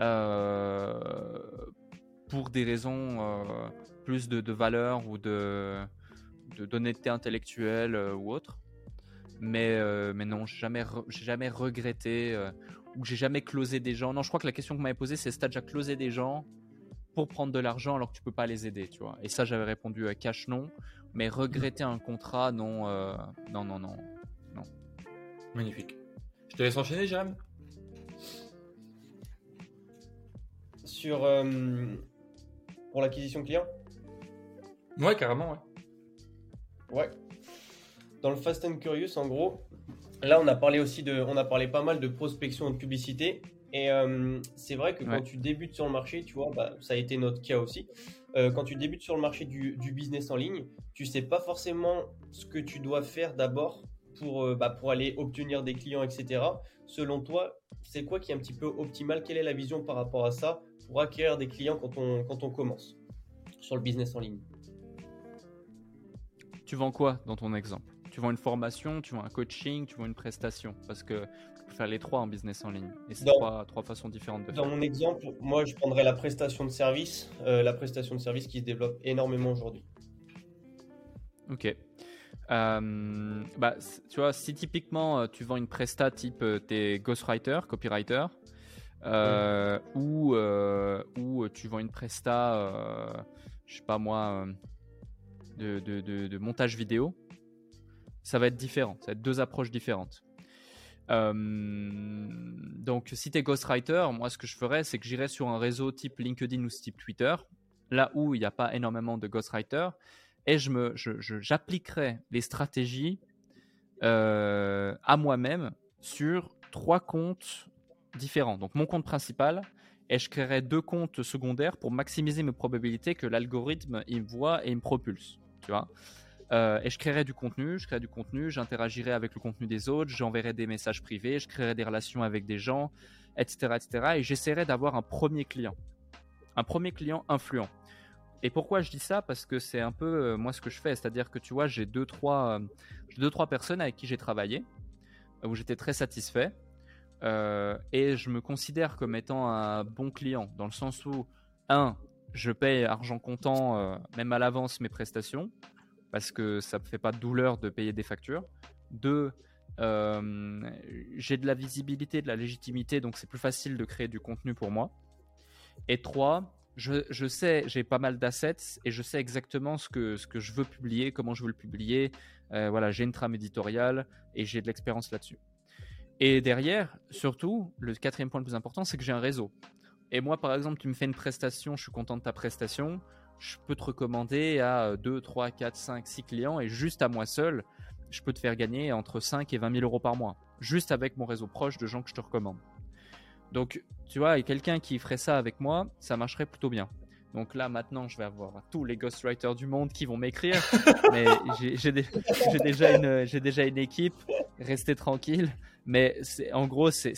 euh, pour des raisons euh, plus de, valeur ou de d'honnêteté intellectuelle euh, ou autre. Mais, mais non, j'ai jamais, jamais regretté ou j'ai jamais closé des gens. Non, je crois que la question que m'avait posée, c'est si tu as déjà closé des gens pour prendre de l'argent alors que tu peux pas les aider, tu vois. Et ça, j'avais répondu à cash non, mais regretter un contrat, non, non, non, non, non. Magnifique. Je te laisse enchaîner, Jam. Sur pour l'acquisition client. Ouais, carrément, ouais. Ouais. Dans le Fast and Curious, en gros, là, on a parlé aussi de, on a parlé pas mal de prospection et de publicité. Et euh, c'est vrai que quand tu débutes sur le marché, tu vois, bah, ça a été notre cas aussi. Euh, quand tu débutes sur le marché du, business en ligne, tu sais pas forcément ce que tu dois faire d'abord pour, euh, bah, pour aller obtenir des clients, etc. Selon toi, c'est quoi qui est un petit peu optimal? Quelle est la vision par rapport à ça pour acquérir des clients quand on, quand on commence sur le business en ligne? Tu vends quoi dans ton exemple? Tu vends une formation, tu vends un coaching, tu vends une prestation? Parce que tu peux faire les trois en business en ligne. Et c'est trois, trois, façons différentes de faire. Dans mon exemple, moi, je prendrais la prestation de service, euh, la prestation de service qui se développe énormément aujourd'hui. Ok. Euh, bah, tu vois, si typiquement euh, tu vends une presta type t'es ghostwriter, copywriter, ou, ou tu vends une presta, je sais pas moi, de, montage vidéo, ça va être différent. Ça va être deux approches différentes. Euh, donc, si tu es ghostwriter, moi, ce que je ferais, c'est que j'irais sur un réseau type LinkedIn ou type Twitter, là où il n'y a pas énormément de ghostwriters, et je me, j'appliquerai les stratégies euh, à moi-même sur trois comptes différents. Donc, mon compte principal, et je créerai deux comptes secondaires pour maximiser mes probabilités que l'algorithme il me voit et il me propulse tu vois. Euh, et je créerai du contenu, je créerai du contenu, j'interagirai avec le contenu des autres, j'enverrai des messages privés, je créerai des relations avec des gens, etc., etc. Et j'essaierai d'avoir un premier client, un premier client influent. Et pourquoi je dis ça? Parce que c'est un peu euh, moi ce que je fais, c'est-à-dire que tu vois, j'ai deux trois, euh, deux trois personnes avec qui j'ai travaillé où j'étais très satisfait et je me considère comme étant un bon client dans le sens où un, je paye argent comptant, euh, même à l'avance, mes prestations, parce que ça me fait pas de douleur de payer des factures. Deux, j'ai de la visibilité, de la légitimité, donc c'est plus facile de créer du contenu pour moi. Et trois, je, sais, j'ai pas mal d'assets et je sais exactement ce que, ce que je veux publier, comment je veux le publier. Euh, voilà, j'ai une trame éditoriale et j'ai de l'expérience là-dessus. Et derrière, surtout, le quatrième point le plus important, c'est que j'ai un réseau. Et moi, par exemple, tu me fais une prestation, je suis content de ta prestation, je peux te recommander à 2, 3, 4, 5, 6 clients et juste à moi seul, je peux te faire gagner entre 5 et 20 000 euros par mois. Juste avec mon réseau proche de gens que je te recommande. Donc, tu vois, et quelqu'un qui ferait ça avec moi, ça marcherait plutôt bien. Donc là, maintenant, je vais avoir tous les ghostwriters du monde qui vont m'écrire. mais j'ai déjà, une, déjà une équipe. Restez tranquille. Mais en gros, c'est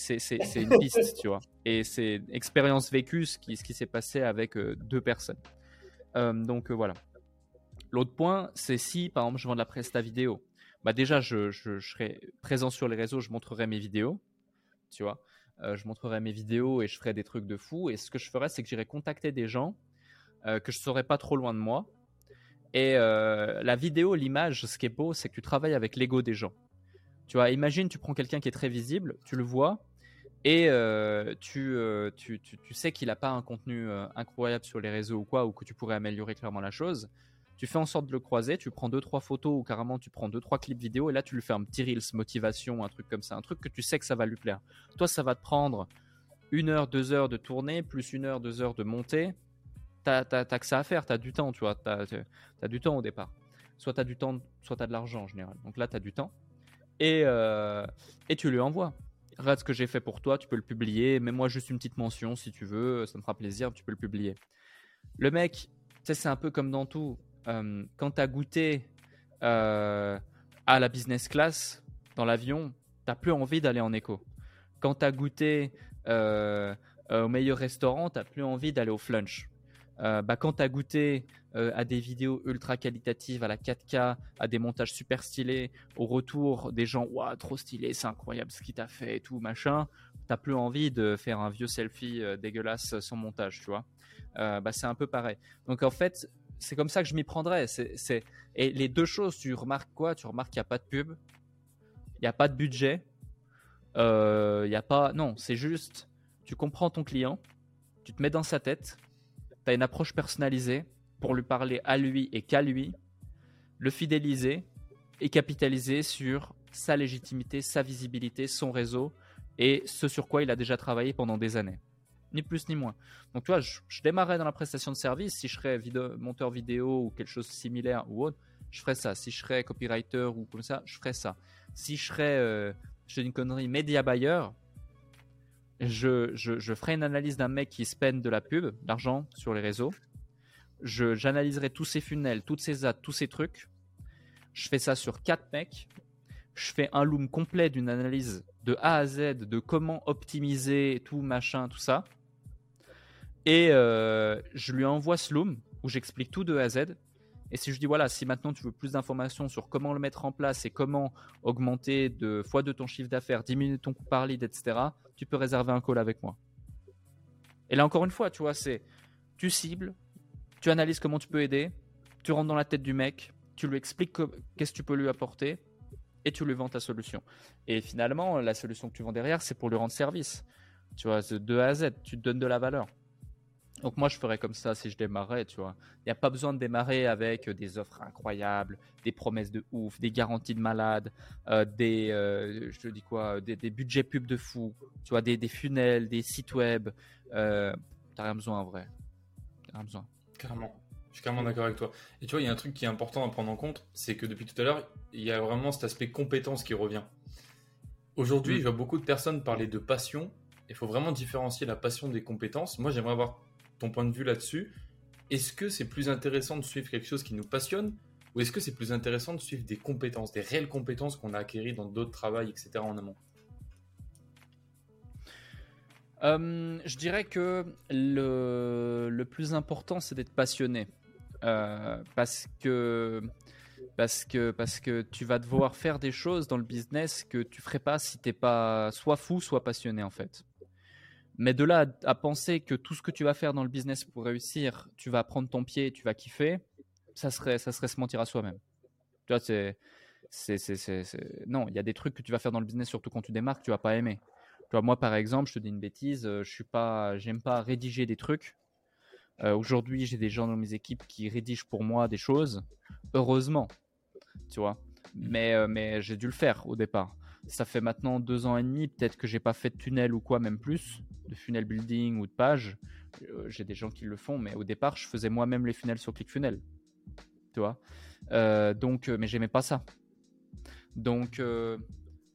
une piste, tu vois. Et c'est expérience vécue ce qui, ce qui s'est passé avec euh, deux personnes. Euh, donc euh, voilà. L'autre point, c'est si, par exemple, je vends de la presta vidéo. Bah déjà, je, serai présent sur les réseaux, je montrerai mes vidéos, tu vois. je montrerai mes vidéos et je ferai des trucs de fou. Et ce que je ferai, c'est que j'irai contacter des gens euh, que je serais pas trop loin de moi. Et euh, la vidéo, l'image, ce qui est beau, c'est que tu travailles avec l'ego des gens. Tu vois, imagine, tu prends quelqu'un qui est très visible, tu le vois, et euh, tu, tu, tu, sais qu'il n'a pas un contenu incroyable sur les réseaux ou quoi, ou que tu pourrais améliorer clairement la chose. Tu fais en sorte de le croiser, tu prends deux trois photos ou carrément tu prends deux trois clips vidéo et là tu lui fais un petit reels motivation, un truc comme ça, un truc que tu sais que ça va lui plaire. Toi, ça va te prendre une heure, deux heures de tournée, plus une heure, deux heures de montée, t'as que ça à faire, t'as du temps, tu vois, t'as as du temps au départ. Soit t'as du temps, soit t'as de l'argent en général. Donc là, t'as du temps. Et, euh, et tu lui envoies. Regarde ce que j'ai fait pour toi, tu peux le publier. Mets-moi juste une petite mention si tu veux, ça me fera plaisir, tu peux le publier. Le mec, tu c'est un peu comme dans tout. Euh, quand t'as goûté euh, à la business class dans l'avion, t'as plus envie d'aller en écho. Quand t'as goûté au meilleur restaurant, t'as plus envie d'aller au flunch. Euh, bah, quand tu as goûté euh, à des vidéos ultra qualitatives, à la 4K, à des montages super stylés, au retour des gens, waouh, trop stylé, c'est incroyable ce qu'il t'a fait et tout, machin, t'as plus envie de faire un vieux selfie euh, dégueulasse sans montage, tu vois. bah, c'est un peu pareil. Donc en fait, c'est comme ça que je m'y prendrais. C'est, Et les deux choses, tu remarques quoi? Tu remarques qu'il n'y a pas de pub, il n'y a pas de budget, il n'y a pas. Non, c'est juste, tu comprends ton client, tu te mets dans sa tête, tu as une approche personnalisée pour lui parler à lui et qu'à lui, le fidéliser et capitaliser sur sa légitimité, sa visibilité, son réseau et ce sur quoi il a déjà travaillé pendant des années. Ni plus ni moins. Donc tu vois, je, démarrais dans la prestation de service, si je serais monteur vidéo ou quelque chose de similaire ou autre, je ferais ça. Si je serais copywriter ou comme ça, je ferais ça. Si je serais, euh, je une connerie, média buyer, je, ferai une analyse d'un mec qui spend de la pub, d'argent sur les réseaux. J'analyserai tous ces funnels, toutes ces ads, tous ces trucs. Je fais ça sur quatre mecs. Je fais un loom complet d'une analyse de A à Z de comment optimiser tout, machin, tout ça. Et euh, je lui envoie ce loom où j'explique tout de A à Z. Et si je dis, voilà, si maintenant tu veux plus d'informations sur comment le mettre en place et comment augmenter de fois de ton chiffre d'affaires, diminuer ton coût par lead, etc., tu peux réserver un call avec moi. Et là, encore une fois, tu vois, c'est tu cibles, tu analyses comment tu peux aider, tu rentres dans la tête du mec, tu lui expliques qu'est-ce que tu peux lui apporter et tu lui vends ta solution. Et finalement, la solution que tu vends derrière, c'est pour lui rendre service. Tu vois, de A à Z, tu te donnes de la valeur. Donc moi je ferais comme ça si je démarrais, tu vois. Il n'y a pas besoin de démarrer avec des offres incroyables, des promesses de ouf, des garanties de malade, euh, des, euh, je te dis quoi, des, budgets pubs de fou, tu vois, des, des funnels, des sites web. Euh, T'as rien besoin en vrai. T'as rien besoin. Carrément. Je suis carrément d'accord avec toi. Et tu vois, il y a un truc qui est important à prendre en compte, c'est que depuis tout à l'heure, il y a vraiment cet aspect compétence qui revient. Aujourd'hui, mm. je vois beaucoup de personnes parler de passion. Il faut vraiment différencier la passion des compétences. Moi, j'aimerais avoir ton point de vue là-dessus. Est-ce que c'est plus intéressant de suivre quelque chose qui nous passionne ou est-ce que c'est plus intéressant de suivre des compétences, des réelles compétences qu'on a acquéries dans d'autres travails, etc. en amont? Euh, Je dirais que le, plus important, c'est d'être passionné. Euh, parce que tu vas devoir faire des choses dans le business que tu ferais pas si t'es pas soit fou soit passionné en fait. Mais de là à, penser que tout ce que tu vas faire dans le business pour réussir, tu vas prendre ton pied, tu vas kiffer, ça serait, ça serait se mentir à soi-même. Tu vois, c'est, c'est, non, il y a des trucs que tu vas faire dans le business, surtout quand tu démarres, que tu vas pas aimer. Tu vois, moi, par exemple, je te dis une bêtise, je suis pas, j'aime pas rédiger des trucs. aujourd'hui, j'ai des gens dans mes équipes qui rédigent pour moi des choses. Heureusement, tu vois. Mmh. Mais, mais j'ai dû le faire au départ. Ça fait maintenant deux ans et demi, peut-être que j'ai pas fait de tunnel ou quoi, même plus, de funnel building ou de page. j'ai des gens qui le font, mais au départ, je faisais moi-même les funnels sur ClickFunnels. Tu vois? donc, mais j'aimais pas ça. Donc, euh,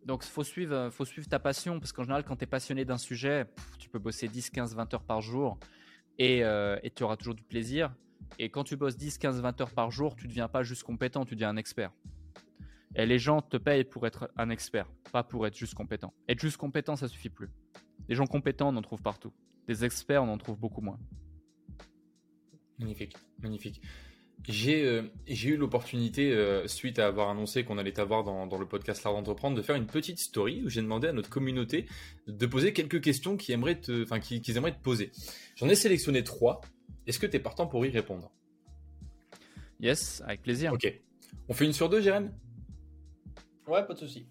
donc faut suivre, faut suivre ta passion parce qu'en général, quand tu es passionné d'un sujet, tu peux bosser 10, 15, 20 heures par jour et, euh, et tu auras toujours du plaisir. Et quand tu bosses 10, 15, 20 heures par jour, tu ne deviens pas juste compétent, tu deviens un expert. Et les gens te payent pour être un expert, pas pour être juste compétent. Être juste compétent, ça suffit plus. Des gens compétents, on en trouve partout. Des experts, on en trouve beaucoup moins. Magnifique, magnifique. Euh, j'ai eu l'opportunité, euh, suite à avoir annoncé qu'on allait t'avoir dans, dans, le podcast L'Art d'entreprendre, de faire une petite story où j'ai demandé à notre communauté de poser quelques questions qu'ils aimeraient, te, enfin, aimeraient te poser. J'en ai sélectionné trois. Est-ce que tu es partant pour y répondre? Yes, avec plaisir. Ok. On fait une sur deux, Jérém? Ouais, pas de souci.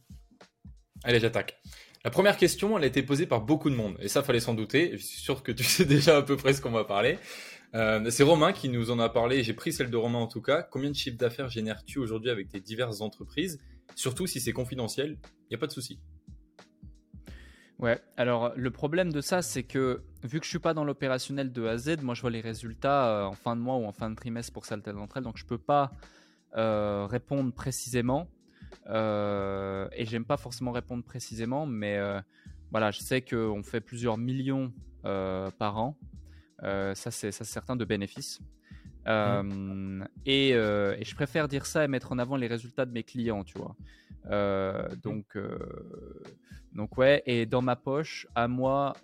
Allez, j'attaque. La première question, elle a été posée par beaucoup de monde, et ça fallait s'en douter. Je suis sûr que tu sais déjà à peu près ce qu'on va parler. Euh, c'est Romain qui nous en a parlé, j'ai pris celle de Romain en tout cas. Combien de chiffres d'affaires génères-tu aujourd'hui avec tes diverses entreprises? Surtout si c'est confidentiel, il n'y a pas de souci. Ouais, alors le problème de ça, c'est que vu que je suis pas dans l'opérationnel de A à Z, moi je vois les résultats euh, en fin de mois ou en fin de trimestre pour certaines d'entre elles, donc je peux pas euh, répondre précisément. Euh, et j'aime pas forcément répondre précisément, mais voilà, je sais qu'on fait plusieurs millions par an euh, ça, c'est certain de bénéfices. Euh, mmh. et, euh, et, je préfère dire ça et mettre en avant les résultats de mes clients, tu vois. Mmh. donc, donc ouais. Et dans ma poche, à moi,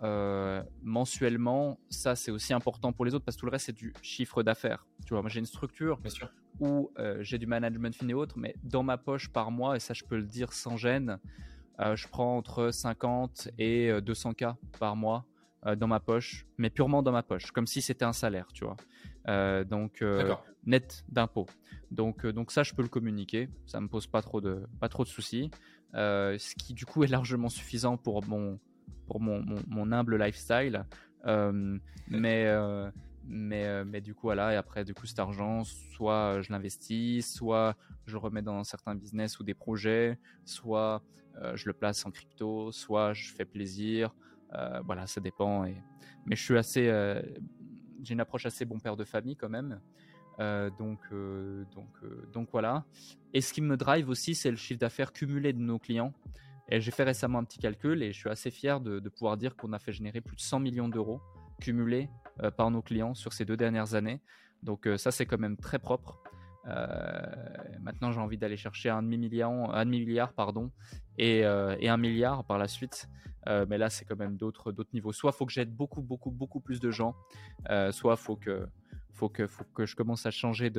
mensuellement, ça c'est aussi important pour les autres parce que tout le reste c'est du chiffre d'affaires. Tu vois, moi j'ai une structure où j'ai du management fin et autres, mais dans ma poche par mois, et ça je peux le dire sans gêne, je prends entre 50 et 200 k par mois euh, dans ma poche, mais purement dans ma poche, comme si c'était un salaire, tu vois. Euh, donc euh, net d'impôts. Donc donc ça je peux le communiquer, ça me pose pas trop de pas trop de soucis. ce qui du coup est largement suffisant pour mon pour mon, mon, humble lifestyle. mais mais, mais du coup, voilà, et après, du coup, cet argent, soit je l'investis, soit je remets dans certains business ou des projets, soit je le place en crypto, soit je fais plaisir, euh, voilà, ça dépend. Et... Mais je suis assez, euh, j'ai une approche assez bon père de famille quand même. Euh, donc, donc, donc voilà. Et ce qui me drive aussi, c'est le chiffre d'affaires cumulé de nos clients. Et j'ai fait récemment un petit calcul et je suis assez fier de, pouvoir dire qu'on a fait générer plus de 100 millions d'euros cumulés par nos clients sur ces deux dernières années. Donc ça, c'est quand même très propre. Maintenant, j'ai envie d'aller chercher un demi-milliard, pardon, et, et, un milliard par la suite. Euh, mais là, c'est quand même d'autres niveaux. Soit faut que j'aide beaucoup, beaucoup, beaucoup plus de gens, euh, soit faut que, faut, que, je commence à changer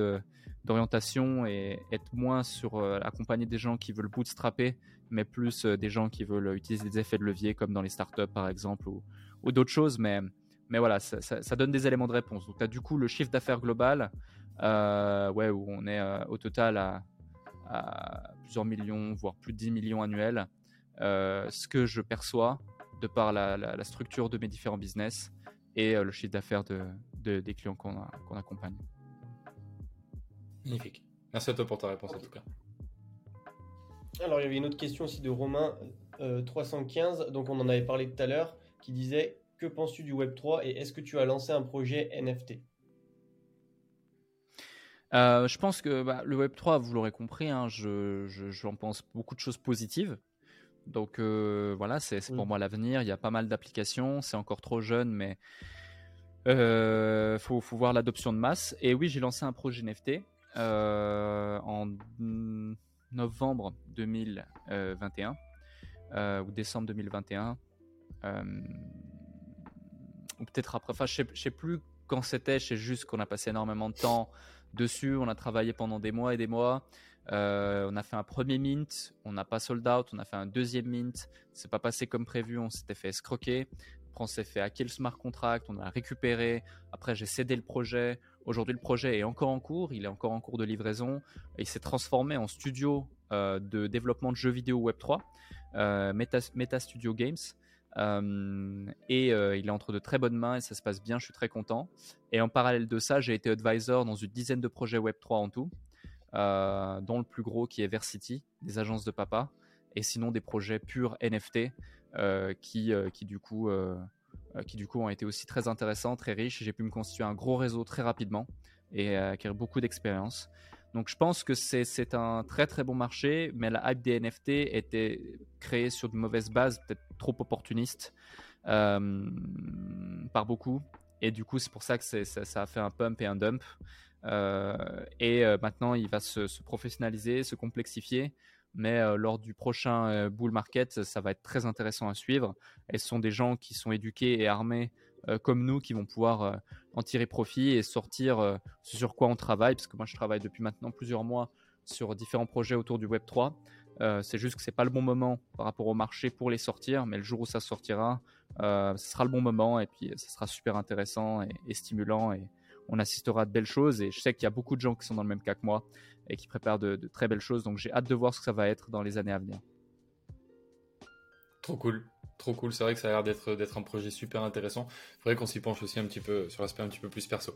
d'orientation et être moins sur euh, accompagner des gens qui veulent bootstrapper, mais plus des gens qui veulent utiliser des effets de levier, comme dans les startups par exemple, ou, ou d'autres choses. Mais, mais voilà, ça, ça, donne des éléments de réponse. Donc, tu du coup le chiffre d'affaires global, ouais, où on est au total à, à, plusieurs millions, voire plus de 10 millions annuels. Euh, ce que je perçois de par la, structure de mes différents business et euh, le chiffre d'affaires de, des clients qu'on accompagne. Magnifique. Merci à toi pour ta réponse en tout cas. Alors il y avait une autre question aussi de Romain 315, euh, donc on en avait parlé tout à l'heure, qui disait que penses-tu du Web 3 et est-ce que tu as lancé un projet NFT je pense que bah, le Web 3, vous l'aurez compris, hein, j'en je, pense beaucoup de choses positives. Donc euh, voilà, c'est pour mm. moi l'avenir. Il y a pas mal d'applications. C'est encore trop jeune, mais il euh, faut, voir l'adoption de masse. Et oui, j'ai lancé un projet NFT euh, en novembre 2021 ou décembre 2021. Peut-être après. Enfin, je ne sais, plus quand c'était. Je sais juste qu'on a passé énormément de temps dessus. On a travaillé pendant des mois et des mois. Euh, on a fait un premier mint, on n'a pas sold out, on a fait un deuxième mint, c'est pas passé comme prévu, on s'était fait escroquer. Après, on s'est fait hacker le smart contract, on a récupéré. Après, j'ai cédé le projet. Aujourd'hui, le projet est encore en cours, il est encore en cours de livraison. il s'est transformé en studio de développement de jeux vidéo Web3, Meta, Meta, Studio Games. Et il est entre de très bonnes mains et ça se passe bien, je suis très content. Et en parallèle de ça, j'ai été advisor dans une dizaine de projets Web3 en tout, dont le plus gros qui est Versity, des agences de papa, et sinon des projets purs NFT qui, qui, du coup, qui du coup ont été aussi très intéressants, très riches. J'ai pu me constituer un gros réseau très rapidement et acquérir beaucoup d'expérience. Donc je pense que c'est un très très bon marché, mais la hype des NFT était créée sur de mauvaises bases, peut-être trop opportuniste euh, par beaucoup. Et du coup, c'est pour ça que ça, a fait un pump et un dump. Euh, et euh, maintenant, il va se, se, professionnaliser, se complexifier. Mais lors du prochain bull market, ça va être très intéressant à suivre. Et ce sont des gens qui sont éduqués et armés comme nous qui vont pouvoir euh, en tirer profit et sortir euh, ce sur quoi on travaille, parce que moi je travaille depuis maintenant plusieurs mois sur différents projets autour du Web 3. c'est juste que c'est pas le bon moment par rapport au marché pour les sortir, mais le jour où ça sortira, ce sera le bon moment et puis ce sera super intéressant et, stimulant et on assistera à de belles choses. Et je sais qu'il y a beaucoup de gens qui sont dans le même cas que moi et qui préparent de très belles choses, donc j'ai hâte de voir ce que ça va être dans les années à venir. Trop cool. Trop cool, c'est vrai que ça a l'air d'être, d'être un projet super intéressant. Il faudrait qu'on s'y penche aussi un petit peu sur l'aspect un petit peu plus perso.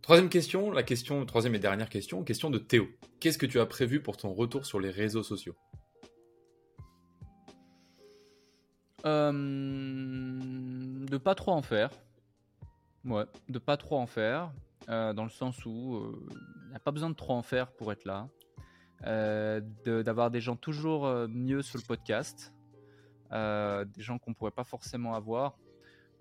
Troisième question, la question, troisième et dernière question, question de Théo. Qu'est-ce que tu as prévu pour ton retour sur les réseaux sociaux? Euh, De pas trop en faire. Ouais, de pas trop en faire. Euh, dans le sens où il euh, n'y a pas besoin de trop en faire pour être là. d'avoir des gens toujours mieux sur le podcast. Euh, des gens qu'on pourrait pas forcément avoir.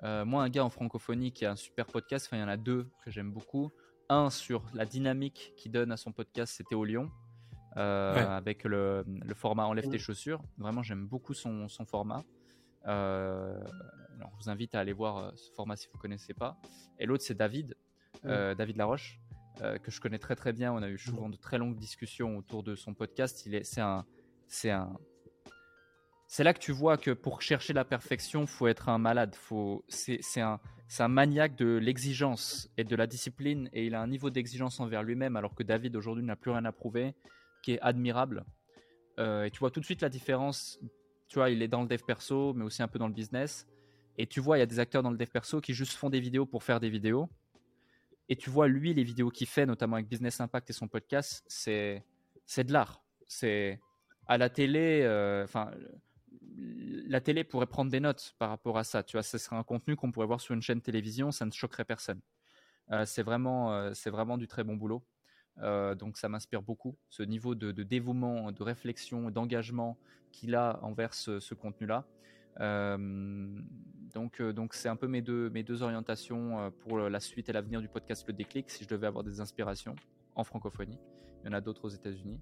Euh, moi, un gars en francophonie qui a un super podcast, enfin, il y en a deux que j'aime beaucoup. Un sur la dynamique qu'il donne à son podcast, c'était au Lyon, euh, avec le, format Enlève tes chaussures. Vraiment, j'aime beaucoup son, format. alors, je vous invite à aller voir ce format si vous connaissez pas. Et l'autre, c'est David, David Laroche, que je connais très très bien. On a eu souvent de très longues discussions autour de son podcast. Il est, c'est un, c'est un, c'est là que tu vois que pour chercher la perfection, faut être un malade. Faut, c'est, un, un maniaque de l'exigence et de la discipline, et il a un niveau d'exigence envers lui-même, alors que David aujourd'hui n'a plus rien à prouver, qui est admirable. Euh, et tu vois tout de suite la différence. Tu vois, il est dans le dev perso, mais aussi un peu dans le business. Et tu vois, il y a des acteurs dans le dev perso qui juste font des vidéos pour faire des vidéos. Et tu vois, lui, les vidéos qu'il fait, notamment avec Business Impact et son podcast, c'est, de l'art. C'est à la télé, euh, enfin la télé pourrait prendre des notes par rapport à ça. Tu vois, ce serait un contenu qu'on pourrait voir sur une chaîne télévision, ça ne choquerait personne. Euh, c'est vraiment, euh, vraiment du très bon boulot. Euh, donc ça m'inspire beaucoup, ce niveau de, dévouement, de réflexion, d'engagement qu'il a envers ce, contenu-là. donc, donc c'est un peu mes deux, mes deux orientations pour la suite et l'avenir du podcast Le Déclic. Si je devais avoir des inspirations en francophonie, il y en a d'autres aux États-Unis.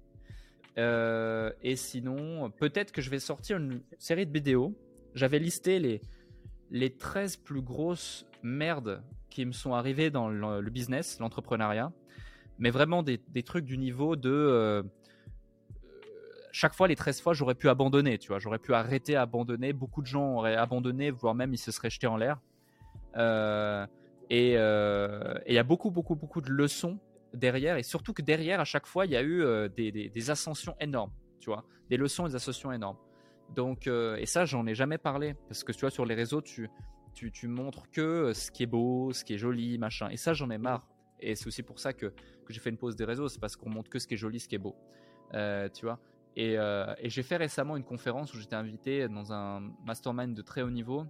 Euh, et sinon, peut-être que je vais sortir une série de vidéos. J'avais listé les, les 13 plus grosses merdes qui me sont arrivées dans le, business, l'entrepreneuriat. Mais vraiment des, des, trucs du niveau de. Euh, chaque fois, les 13 fois, j'aurais pu abandonner, tu vois. J'aurais pu arrêter, abandonner. Beaucoup de gens auraient abandonné, voire même ils se seraient jetés en l'air. Euh, et il y a beaucoup, beaucoup, beaucoup de leçons derrière, et surtout que derrière, à chaque fois, il y a eu euh, des, ascensions énormes, tu vois, des leçons et des ascensions énormes. Donc, euh, et ça, j'en ai jamais parlé, parce que tu vois, sur les réseaux, tu, tu, tu, montres que euh, ce qui est beau, ce qui est joli, machin. Et ça, j'en ai marre. Et c'est aussi pour ça que, que j'ai fait une pause des réseaux, c'est parce qu'on montre que ce qui est joli, ce qui est beau. tu vois. Et, et j'ai fait récemment une conférence où j'étais invité dans un mastermind de très haut niveau,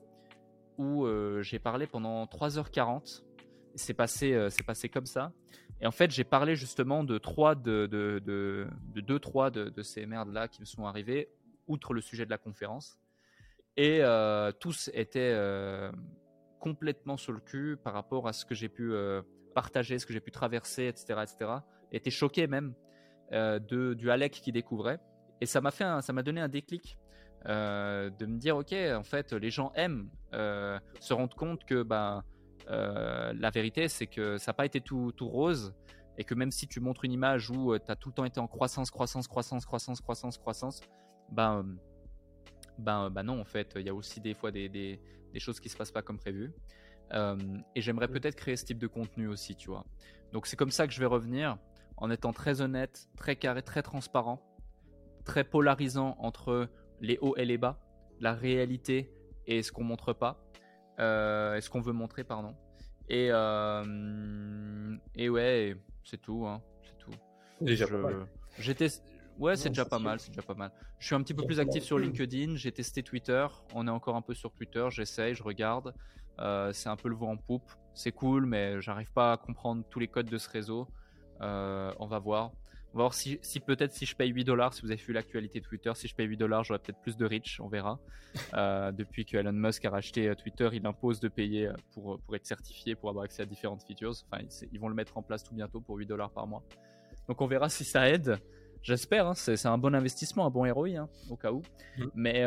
où j'ai parlé pendant 3h40. C'est passé, c'est passé comme ça. Et en fait, j'ai parlé justement de trois de, de, de, de deux, trois de, ces merdes-là qui me sont arrivées, outre le sujet de la conférence. Et euh, tous étaient euh, complètement sur le cul par rapport à ce que j'ai pu euh, partager, ce que j'ai pu traverser, etc., etc. Étaient choqués même de, du Alec qui découvrait. Et ça m'a fait, ça m'a donné un déclic de me dire, ok, en fait, les gens aiment se rendre compte que, ben, euh, la vérité, c'est que ça n'a pas été tout, tout, rose et que même si tu montres une image où euh, tu as tout le temps été en croissance, croissance, croissance, croissance, croissance, croissance, ben, ben, ben non, en fait, il y a aussi des fois des, des, choses qui se passent pas comme prévu. Euh, et j'aimerais peut-être créer ce type de contenu aussi, tu vois. Donc c'est comme ça que je vais revenir en étant très honnête, très carré, très transparent très polarisant entre les hauts et les bas, la réalité et ce qu'on montre pas, euh, ce qu'on veut montrer, pardon? Et, euh, et ouais, c'est tout, hein, c'est tout. Déjà J'étais, ouais, c'est déjà pas mal, c'est déjà pas mal. Je suis un petit peu plus actif sur LinkedIn, j'ai testé Twitter, on est encore un peu sur Twitter, j'essaye, je regarde. Euh, c'est un peu le vent en poupe, c'est cool, mais j'arrive pas à comprendre tous les codes de ce réseau. Euh, on va voir. On va voir si, peut-être si je paye 8 dollars, si vous avez vu l'actualité Twitter, si je paye 8 dollars, j'aurai peut-être plus de reach, on verra. Euh, depuis que Elon Musk a racheté euh, Twitter, il impose de payer euh, pour, pour être certifié, pour avoir accès à différentes features. Enfin, ils, vont le mettre en place tout bientôt pour 8 dollars par mois. Donc on verra si ça aide. J'espère, hein, c'est un bon investissement, un bon ROI, hein, au cas où. Mm. Mais,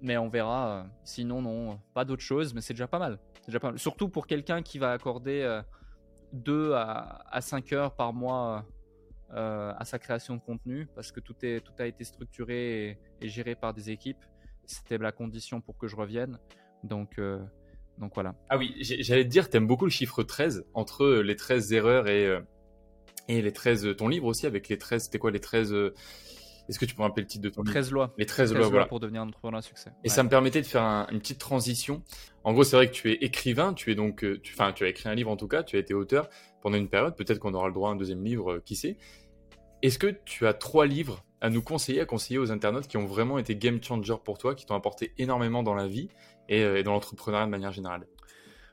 mais on verra. sinon, non, pas d'autre chose, mais c'est déjà pas mal. Déjà pas mal. Surtout pour quelqu'un qui va accorder 2 à, à 5 heures par mois euh, à sa création de contenu parce que tout, est, tout a été structuré et, géré par des équipes. C'était la condition pour que je revienne. Donc, euh, donc voilà. Ah oui, j'allais te dire, tu aimes beaucoup le chiffre 13 entre les 13 erreurs et, euh, et les 13. Ton livre aussi avec les 13, c'était quoi les 13 est-ce que tu peux rappeler le titre de ton livre 13 lois. Les 13, lois, voilà. pour devenir un entrepreneur à succès. Et ça me permettait de faire une petite transition. En gros, c'est vrai que tu es écrivain, tu es donc, enfin, tu, tu as écrit un livre en tout cas, tu as été auteur pendant une période. Peut-être qu'on aura le droit à un deuxième livre, qui sait. Est-ce que tu as trois livres à nous conseiller, à conseiller aux internautes qui ont vraiment été game changer pour toi, qui t'ont apporté énormément dans la vie et, euh, dans l'entrepreneuriat de manière générale?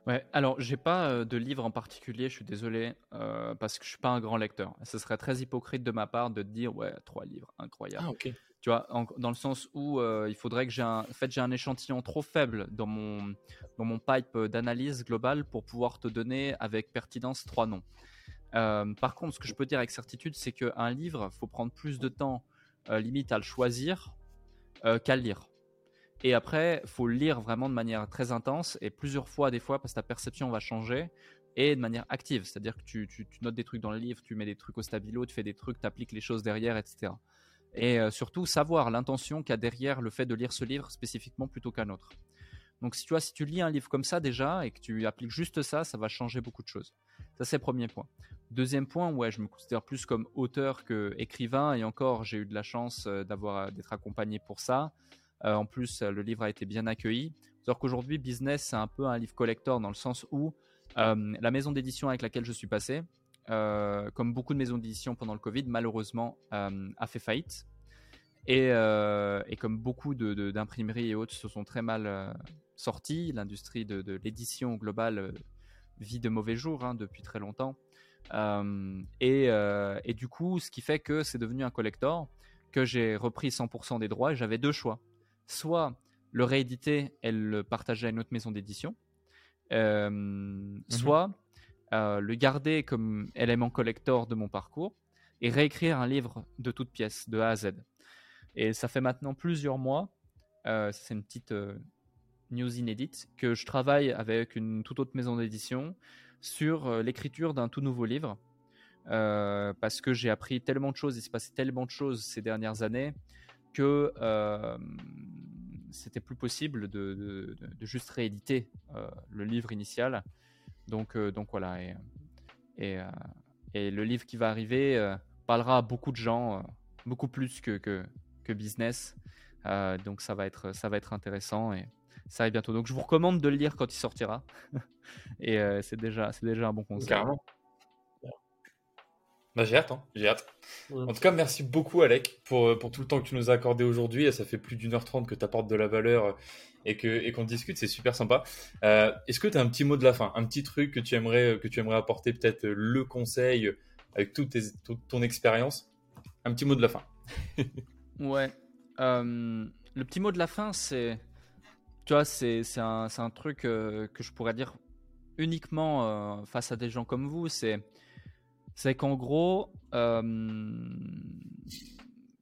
Ouais, alors j'ai pas euh, de livre en particulier, je suis désolé, euh, parce que je suis pas un grand lecteur. Ce serait très hypocrite de ma part de te dire, ouais, trois livres, incroyable. Ah. Tu vois, dans le sens où il faudrait que j'ai un, en fait, j'ai un échantillon trop faible dans mon, dans mon pipe d'analyse globale pour pouvoir te donner avec pertinence trois noms. Euh, par contre, ce que je peux dire avec certitude, c'est qu'un livre, faut prendre plus de temps, euh, limite à le choisir, euh, qu'à le lire. Et après, faut lire vraiment de manière très intense et plusieurs fois, des fois, parce que ta perception va changer et de manière active. C'est-à-dire que tu, notes des trucs dans le livre, tu mets des trucs au stabilo, tu fais des trucs, tu appliques les choses derrière, etc. Et surtout, savoir l'intention qu'il y a derrière le fait de lire ce livre spécifiquement plutôt qu'un autre. Donc, si tu vois, si tu lis un livre comme ça déjà et que tu appliques juste ça, ça va changer beaucoup de choses. Ça, c'est le premier point. Deuxième point, ouais, je me considère plus comme auteur que écrivain, et encore, j'ai eu de la chance euh, euh, d'être accompagné pour ça. Euh, en plus, le livre a été bien accueilli. Alors qu'aujourd'hui, business, c'est un peu un livre collector dans le sens où la maison d'édition avec laquelle je suis passé, comme beaucoup de maisons d'édition pendant le Covid, malheureusement, a fait faillite. Et, et comme beaucoup d'imprimeries et autres se sont très mal sortis, l'industrie de, de l'édition globale vit de mauvais jours hein, depuis très longtemps. Euh, euh, et, du coup, ce qui fait que c'est devenu un collector, que j'ai repris 100% des droits et j'avais deux choix. Soit le rééditer et le partager à une autre maison d'édition, euh, mhm. soit le garder comme élément collector de mon parcours et réécrire un livre de toutes pièces, de A à Z. Et ça fait maintenant plusieurs mois, c'est une petite news inédite, que je travaille avec une toute autre maison d'édition sur euh, l'écriture d'un tout nouveau livre. Euh, parce que j'ai appris tellement de choses, il s'est passé tellement de choses ces dernières années que euh, c'était plus possible de, juste rééditer le livre initial. Donc, donc voilà, et, et, et, le livre qui va arriver parlera à beaucoup de gens, beaucoup plus que, que, business. donc ça va être, ça va être intéressant et, ça arrive bientôt. Donc je vous recommande de le lire quand il sortira. Et euh, c'est déjà, déjà un bon conseil. Carrément. Bah, j'ai hâte, hein. j'ai hâte. En tout cas, merci beaucoup, Alec, pour, euh, pour tout le temps que tu nous as accordé aujourd'hui. Ça fait plus d'une heure trente que tu apportes de la valeur euh, et qu'on et qu'on discute, c'est super sympa. Est-ce que tu as un petit mot de la fin, un petit truc que tu aimerais, que tu aimerais apporter, peut-être le conseil avec toute, ton expérience? Un petit mot de la fin. ouais. le petit mot de la fin, c'est tu vois, c'est un, un, truc euh, que je pourrais dire uniquement euh, face à des gens comme vous. C'est qu'en gros, euh,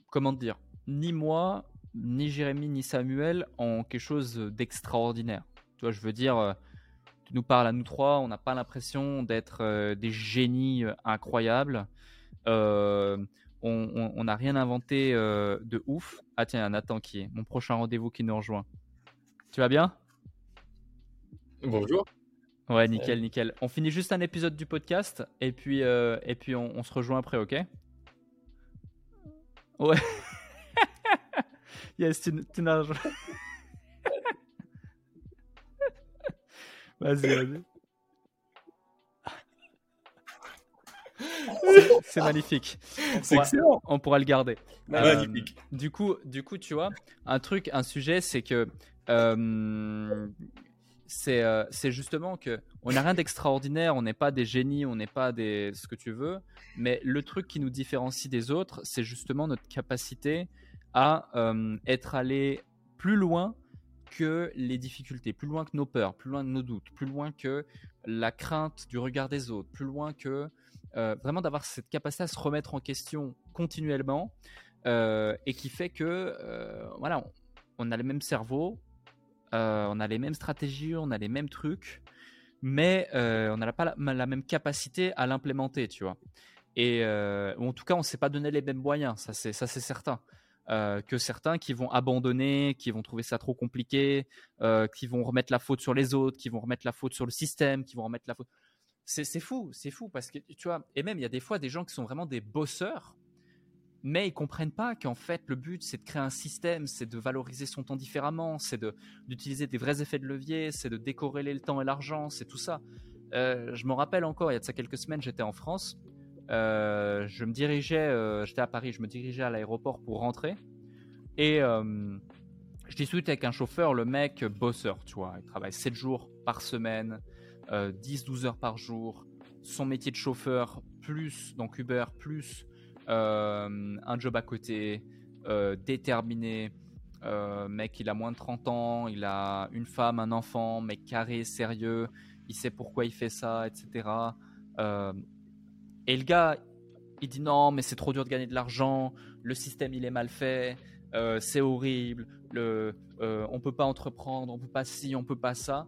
comment dire, ni moi, ni Jérémy, ni Samuel ont quelque chose d'extraordinaire. Tu vois, je veux dire, tu nous parles à nous trois, on n'a pas l'impression d'être des génies incroyables. on n'a rien inventé de ouf. Ah tiens, Nathan qui est mon prochain rendez-vous qui nous rejoint. Tu vas bien? Bonjour. Ouais, nickel, nickel. On finit juste un épisode du podcast et puis, euh, et puis on, se rejoint après, ok? Ouais. Yes, tu, tu nages. vas-y, vas-y. C'est magnifique. On C'est pourra- excellent. On pourra le garder. Magnifique. Euh, du coup, du coup, tu vois, un truc, un sujet, c'est que euh, c'est euh, c'est justement que on n'a rien d'extraordinaire, on n'est pas des génies, on n'est pas des ce que tu veux, mais le truc qui nous différencie des autres, c'est justement notre capacité à euh, être allé plus loin que les difficultés, plus loin que nos peurs, plus loin que nos doutes, plus loin que la crainte du regard des autres, plus loin que euh, vraiment d'avoir cette capacité à se remettre en question continuellement et qui fait que voilà, on a le même cerveau, euh, on a les mêmes stratégies, on a les mêmes trucs, mais euh, on n'a pas la, même capacité à l'implémenter, tu vois. Et euh, en tout cas, on ne s'est pas donné les mêmes moyens, ça c'est certain. Que certains qui vont abandonner, qui vont trouver ça trop compliqué, qui vont remettre la faute sur les autres, qui vont remettre la faute sur le système, qui vont remettre la faute. C'est c'est fou, c'est fou parce que tu vois. Et même il y a des fois des gens qui sont vraiment des bosseurs, mais ils comprennent pas qu'en fait le but c'est de créer un système, c'est de valoriser son temps différemment, c'est de d'utiliser des vrais effets de levier, c'est de décorréler le temps et l'argent, c'est tout ça. Euh, je me rappelle encore, il y a de ça quelques semaines, j'étais en France. Euh, je me dirigeais, euh, j'étais à Paris, je me dirigeais à l'aéroport pour rentrer. Et je discute avec un chauffeur, le mec bosseur, tu vois. Il travaille 7 jours par semaine, euh, 10-12 heures par jour. Son métier de chauffeur, plus, donc Uber, plus un job à côté, euh, déterminé. Euh, mec, il a moins de 30 ans, il a une femme, un enfant, mec carré, sérieux, il sait pourquoi il fait ça, etc. Euh, et le gars, il dit non, mais c'est trop dur de gagner de l'argent, le système il est mal fait, euh, c'est horrible, le, euh, on peut pas entreprendre, on peut pas ci, on peut pas ça.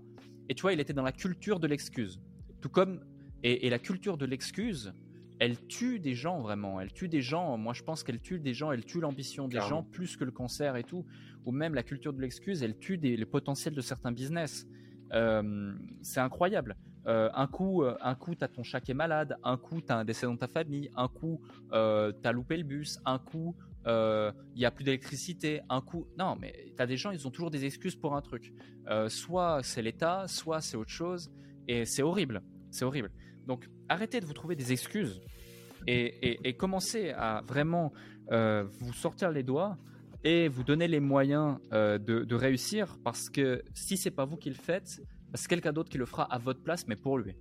Et tu vois, il était dans la culture de l'excuse. Tout comme, et la culture de l'excuse, elle tue des gens vraiment, elle tue des gens, moi je pense qu'elle tue des gens, elle tue l'ambition des Clairement. gens plus que le cancer et tout, ou même la culture de l'excuse, elle tue des, les potentiels de certains business. Euh, c'est incroyable. Euh, un coup, euh, un coup, t'as ton chat qui est malade. Un coup, t'as un décès dans ta famille. Un coup, euh, t'as loupé le bus. Un coup, il y a plus d'électricité. Un coup, non, mais t'as des gens, ils ont toujours des excuses pour un truc. Soit c'est l'État, soit c'est autre chose, et c'est horrible. C'est horrible. Donc, arrêtez de vous trouver des excuses et, commencez à vraiment euh, vous sortir les doigts et vous donner les moyens euh, de, réussir parce que si c'est pas vous qui le faites, c'est quelqu'un d'autre qui le fera à votre place, mais pour lui.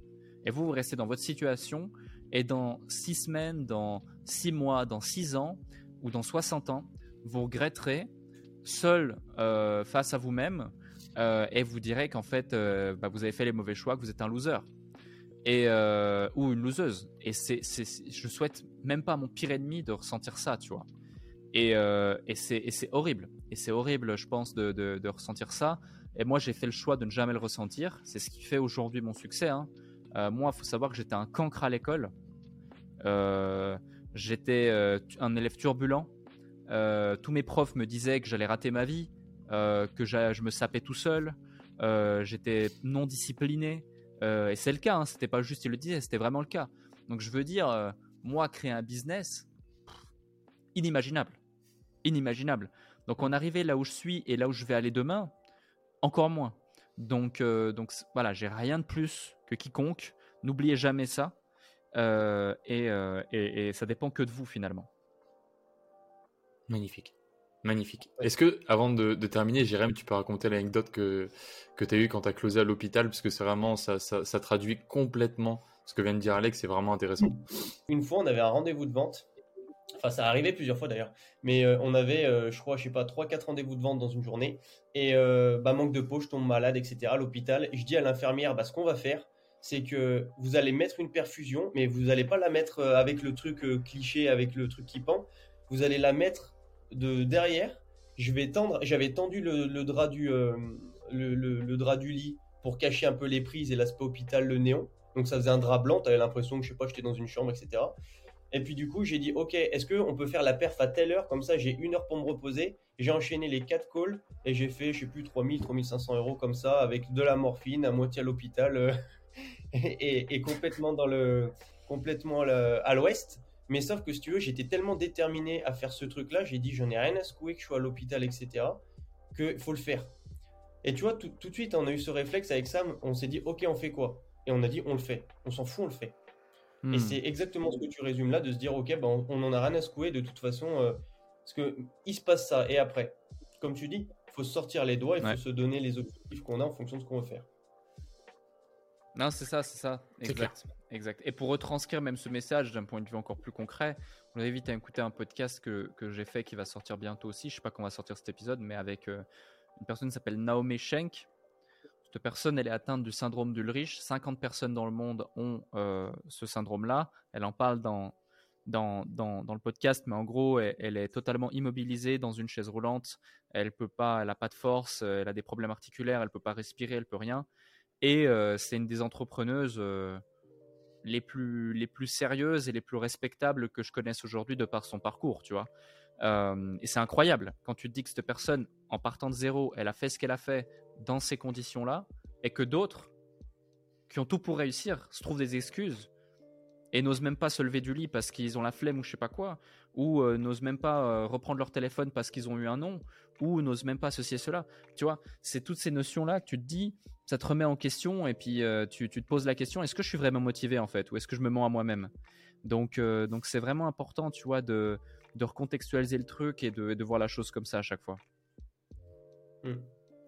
Et vous, vous restez dans votre situation, et dans six semaines, dans six mois, dans six ans, ou dans 60 ans, vous regretterez seul euh, face à vous-même, et vous direz qu'en fait, bah, vous avez fait les mauvais choix, que vous êtes un loser. Et, euh, ou une loseuse. Et c'est, je souhaite même pas à mon pire ennemi de ressentir ça, tu vois. Et, euh, c'est, horrible. Et c'est horrible, je pense, de, ressentir ça. Et moi, j'ai fait le choix de ne jamais le ressentir. C'est ce qui fait aujourd'hui mon succès. hein. Euh, moi, il faut savoir que j'étais un cancre à l'école. J'étais un élève turbulent. Tous mes profs me disaient que j'allais rater ma vie, que je me sapais tout seul. J'étais non discipliné. Euh, et c'est le cas, hein, c'était pas juste il le disait, c'était vraiment le cas. Donc je veux dire, euh, moi, créer un business, inimaginable. Inimaginable. Donc en arriver là où je suis et là où je vais aller demain, encore moins. Donc, euh, donc voilà, j'ai rien de plus que quiconque. N'oubliez jamais ça. Et, et ça dépend que de vous finalement. Magnifique. Magnifique. Est-ce que, avant de, de terminer, Jérém, tu peux raconter l'anecdote que, que tu as eue quand tu as closé à l'hôpital? Parce que c'est vraiment, ça, ça, ça traduit complètement ce que vient de dire Alex, c'est vraiment intéressant. Une fois, on avait un rendez-vous de vente. Enfin, ça arrivait plusieurs fois d'ailleurs. Mais euh, on avait, euh, je crois, je sais pas, 3-4 rendez-vous de vente dans une journée. Et euh, bah, manque de peau, je tombe malade, etc. à l'hôpital. Je dis à l'infirmière, bah, ce qu'on va faire, c'est que vous allez mettre une perfusion, mais vous n'allez pas la mettre avec le truc cliché, avec le truc qui pend. Vous allez la mettre de derrière. Je vais tendre, j'avais tendu le, drap du, euh, le, drap du lit pour cacher un peu les prises et l'aspect hôpital, le néon. Donc ça faisait un drap blanc, t'avais l'impression que je sais pas, j'étais dans une chambre, etc. Et puis du coup, j'ai dit, ok, est-ce qu'on peut faire la perf à telle heure? Comme ça, j'ai une heure pour me reposer. J'ai enchaîné les quatre calls et j'ai fait, je sais plus, 3000, 3500 euros comme ça, avec de la morphine, à moitié à l'hôpital euh, et, et- et complètement dans le, complètement à l'ouest. Mais sauf que si tu veux, j'étais tellement déterminé à faire ce truc-là, j'ai dit j'en ai rien à secouer, que je suis à l'hôpital, etc., qu'il faut le faire. Et tu vois, tout, tout, de suite, on a eu ce réflexe avec Sam, on s'est dit ok, on fait quoi? Et on a dit on le fait. On s'en fout, on le fait. Et Hmm. c'est exactement ce que tu résumes là, de se dire ok, ben, on en a rien à secouer, de toute façon, euh, parce que il se passe ça. Et après, comme tu dis, il faut se sortir les doigts, il faut se donner les objectifs qu'on a en fonction de ce qu'on veut faire. Non, c'est ça, c'est ça. Exact. exact. Et pour retranscrire même ce message d'un point de vue encore plus concret, on invite à écouter un podcast que, que j'ai fait qui va sortir bientôt aussi. Je sais pas quand va sortir cet épisode, mais avec euh, une personne qui s'appelle Naomi Schenk. Cette personne, elle est atteinte du syndrome d'Ulrich. 50 personnes dans le monde ont euh, ce syndrome-là. Elle en parle dans, dans, dans, dans le podcast, mais en gros, elle, elle est totalement immobilisée dans une chaise roulante. Elle peut pas, elle a pas de force, elle a des problèmes articulaires, elle peut pas respirer, elle peut rien. Et euh, c'est une des entrepreneuses euh, les, plus, les plus sérieuses et les plus respectables que je connaisse aujourd'hui de par son parcours, tu vois. Euh, et c'est incroyable quand tu te dis que cette personne, en partant de zéro, elle a fait ce qu'elle a fait dans ces conditions-là, et que d'autres, qui ont tout pour réussir, se trouvent des excuses et n'osent même pas se lever du lit parce qu'ils ont la flemme ou je sais pas quoi, ou n'osent même pas reprendre leur téléphone parce qu'ils ont eu un nom, ou n'osent même pas ceci et cela. Tu vois, c'est toutes ces notions-là que tu te dis, ça te remet en question et puis euh, tu, te poses la question est-ce que je suis vraiment motivé en fait ou est-ce que je me mens à moi-même? Donc euh, donc c'est vraiment important tu vois de, de recontextualiser le truc et de, de voir la chose comme ça à chaque fois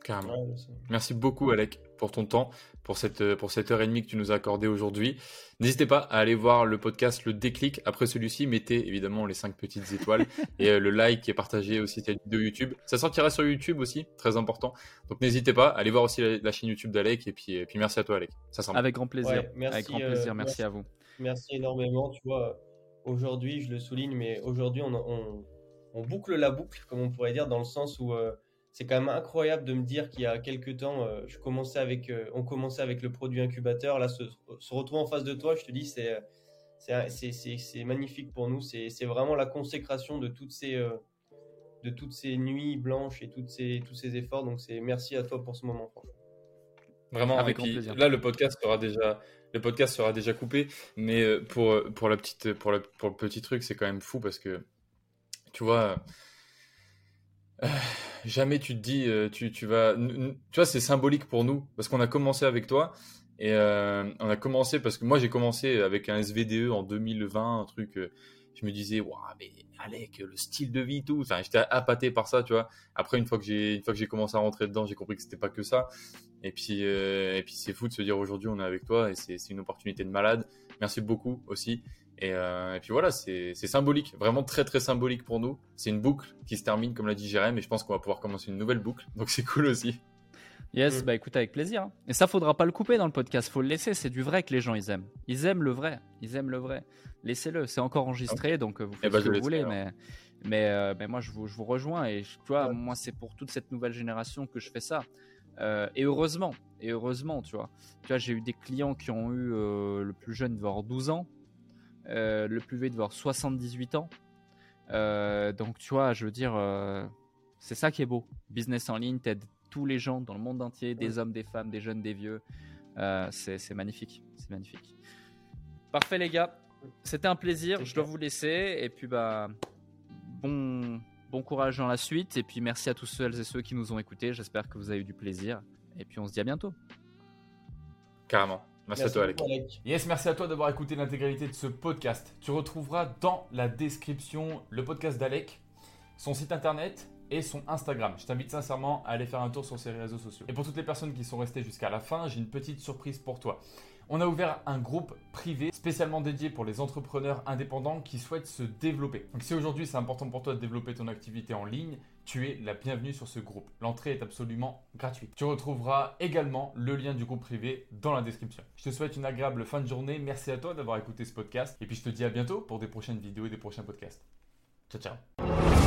Carrément. Ouais, Merci beaucoup Alec pour ton temps, pour cette, pour cette heure et demie que tu nous as accordé aujourd'hui. N'hésitez pas à aller voir le podcast Le Déclic. Après celui-ci, mettez évidemment les 5 petites étoiles et euh, le like et partagez aussi cette vidéo YouTube. Ça sortira sur YouTube aussi, très important. Donc n'hésitez pas, allez voir aussi la, la chaîne YouTube d'Alec et puis, et puis merci à toi Alec. Ça sent avec grand plaisir Ouais, merci, avec grand euh, plaisir merci, merci. à vous Merci énormément. Tu vois, aujourd'hui, je le souligne, mais aujourd'hui, on, on- on boucle la boucle, comme on pourrait dire, dans le sens où euh, c'est quand même incroyable de me dire qu'il y a quelques temps, euh, je commençais avec, euh, on commençait avec le produit incubateur. Là, se, se retrouver en face de toi, je te dis, c'est c'est- c'est c'est- c'est magnifique pour nous. C'est c'est vraiment la consécration de toutes ces, euh, de toutes ces nuits blanches et toutes ces, tous ces efforts. Donc, c'est merci à toi pour ce moment, franchement. Vraiment, Avec grand plaisir. là le podcast sera déjà le podcast sera déjà coupé, mais pour pour la petite pour, la- pour le petit truc, c'est quand même fou parce que tu vois euh, jamais tu te dis euh, tu, tu vas tu vois c'est symbolique pour nous parce qu'on a commencé avec toi et euh, on a commencé parce que moi j'ai commencé avec un SVDE en 2020 un truc euh, je me disais waouh mais Alec le style de vie tout enfin j'étais appâté par ça tu vois après une fois que j'ai une fois que j'ai commencé à rentrer dedans j'ai compris que c'était pas que ça et puis, et puis c'est fou de se dire aujourd'hui on est avec toi et c'est une opportunité de malade. Merci beaucoup aussi. Et, euh, et puis voilà, c'est symbolique, vraiment très très symbolique pour nous. C'est une boucle qui se termine, comme l'a dit Jérém, et je pense qu'on va pouvoir commencer une nouvelle boucle. Donc c'est cool aussi. yes Mm. bah écoute avec plaisir hein. et ça faudra pas le couper dans le podcast faut le laisser c'est du vrai que les gens ils aiment ils aiment le vrai ils aiment le vrai laissez-le c'est encore enregistré donc euh, vous faites ben, ce je que le vous voulez mais mais, euh, mais moi je vous, je vous rejoins et je- tu vois Ouais. moi c'est pour toute cette nouvelle génération que je fais ça Euh, et heureusement et heureusement tu vois tu vois j'ai eu des clients qui ont eu euh, le plus jeune avoir 12 ans le plus vieux devait avoir 78 ans. Euh, donc tu vois je veux dire euh, c'est ça qui est beau. Business en ligne t'aides tous les gens dans le monde entier des hommes des femmes des jeunes des vieux. Euh, c'est magnifique. C'est magnifique. Parfait les gars. C'était un plaisir. Je dois vous laisser. Et puis bah bon bon courage dans la suite. Et puis merci à tous celles et ceux qui nous ont écoutés. J'espère que vous avez eu du plaisir. Et puis on se dit à bientôt. Carrément. Merci, à toi, Alec. Alec. Yes, merci à toi d'avoir écouté l'intégralité de ce podcast. Tu retrouveras dans la description le podcast d'Alec, son site internet et son Instagram. Je t'invite sincèrement à aller faire un tour sur ses réseaux sociaux. Et pour toutes les personnes qui sont restées jusqu'à la fin, j'ai une petite surprise pour toi. On a ouvert un groupe privé spécialement dédié pour les entrepreneurs indépendants qui souhaitent se développer. Donc si aujourd'hui c'est important pour toi de développer ton activité en ligne, tu es la bienvenue sur ce groupe. L'entrée est absolument gratuite. Tu retrouveras également le lien du groupe privé dans la description. Je te souhaite une agréable fin de journée. Merci à toi d'avoir écouté ce podcast. Et puis je te dis à bientôt pour des prochaines vidéos et des prochains podcasts. Ciao ciao.